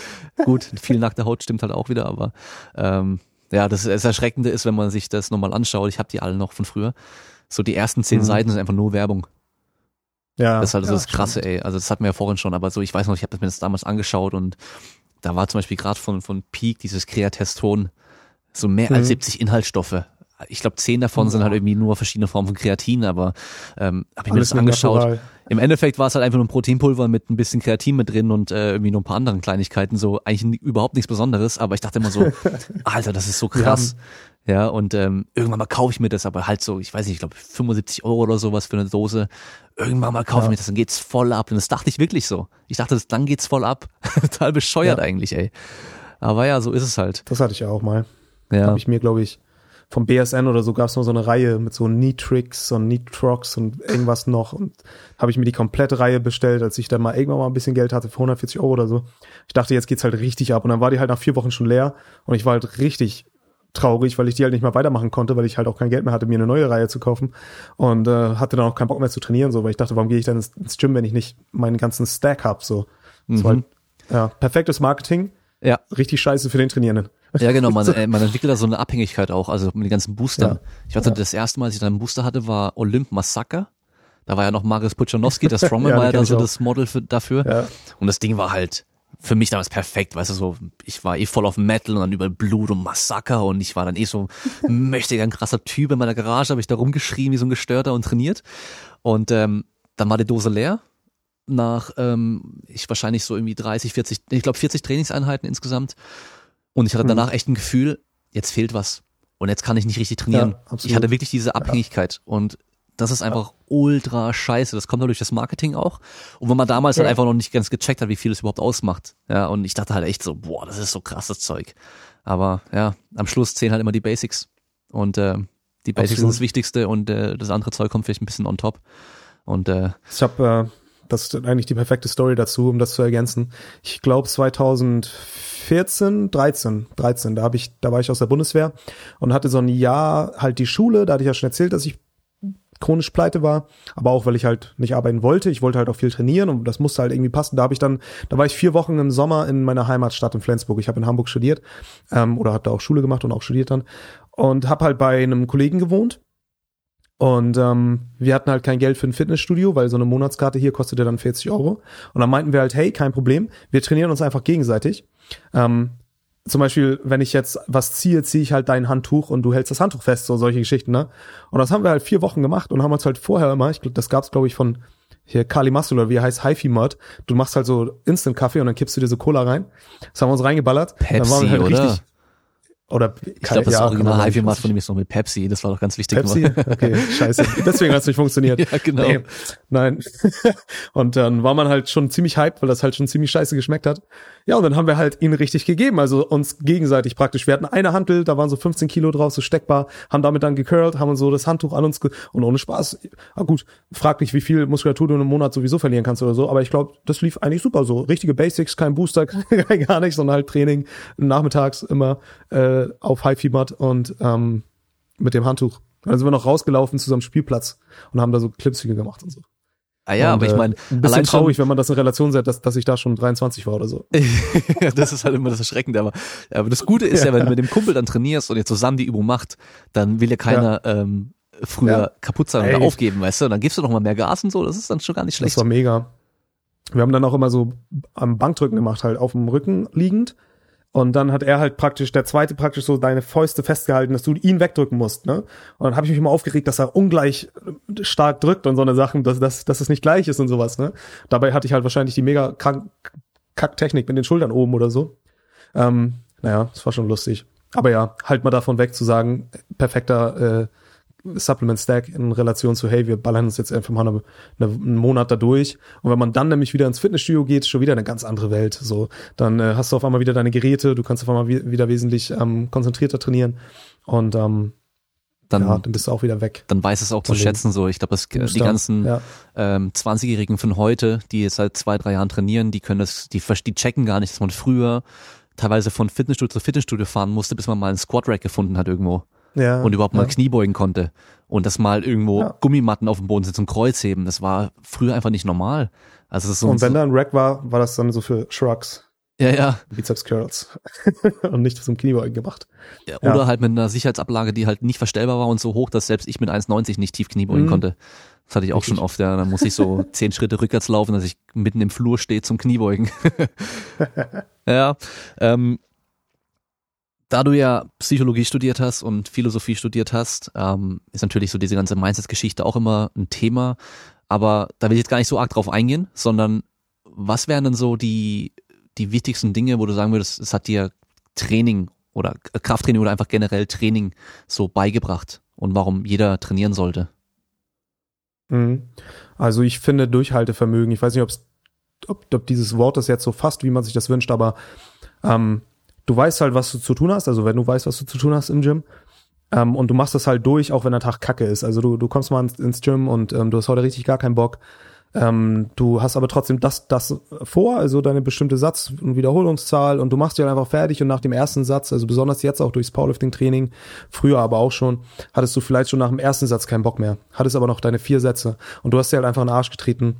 gut, viel nackte Haut stimmt halt auch wieder, aber ähm, ja, das, das Erschreckende ist, wenn man sich das nochmal anschaut, ich habe die alle noch von früher, so die ersten zehn Mhm. Seiten sind einfach nur Werbung. Ja, Das ist halt so ja, das Krasse, ey. Also das hatten wir ja vorhin schon, aber so, ich weiß noch, ich habe mir das damals angeschaut und da war zum Beispiel gerade von, von Peak dieses Kreateston so mehr als Mhm. 70 Inhaltsstoffe. Ich glaube, zehn davon sind halt irgendwie nur verschiedene Formen von Kreatin, aber ähm, habe ich mir Alles das mit angeschaut. Natural. Im Endeffekt war es halt einfach nur ein Proteinpulver mit ein bisschen Kreatin mit drin und äh, irgendwie noch ein paar anderen Kleinigkeiten, so eigentlich überhaupt nichts Besonderes, aber ich dachte immer so, Alter, das ist so krass. Ja, und ähm, irgendwann mal kaufe ich mir das, aber halt so, ich weiß nicht, ich glaube 75 Euro oder sowas für eine Dose. Irgendwann mal kaufe Ja. ich mir das, dann geht's voll ab. Und das dachte ich wirklich so. Ich dachte, das, dann geht's voll ab. Total bescheuert Ja. eigentlich, ey. Aber ja, so ist es halt. Das hatte ich ja auch mal. Ja. Habe ich mir, glaube ich, vom BSN oder so gab es noch so eine Reihe mit so Nitrix und Nitrox und irgendwas noch. Und habe ich mir die komplette Reihe bestellt, als ich dann mal irgendwann mal ein bisschen Geld hatte für 140 Euro oder so. Ich dachte, jetzt geht's halt richtig ab. Und dann war die halt nach vier Wochen schon leer und ich war halt richtig traurig, weil ich die halt nicht mehr weitermachen konnte, weil ich halt auch kein Geld mehr hatte, mir eine neue Reihe zu kaufen und äh, hatte dann auch keinen Bock mehr zu trainieren, so, weil ich dachte, warum gehe ich dann ins, Gym, wenn ich nicht meinen ganzen Stack hab, so. Das war Mhm. halt, ja, perfektes Marketing, Ja. richtig scheiße für den Trainierenden. Ja, genau, man, äh, man entwickelt da so eine Abhängigkeit auch, also mit den ganzen Boostern. Ja. Ich weiß noch, das erste Mal, als ich dann einen Booster hatte, war Olymp Massaker. Da war ja noch Marius Puchanowski, der Strongman Ja, war ja da so das Model für, dafür. Ja. Und das Ding war halt für mich damals perfekt, weißt du, so, ich war eh voll auf Metal und dann überall Blut und Massaker und ich war dann eh so mächtiger, ein krasser Typ in meiner Garage, habe ich da rumgeschrien wie so ein Gestörter und trainiert. Und ähm, dann war die Dose leer. Nach, ähm, ich wahrscheinlich so irgendwie 30, 40, ich glaube 40 Trainingseinheiten insgesamt. Und ich hatte Mhm. danach echt ein Gefühl, jetzt fehlt was. Und jetzt kann ich nicht richtig trainieren. Ja, ich hatte wirklich diese Abhängigkeit. Und das ist einfach ultra scheiße. Das kommt dadurch das Marketing auch. Und wenn man damals halt Ja. einfach noch nicht ganz gecheckt hat, wie viel es überhaupt ausmacht. Ja, und ich dachte halt echt so, boah, das ist so krasses Zeug. Aber ja, am Schluss zählen halt immer die Basics. Und äh, die Basics Absolut. sind das Wichtigste und äh, das andere Zeug kommt vielleicht ein bisschen on top. Und äh, Ich habe, äh, das ist eigentlich die perfekte Story dazu, um das zu ergänzen. Ich glaube 2014, 13, 13, da habe ich, da war ich aus der Bundeswehr und hatte so ein Jahr halt die Schule. Da hatte ich ja schon erzählt, dass ich chronisch pleite war, aber auch weil ich halt nicht arbeiten wollte. Ich wollte halt auch viel trainieren und das musste halt irgendwie passen. Da habe ich dann, da war ich vier Wochen im Sommer in meiner Heimatstadt in Flensburg. Ich habe in Hamburg studiert ähm, oder habe da auch Schule gemacht und auch studiert dann und habe halt bei einem Kollegen gewohnt. Und ähm, wir hatten halt kein Geld für ein Fitnessstudio, weil so eine Monatskarte hier kostete dann 40 Euro. Und dann meinten wir halt, hey, kein Problem, wir trainieren uns einfach gegenseitig. Ähm, zum Beispiel, wenn ich jetzt was ziehe, ziehe ich halt dein Handtuch und du hältst das Handtuch fest, so solche Geschichten, ne? Und das haben wir halt vier Wochen gemacht und haben uns halt vorher immer, ich glaub, das gab's glaube ich von hier Kali Muscle oder wie er heißt, Hi-Fi Mud. Du machst halt so Instant Kaffee und dann kippst du dir so Cola rein. Das haben wir uns reingeballert. dann waren wir halt Pepsi, oder? Oder Ich glaube, das ja, Original sagen, Mart von ihm ist noch mit Pepsi. Das war doch ganz wichtig. Pepsi? Okay, scheiße. Deswegen hat es nicht funktioniert. Ja, genau. Nee, nein. und dann war man halt schon ziemlich hyped, weil das halt schon ziemlich scheiße geschmeckt hat. Ja, und dann haben wir halt ihn richtig gegeben, also uns gegenseitig praktisch. Wir hatten eine Hantel, da waren so 15 Kilo drauf, so steckbar, haben damit dann gecurlt, haben so das Handtuch an uns ge und ohne Spaß. Ah gut, frag nicht, wie viel Muskulatur du in einem Monat sowieso verlieren kannst oder so, aber ich glaube, das lief eigentlich super so. Richtige Basics, kein Booster, gar nicht, sondern halt Training nachmittags immer äh, auf High-Fieber und ähm, mit dem Handtuch. Dann sind wir noch rausgelaufen zu so einem Spielplatz und haben da so Clipsiege gemacht und so. Ah ja, und, aber ich äh, meine, ein bisschen traurig, schon, wenn man das in Relation setzt, dass, dass ich da schon 23 war oder so. Ja, das ist halt immer das Erschreckende. Aber, aber das Gute ist ja, wenn du mit dem Kumpel dann trainierst und ihr zusammen die Übung macht, dann will ja keiner ähm, früher Ja. kaputt sein oder aufgeben, weißt du? Und dann gibst du noch mal mehr Gas und so. Das ist dann schon gar nicht Das schlecht. war mega. Wir haben dann auch immer so am Bankdrücken gemacht, halt auf dem Rücken liegend. Und dann hat er halt praktisch, der zweite praktisch so deine Fäuste festgehalten, dass du ihn wegdrücken musst, ne? Und dann habe ich mich immer aufgeregt, dass er ungleich äh, stark drückt und so eine Sachen, dass, dass, dass es nicht gleich ist und sowas, ne? Dabei hatte ich halt wahrscheinlich die mega krank, Kacktechnik mit den Schultern oben oder so. Ähm, naja, das war schon lustig. Aber ja, halt mal davon weg zu sagen, perfekter äh, Supplement Stack in Relation zu, hey, wir ballern uns jetzt einfach mal eine, eine, einen Monat da durch. Und wenn man dann nämlich wieder ins Fitnessstudio geht, schon wieder eine ganz andere Welt. So, dann äh, hast du auf einmal wieder deine Geräte, du kannst auf einmal wie, wieder wesentlich ähm, konzentrierter trainieren und ähm, Dann, ja, dann bist du auch wieder weg. dann weiß es auch zu schätzen. So, ich glaube, das die ganzen Ja. ähm, 20-Jährigen von heute, die jetzt seit zwei, drei Jahren trainieren, die können das, die, die checken gar nicht, dass man früher teilweise von Fitnessstudio zu Fitnessstudio fahren musste, bis man mal einen Squat Rack gefunden hat irgendwo. Ja, und überhaupt mal ja. Knie beugen konnte und das mal irgendwo Ja. Gummimatten auf dem Boden sitzen und Kreuzheben, das war früher einfach nicht normal. Also das ist so, Und wenn so da ein Rack war, war das dann so für Shrugs, ja, ja, Bizeps Curls und nicht zum Kniebeugen gemacht. ja, Ja. oder halt mit einer Sicherheitsablage, die halt nicht verstellbar war und so hoch, dass selbst ich mit 1,90 nicht tief Knie beugen Mhm. konnte. Das hatte ich auch Richtig. schon oft, ja, dann muss ich so zehn Schritte rückwärts laufen, dass ich mitten im Flur stehe zum Kniebeugen. ja, ähm, da du ja Psychologie studiert hast und Philosophie studiert hast, ähm, ist natürlich so diese ganze Mindset-Geschichte auch immer ein Thema. Aber da will ich jetzt gar nicht so arg drauf eingehen, sondern was wären denn so die, die wichtigsten Dinge, wo du sagen würdest, es hat dir Training oder Krafttraining oder einfach generell Training so beigebracht und warum jeder trainieren sollte? Mhm. Also ich finde Durchhaltevermögen, ich weiß nicht, ob, ob dieses Wort das jetzt so fasst, wie man sich das wünscht, aber ähm, du weißt halt, was du zu tun hast, also wenn du weißt, was du zu tun hast im Gym, ähm, und du machst das halt durch, auch wenn der Tag kacke ist. Also du, du kommst mal ins, ins Gym und ähm, du hast heute richtig gar keinen Bock. Ähm, du hast aber trotzdem das, das vor, also deine bestimmte Satz- und Wiederholungszahl und du machst die halt einfach fertig und nach dem ersten Satz, also besonders jetzt auch durchs Powerlifting-Training, früher aber auch schon, hattest du vielleicht schon nach dem ersten Satz keinen Bock mehr, hattest aber noch deine vier Sätze und du hast dir halt einfach in den Arsch getreten,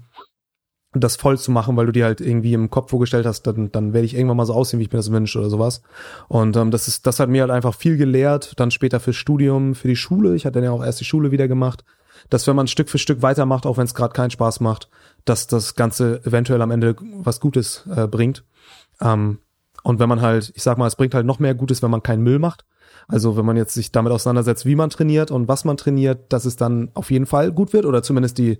das voll zu machen, weil du dir halt irgendwie im Kopf vorgestellt hast, dann, dann werde ich irgendwann mal so aussehen, wie ich mir das wünsche oder sowas. Und ähm, das ist, das hat mir halt einfach viel gelehrt, dann später fürs Studium, für die Schule. Ich hatte dann ja auch erst die Schule wieder gemacht dass wenn man Stück für Stück weitermacht, auch wenn es gerade keinen Spaß macht, dass das Ganze eventuell am Ende was Gutes äh, bringt. Ähm, und wenn man halt, ich sag mal, es bringt halt noch mehr Gutes, wenn man keinen Müll macht. Also wenn man jetzt sich damit auseinandersetzt, wie man trainiert und was man trainiert, dass es dann auf jeden Fall gut wird oder zumindest die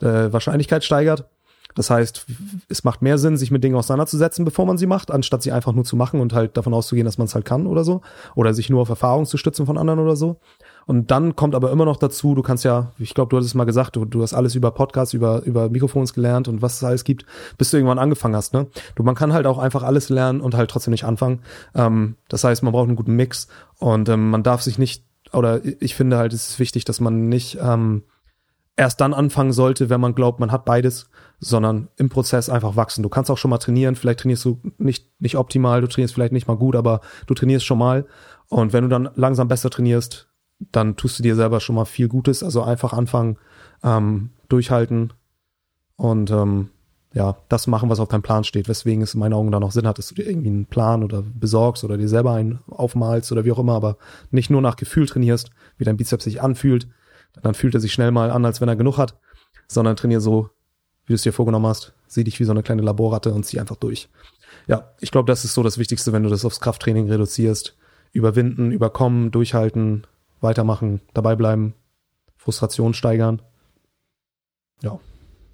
äh, Wahrscheinlichkeit steigert. Das heißt, es macht mehr Sinn, sich mit Dingen auseinanderzusetzen, bevor man sie macht, anstatt sie einfach nur zu machen und halt davon auszugehen, dass man es halt kann oder so. Oder sich nur auf Erfahrung zu stützen von anderen oder so. Und dann kommt aber immer noch dazu, du kannst ja, ich glaube, du hattest es mal gesagt, du, du hast alles über Podcasts, über, über Mikrofons gelernt und was es alles gibt, bis du irgendwann angefangen hast. Ne? Du, man kann halt auch einfach alles lernen und halt trotzdem nicht anfangen. Ähm, das heißt, man braucht einen guten Mix und ähm, man darf sich nicht, oder ich finde halt, es ist wichtig, dass man nicht ähm, erst dann anfangen sollte, wenn man glaubt, man hat beides, sondern im Prozess einfach wachsen. Du kannst auch schon mal trainieren, vielleicht trainierst du nicht, nicht optimal, du trainierst vielleicht nicht mal gut, aber du trainierst schon mal. Und wenn du dann langsam besser trainierst, dann tust du dir selber schon mal viel Gutes. Also einfach anfangen, ähm, durchhalten und ähm, ja, das machen, was auf deinem Plan steht, weswegen es in meinen Augen da noch Sinn hat, dass du dir irgendwie einen Plan oder besorgst oder dir selber einen aufmalst oder wie auch immer, aber nicht nur nach Gefühl trainierst, wie dein Bizeps sich anfühlt, dann fühlt er sich schnell mal an, als wenn er genug hat, sondern trainier so, wie du es dir vorgenommen hast, sieh dich wie so eine kleine Laborratte und zieh einfach durch. Ja, ich glaube, das ist so das Wichtigste, wenn du das aufs Krafttraining reduzierst. Überwinden, überkommen, durchhalten, weitermachen, dabei bleiben, Frustration steigern. Ja.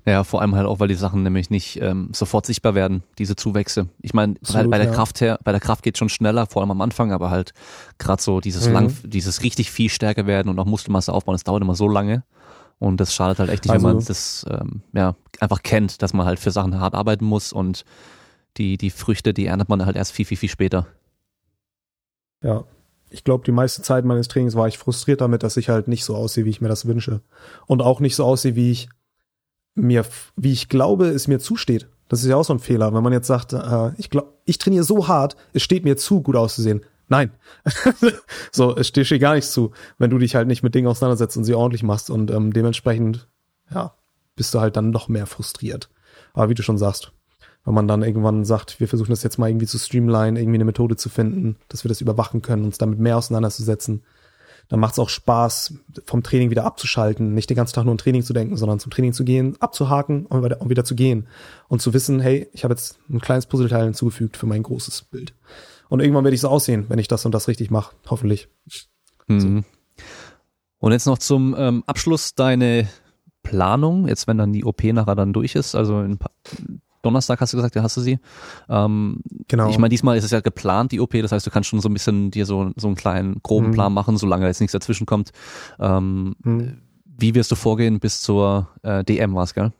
Ja, vor allem halt auch, weil die Sachen nämlich nicht ähm, sofort sichtbar werden, diese Zuwächse. Ich meine, bei, bei der ja. Kraft her, bei der Kraft geht schon schneller, vor allem am Anfang, aber halt gerade so dieses mhm. lang, dieses richtig viel stärker werden und auch Muskelmasse aufbauen, das dauert immer so lange. Und das schadet halt echt nicht, also, wenn man das ähm, ja einfach kennt, dass man halt für Sachen hart arbeiten muss und die, die Früchte, die erntet man halt erst viel, viel, viel später. Ja, ich glaube, die meiste Zeit meines Trainings war ich frustriert damit, dass ich halt nicht so aussehe, wie ich mir das wünsche. Und auch nicht so aussehe, wie ich mir, wie ich glaube, es mir zusteht. Das ist ja auch so ein Fehler, wenn man jetzt sagt, äh, ich glaube, ich trainiere so hart, es steht mir zu, gut auszusehen. Nein. so, es steht dir gar nichts zu, wenn du dich halt nicht mit Dingen auseinandersetzt und sie ordentlich machst. Und ähm, dementsprechend, ja, bist du halt dann noch mehr frustriert. Aber wie du schon sagst, wenn man dann irgendwann sagt, wir versuchen das jetzt mal irgendwie zu streamline, irgendwie eine Methode zu finden, dass wir das überwachen können, uns damit mehr auseinanderzusetzen, dann macht es auch Spaß, vom Training wieder abzuschalten, nicht den ganzen Tag nur ein Training zu denken, sondern zum Training zu gehen, abzuhaken und wieder, und wieder zu gehen und zu wissen, hey, ich habe jetzt ein kleines Puzzleteil hinzugefügt für mein großes Bild. Und irgendwann werde ich so aussehen, wenn ich das und das richtig mache, hoffentlich. Mhm. So. Und jetzt noch zum ähm, Abschluss deine Planung, jetzt wenn dann die OP nachher dann durch ist, also in ein paar Donnerstag hast du gesagt, ja, hast du sie. Ähm, genau. Ich meine, diesmal ist es ja geplant, die OP, das heißt, du kannst schon so ein bisschen dir so, so einen kleinen groben mhm. Plan machen, solange jetzt nichts dazwischen kommt. Ähm, mhm. Wie wirst du vorgehen bis zur äh, DM war's, gell?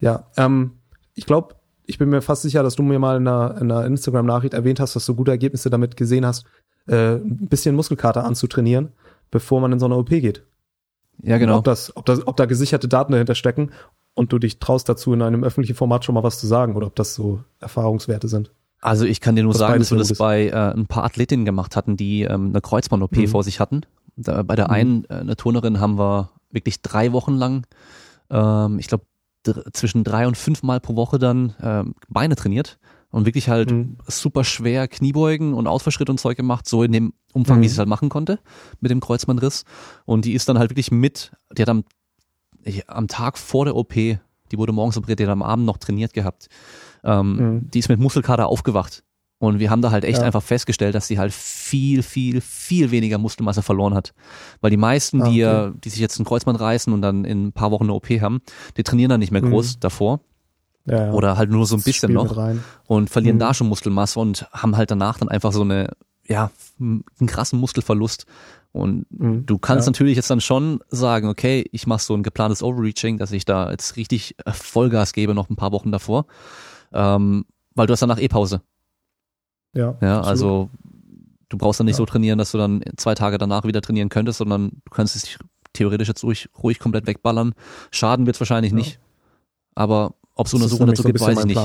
Ja, ähm, ich glaube, ich bin mir fast sicher, dass du mir mal in einer, in einer Instagram-Nachricht erwähnt hast, dass du gute Ergebnisse damit gesehen hast, äh, ein bisschen Muskelkater anzutrainieren, bevor man in so eine OP geht. Ja, genau. ob, das, ob, das, ob da gesicherte Daten dahinter stecken und du dich traust dazu, in einem öffentlichen Format schon mal was zu sagen oder ob das so Erfahrungswerte sind. Also ich kann dir nur das sagen, dass wir das bei äh, ein paar Athletinnen gemacht hatten, die ähm, eine Kreuzband-OP mhm. vor sich hatten. Da, bei der mhm. einen, äh, eine Turnerin, haben wir wirklich drei Wochen lang, ähm, ich glaube, zwischen drei und fünf Mal pro Woche dann ähm, Beine trainiert und wirklich halt mhm. super schwer Kniebeugen und Ausfallschritt und Zeug gemacht, so in dem Umfang, wie mhm. sie es halt machen konnte mit dem Kreuzbandriss. Und die ist dann halt wirklich mit, die hat am ich, am Tag vor der OP, die wurde morgens operiert, die hat am Abend noch trainiert gehabt. Ähm, mhm. Die ist mit Muskelkater aufgewacht. Und wir haben da halt echt ja. einfach festgestellt, dass sie halt viel, viel, viel weniger Muskelmasse verloren hat. Weil die meisten, ah, okay. die, die sich jetzt ein Kreuzband reißen und dann in ein paar Wochen eine OP haben, die trainieren dann nicht mehr groß mhm. davor. Ja, ja. Oder halt nur so ein das bisschen noch und verlieren mhm. da schon Muskelmasse und haben halt danach dann einfach so eine, ja, einen krassen Muskelverlust. Und mhm, du kannst ja. natürlich jetzt dann schon sagen, okay, ich mache so ein geplantes Overreaching, dass ich da jetzt richtig äh, Vollgas gebe noch ein paar Wochen davor, ähm, weil du hast danach eh Pause. Ja. Ja, also du brauchst dann nicht ja. so trainieren, dass du dann zwei Tage danach wieder trainieren könntest, sondern du kannst es theoretisch jetzt ruhig, ruhig komplett wegballern. Schaden wird wahrscheinlich ja. nicht. aber ob es Untersuchungen dazu so gibt, weiß ich nicht.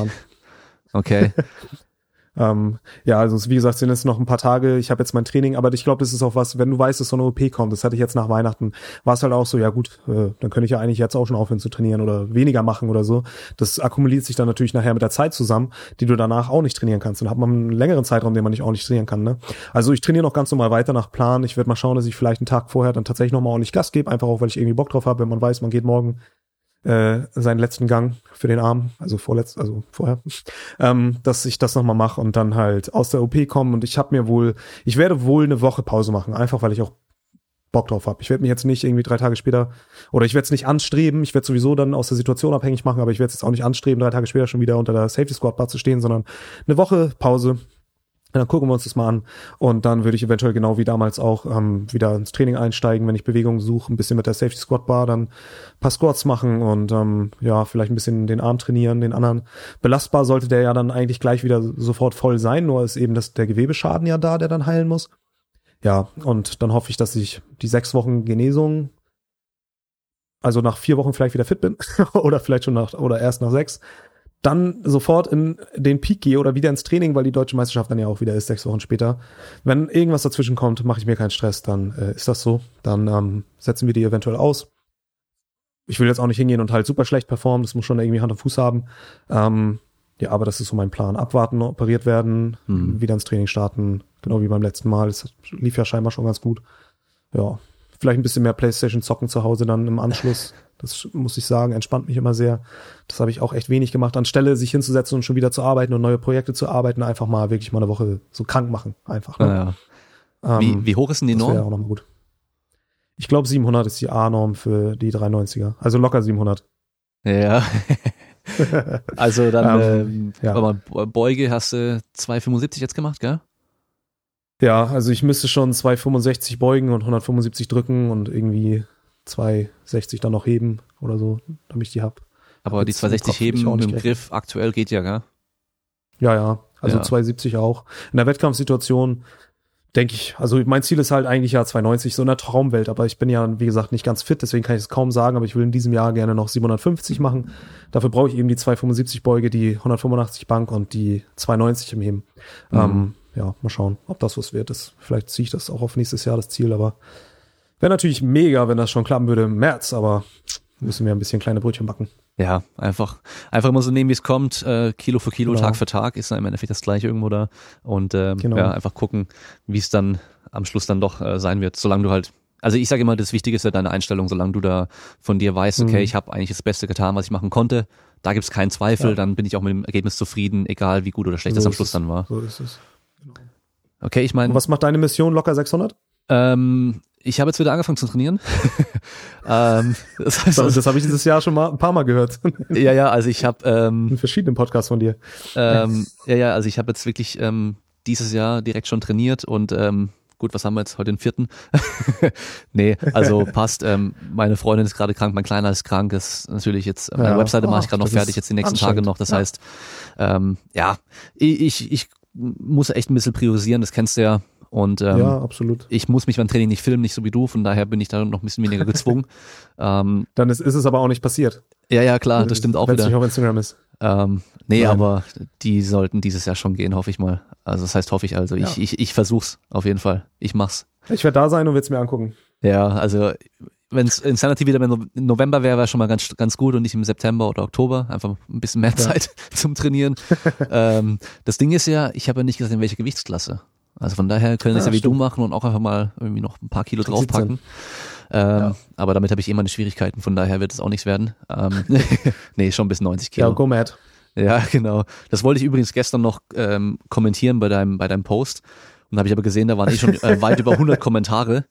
Okay. Ähm, ja, also wie gesagt, sind jetzt noch ein paar Tage. Ich habe jetzt mein Training, aber ich glaube, das ist auch was, wenn du weißt, dass so eine OP kommt, das hatte ich jetzt nach Weihnachten, war es halt auch so, ja gut, äh, dann könnte ich ja eigentlich jetzt auch schon aufhören zu trainieren oder weniger machen oder so. Das akkumuliert sich dann natürlich nachher mit der Zeit zusammen, die du danach auch nicht trainieren kannst. Dann hat man einen längeren Zeitraum, den man nicht ordentlich trainieren kann. Ne? Also ich trainiere noch ganz normal weiter nach Plan. Ich werde mal schauen, dass ich vielleicht einen Tag vorher dann tatsächlich nochmal ordentlich Gas gebe, einfach auch, weil ich irgendwie Bock drauf habe, wenn man weiß, man geht morgen äh, seinen letzten Gang für den Arm, also vorletzt, also vorher, ähm, dass ich das nochmal mache und dann halt aus der OP komme und ich habe mir wohl, ich werde wohl eine Woche Pause machen, einfach weil ich auch Bock drauf habe. Ich werde mich jetzt nicht irgendwie drei Tage später oder ich werde es nicht anstreben. Ich werde sowieso dann aus der Situation abhängig machen, aber ich werde es jetzt auch nicht anstreben, drei Tage später schon wieder unter der Safety Squad Bar zu stehen, sondern eine Woche Pause, dann gucken wir uns das mal an und dann würde ich eventuell genau wie damals auch ähm, wieder ins Training einsteigen, wenn ich Bewegung suche, ein bisschen mit der Safety Squat Bar, dann paar Squats machen und ähm, ja, vielleicht ein bisschen den Arm trainieren, den anderen. Belastbar sollte der ja dann eigentlich gleich wieder sofort voll sein, nur ist eben das, der Gewebeschaden ja da, der dann heilen muss. Ja, und dann hoffe ich, dass ich die sechs Wochen Genesung, also nach vier Wochen vielleicht wieder fit bin oder vielleicht schon nach, oder erst nach sechs, dann sofort in den Peak gehe oder wieder ins Training, weil die deutsche Meisterschaft dann ja auch wieder ist, sechs Wochen später. Wenn irgendwas dazwischen kommt, mache ich mir keinen Stress, dann äh, ist das so. Dann ähm, setzen wir die eventuell aus. Ich will jetzt auch nicht hingehen und halt super schlecht performen, das muss schon irgendwie Hand und Fuß haben. Ähm, ja, aber das ist so mein Plan. Abwarten, operiert werden, mhm. wieder ins Training starten, genau wie beim letzten Mal. Es lief ja scheinbar schon ganz gut. Ja, vielleicht ein bisschen mehr Playstation zocken zu Hause dann im Anschluss. Das muss ich sagen, entspannt mich immer sehr. Das habe ich auch echt wenig gemacht. Anstelle sich hinzusetzen und schon wieder zu arbeiten und neue Projekte zu arbeiten, einfach mal wirklich mal eine Woche so krank machen. Einfach. Ne? Ja, ja. Ähm, wie, wie hoch ist denn die Norm? Das auch nochmal gut. Ich glaube 700 ist die A-Norm für die 390er. Also locker 700. Ja. also dann ähm, ähm, ja. Beuge hast du 275 jetzt gemacht, gell? Ja, also ich müsste schon 265 beugen und 175 drücken und irgendwie 260 dann noch heben oder so, damit ich die hab. Aber die 260 heben mit dem Griff aktuell geht ja, gell? Ja, ja. Also ja. 270 auch. In der Wettkampfsituation denke ich, also mein Ziel ist halt eigentlich ja 290, so in der Traumwelt, aber ich bin ja, wie gesagt, nicht ganz fit, deswegen kann ich es kaum sagen, aber ich will in diesem Jahr gerne noch 750 machen. Dafür brauche ich eben die 275 Beuge, die 185 Bank und die 290 im Heben. Mhm. Ähm, ja, mal schauen, ob das was wird. Das, vielleicht ziehe ich das auch auf nächstes Jahr, das Ziel, aber wäre natürlich mega, wenn das schon klappen würde im März, aber müssen wir ein bisschen kleine Brötchen backen. Ja, einfach, einfach immer so nehmen, wie es kommt, äh, Kilo für Kilo, genau. Tag für Tag, ist dann im Endeffekt das gleiche irgendwo da. Und äh, genau. ja, einfach gucken, wie es dann am Schluss dann doch äh, sein wird, solange du halt also ich sage immer, das Wichtige ist ja deine Einstellung, solange du da von dir weißt, okay, mhm. ich habe eigentlich das Beste getan, was ich machen konnte, da gibt's keinen Zweifel, ja. dann bin ich auch mit dem Ergebnis zufrieden, egal wie gut oder schlecht so das am Schluss dann war. So ist es. Genau. Okay, ich meine. Was macht deine Mission locker 600? Ähm, ich habe jetzt wieder angefangen zu trainieren. ähm, das heißt, das, das habe ich dieses Jahr schon mal ein paar Mal gehört. ja, ja, also ich habe ähm, in verschiedenen Podcasts von dir. Ähm, ja, ja, also ich habe jetzt wirklich ähm, dieses Jahr direkt schon trainiert und ähm, gut, was haben wir jetzt heute den vierten? nee, also passt. Ähm, meine Freundin ist gerade krank, mein Kleiner ist krank. Ist natürlich jetzt meine ja, Webseite mache ich gerade noch fertig jetzt die nächsten Tage noch. Das ja. heißt, ähm, ja, ich ich muss echt ein bisschen priorisieren. Das kennst du ja. Und ähm, ja, absolut. ich muss mich beim Training nicht filmen, nicht so wie du, von daher bin ich da noch ein bisschen weniger gezwungen. ähm, Dann ist, ist es aber auch nicht passiert. Ja, ja, klar, das stimmt auch wieder. Wenn es nicht auf Instagram ist. Ähm, nee, Nein. aber die sollten dieses Jahr schon gehen, hoffe ich mal. Also das heißt, hoffe ich also. Ja. Ich, ich, ich versuch's auf jeden Fall. Ich mach's. Ich werde da sein und werde es mir angucken. Ja, also wenn es Insanity wieder im November wäre, wäre schon mal ganz, ganz gut und nicht im September oder Oktober. Einfach ein bisschen mehr Zeit zum Trainieren. ähm, das Ding ist ja, ich habe ja nicht gesagt, in welche Gewichtsklasse. Also von daher können das ja, ja wie stimmt. du machen und auch einfach mal irgendwie noch ein paar Kilo draufpacken. Ähm, ja. Aber damit habe ich eh meine Schwierigkeiten, von daher wird es auch nichts werden. Ähm, nee, schon bis 90 Kilo. Ja, go mad. Ja, genau. Das wollte ich übrigens gestern noch ähm, kommentieren bei deinem, bei deinem Post. Und habe ich aber gesehen, da waren eh schon äh, weit über 100 Kommentare.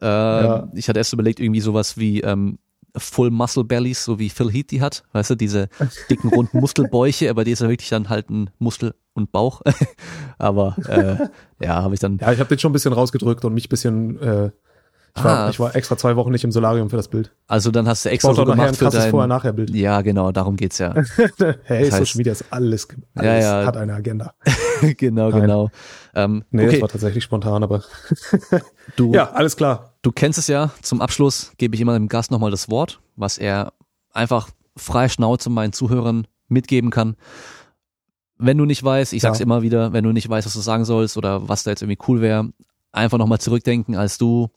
Äh, ja. Ich hatte erst überlegt, irgendwie sowas wie ähm, Full Muscle Bellies, so wie Phil Heath die hat. Weißt du, diese dicken runden Muskelbäuche, aber die ist ja wirklich dann halt ein Muskel und Bauch. aber äh, ja, habe ich dann. Ja, ich habe den schon ein bisschen rausgedrückt und mich ein bisschen äh, ich war, ah, ich war extra zwei Wochen nicht im Solarium für das Bild. Also dann hast du extra so gemacht für dein Vorher-Nachher-Bild. Ja, genau, darum geht's ja. hey, das Social Media ist alles, alles ja, ja. hat eine Agenda. genau, Nein. genau. Ähm, nee, okay. das war tatsächlich spontan, aber du, ja, alles klar. Du kennst es ja. Zum Abschluss gebe ich immer dem Gast nochmal das Wort, was er einfach freie Schnauze meinen Zuhörern mitgeben kann. Wenn du nicht weißt, ich sag's Ja. immer wieder, wenn du nicht weißt, was du sagen sollst oder was da jetzt irgendwie cool wäre, einfach nochmal zurückdenken, als du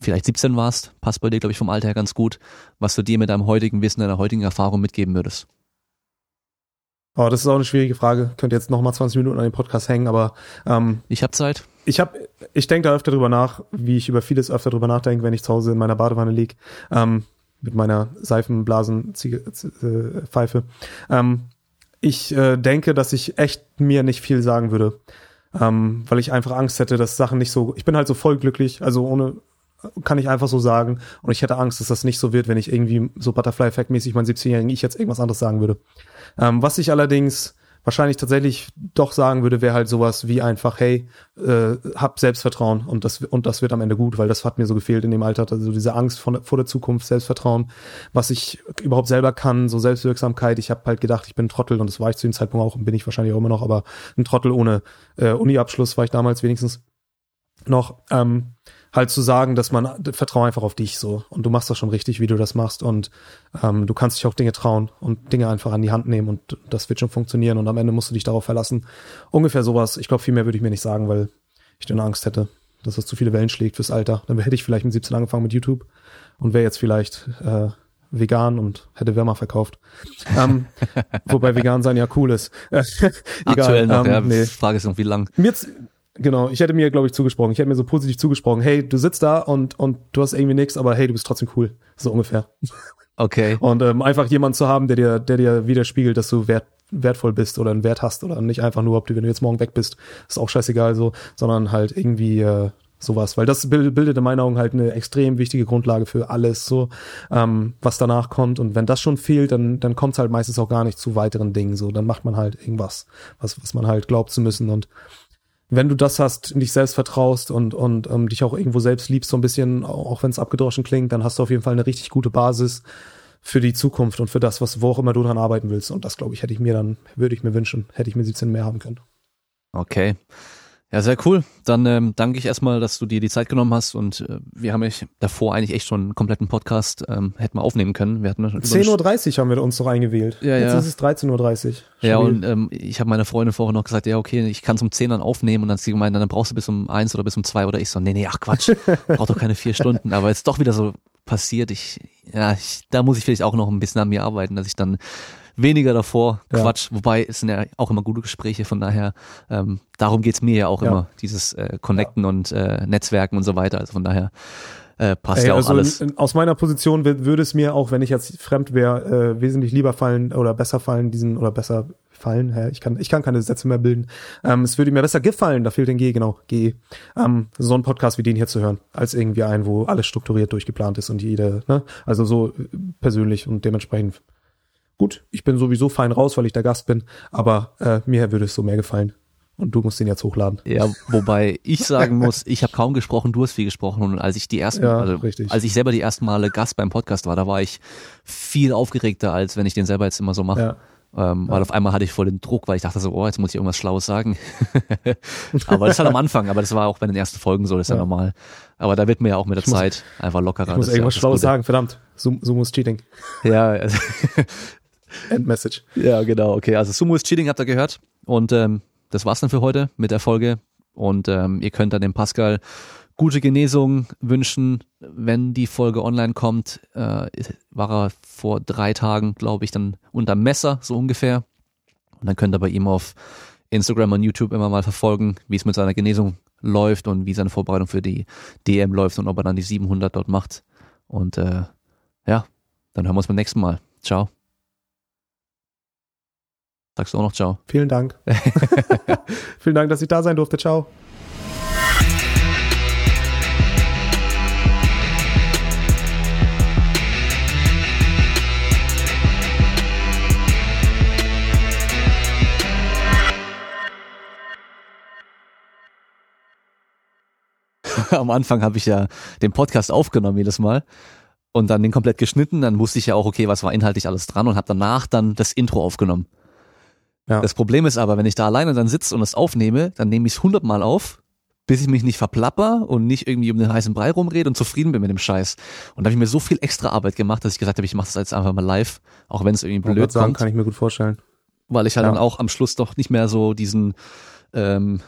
vielleicht 17 warst, passt bei dir, glaube ich, vom Alter her ganz gut, was du dir mit deinem heutigen Wissen, deiner heutigen Erfahrung mitgeben würdest. Oh, das ist auch eine schwierige Frage. Könnt jetzt noch mal 20 Minuten an dem Podcast hängen, aber ähm, Ich habe Zeit. ich habe, ich denke da öfter drüber nach, wie ich über vieles öfter drüber nachdenke, wenn ich zu Hause in meiner Badewanne lieg, ähm, mit meiner Seifenblasen äh, Pfeife. Ähm, ich äh, denke, dass ich echt mir nicht viel sagen würde, ähm, weil ich einfach Angst hätte, dass Sachen nicht so. Ich bin halt so voll glücklich, also ohne kann ich einfach so sagen. Und ich hätte Angst, dass das nicht so wird, wenn ich irgendwie so Butterfly-Effekt-mäßig meinen 17-Jährigen ich jetzt irgendwas anderes sagen würde. Ähm, was ich allerdings wahrscheinlich tatsächlich doch sagen würde, wäre halt sowas wie einfach, hey, äh, hab Selbstvertrauen und das, und das wird am Ende gut, weil das hat mir so gefehlt in dem Alter, also diese Angst vor, vor der Zukunft, Selbstvertrauen, was ich überhaupt selber kann, so Selbstwirksamkeit. Ich habe halt gedacht, ich bin ein Trottel und das war ich zu dem Zeitpunkt auch und bin ich wahrscheinlich auch immer noch, aber ein Trottel ohne äh, Uni-Abschluss war ich damals wenigstens noch. Ähm, halt zu sagen, dass man vertraue einfach auf dich so und du machst das schon richtig, wie du das machst und ähm, du kannst dich auch Dinge trauen und Dinge einfach an die Hand nehmen und das wird schon funktionieren und am Ende musst du dich darauf verlassen. Ungefähr sowas. Ich glaube, viel mehr würde ich mir nicht sagen, weil ich dann Angst hätte, dass das zu viele Wellen schlägt fürs Alter. Dann hätte ich vielleicht mit 17 angefangen mit YouTube und wäre jetzt vielleicht äh, vegan und hätte Wärmer verkauft. ähm, wobei vegan sein ja cool ist. Aktuell noch, ähm, ja. nee. Frage ist noch, wie lang. Mir genau, ich hätte mir, glaube ich, zugesprochen. Ich hätte mir so positiv zugesprochen. Hey, du sitzt da und, und du hast irgendwie nichts, aber hey, du bist trotzdem cool. So ungefähr. Okay. Und ähm, einfach jemanden zu haben, der dir, der dir widerspiegelt, dass du wert, wertvoll bist oder einen Wert hast oder nicht einfach nur, ob du, wenn du jetzt morgen weg bist, ist auch scheißegal so, sondern halt irgendwie äh, sowas. Weil das bild- bildet in meinen Augen halt eine extrem wichtige Grundlage für alles, so, ähm, was danach kommt. Und wenn das schon fehlt, dann, dann kommt es halt meistens auch gar nicht zu weiteren Dingen. So, dann macht man halt irgendwas, was, was man halt glaubt zu müssen. Und wenn du das hast, dich selbst vertraust und, und ähm, dich auch irgendwo selbst liebst, so ein bisschen, auch, auch wenn es abgedroschen klingt, dann hast du auf jeden Fall eine richtig gute Basis für die Zukunft und für das, was, wo auch immer du dran arbeiten willst. Und das, glaube ich, hätte ich mir dann, würde ich mir wünschen, hätte ich mir 17 mehr haben können. Okay. Ja, sehr cool. Dann ähm, danke ich erstmal, dass du dir die Zeit genommen hast und äh, wir haben euch davor eigentlich echt schon einen kompletten Podcast ähm, hätten wir aufnehmen können. Wir hatten über eine 10.30 Uhr haben wir uns doch eingewählt. Ja, Jetzt ja. ist es 13.30 Uhr. Ja, und ähm, ich habe meiner Freundin vorher noch gesagt, ja, okay, ich kann um 10 dann aufnehmen und dann hat sie gemeint, dann brauchst du bis um eins oder bis um zwei oder ich so, nee, nee, ach Quatsch, braucht doch keine vier Stunden. Aber jetzt doch wieder so passiert, ich, ja, ich, da muss ich vielleicht auch noch ein bisschen an mir arbeiten, dass ich dann weniger davor Ja. Quatsch, wobei es sind ja auch immer gute Gespräche, von daher, ähm, darum geht's mir ja auch Ja. immer, dieses äh, Connecten und äh, Netzwerken und so weiter. Also von daher äh, passt Ey, ja auch also alles. in- aus meiner Position wür- würde es mir, auch wenn ich jetzt fremd wäre, äh, wesentlich lieber fallen oder besser fallen, diesen oder besser fallen. Hä? Ich kann, ich kann keine Sätze mehr bilden. Ähm, es würde mir besser gefallen, da fehlt ein G, genau, G. Ähm, so ein Podcast wie den hier zu hören, als irgendwie ein, wo alles strukturiert durchgeplant ist und jede, ne? Also so äh, persönlich und dementsprechend gut. Ich bin sowieso fein raus, weil ich der Gast bin, aber äh, mir würde es so mehr gefallen. Und du musst den jetzt hochladen. Ja, wobei ich sagen muss, ich habe kaum gesprochen, du hast viel gesprochen und als ich die ersten, Ja, also richtig. als ich selber die ersten Male Gast beim Podcast war, da war ich viel aufgeregter, als wenn ich den selber jetzt immer so mache. Ja. Ähm, Weil auf einmal hatte ich voll den Druck, weil ich dachte so, oh, jetzt muss ich irgendwas Schlaues sagen. aber das ist halt am Anfang, aber das war auch bei den ersten Folgen so, das ist ja, Ja. normal. Aber da wird mir ja auch mit der muss- Zeit einfach lockerer. Ich muss ja irgendwas Schlaues sagen, verdammt. Sumo Sumo ist Cheating. Ja, also, Endmessage. Ja, genau, okay. Also Sumo is Cheating habt ihr gehört. Und ähm, das war's dann für heute mit der Folge. Und ähm, ihr könnt dann dem Pascal gute Genesung wünschen, wenn die Folge online kommt. Äh, war er vor drei Tagen, glaube ich, dann unter Messer, so ungefähr. Und dann könnt ihr bei ihm auf Instagram und YouTube immer mal verfolgen, wie es mit seiner Genesung läuft und wie seine Vorbereitung für die DM läuft und ob er dann die 700 dort macht. Und äh, ja, dann hören wir uns beim nächsten Mal. Ciao. Sagst du auch noch Ciao? Vielen Dank. Vielen Dank, dass ich da sein durfte. Ciao. Am Anfang habe ich ja den Podcast aufgenommen jedes Mal und dann den komplett geschnitten. Dann wusste ich ja auch, okay, was war inhaltlich alles dran und habe danach dann das Intro aufgenommen. Ja. Das Problem ist aber, wenn ich da alleine dann sitze und es aufnehme, dann nehme ich es hundertmal auf bis ich mich nicht verplapper und nicht irgendwie um den heißen Brei rumrede und zufrieden bin mit dem Scheiß. Und da habe ich mir so viel extra Arbeit gemacht, dass ich gesagt habe, ich mache das jetzt einfach mal live, auch wenn es irgendwie blöd sagen, kommt, kann ich mir gut vorstellen. weil ich halt Ja. dann auch am Schluss doch nicht mehr so diesen, ähm,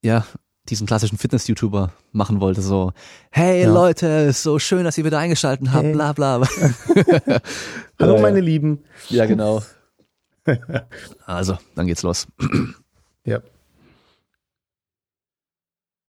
ja, diesen klassischen Fitness-YouTuber machen wollte, so, hey Ja. Leute, ist so schön, dass ihr wieder eingeschalten habt, Hey. bla bla. Hallo meine. Lieben. ja, genau. Also, dann geht's los. Ja.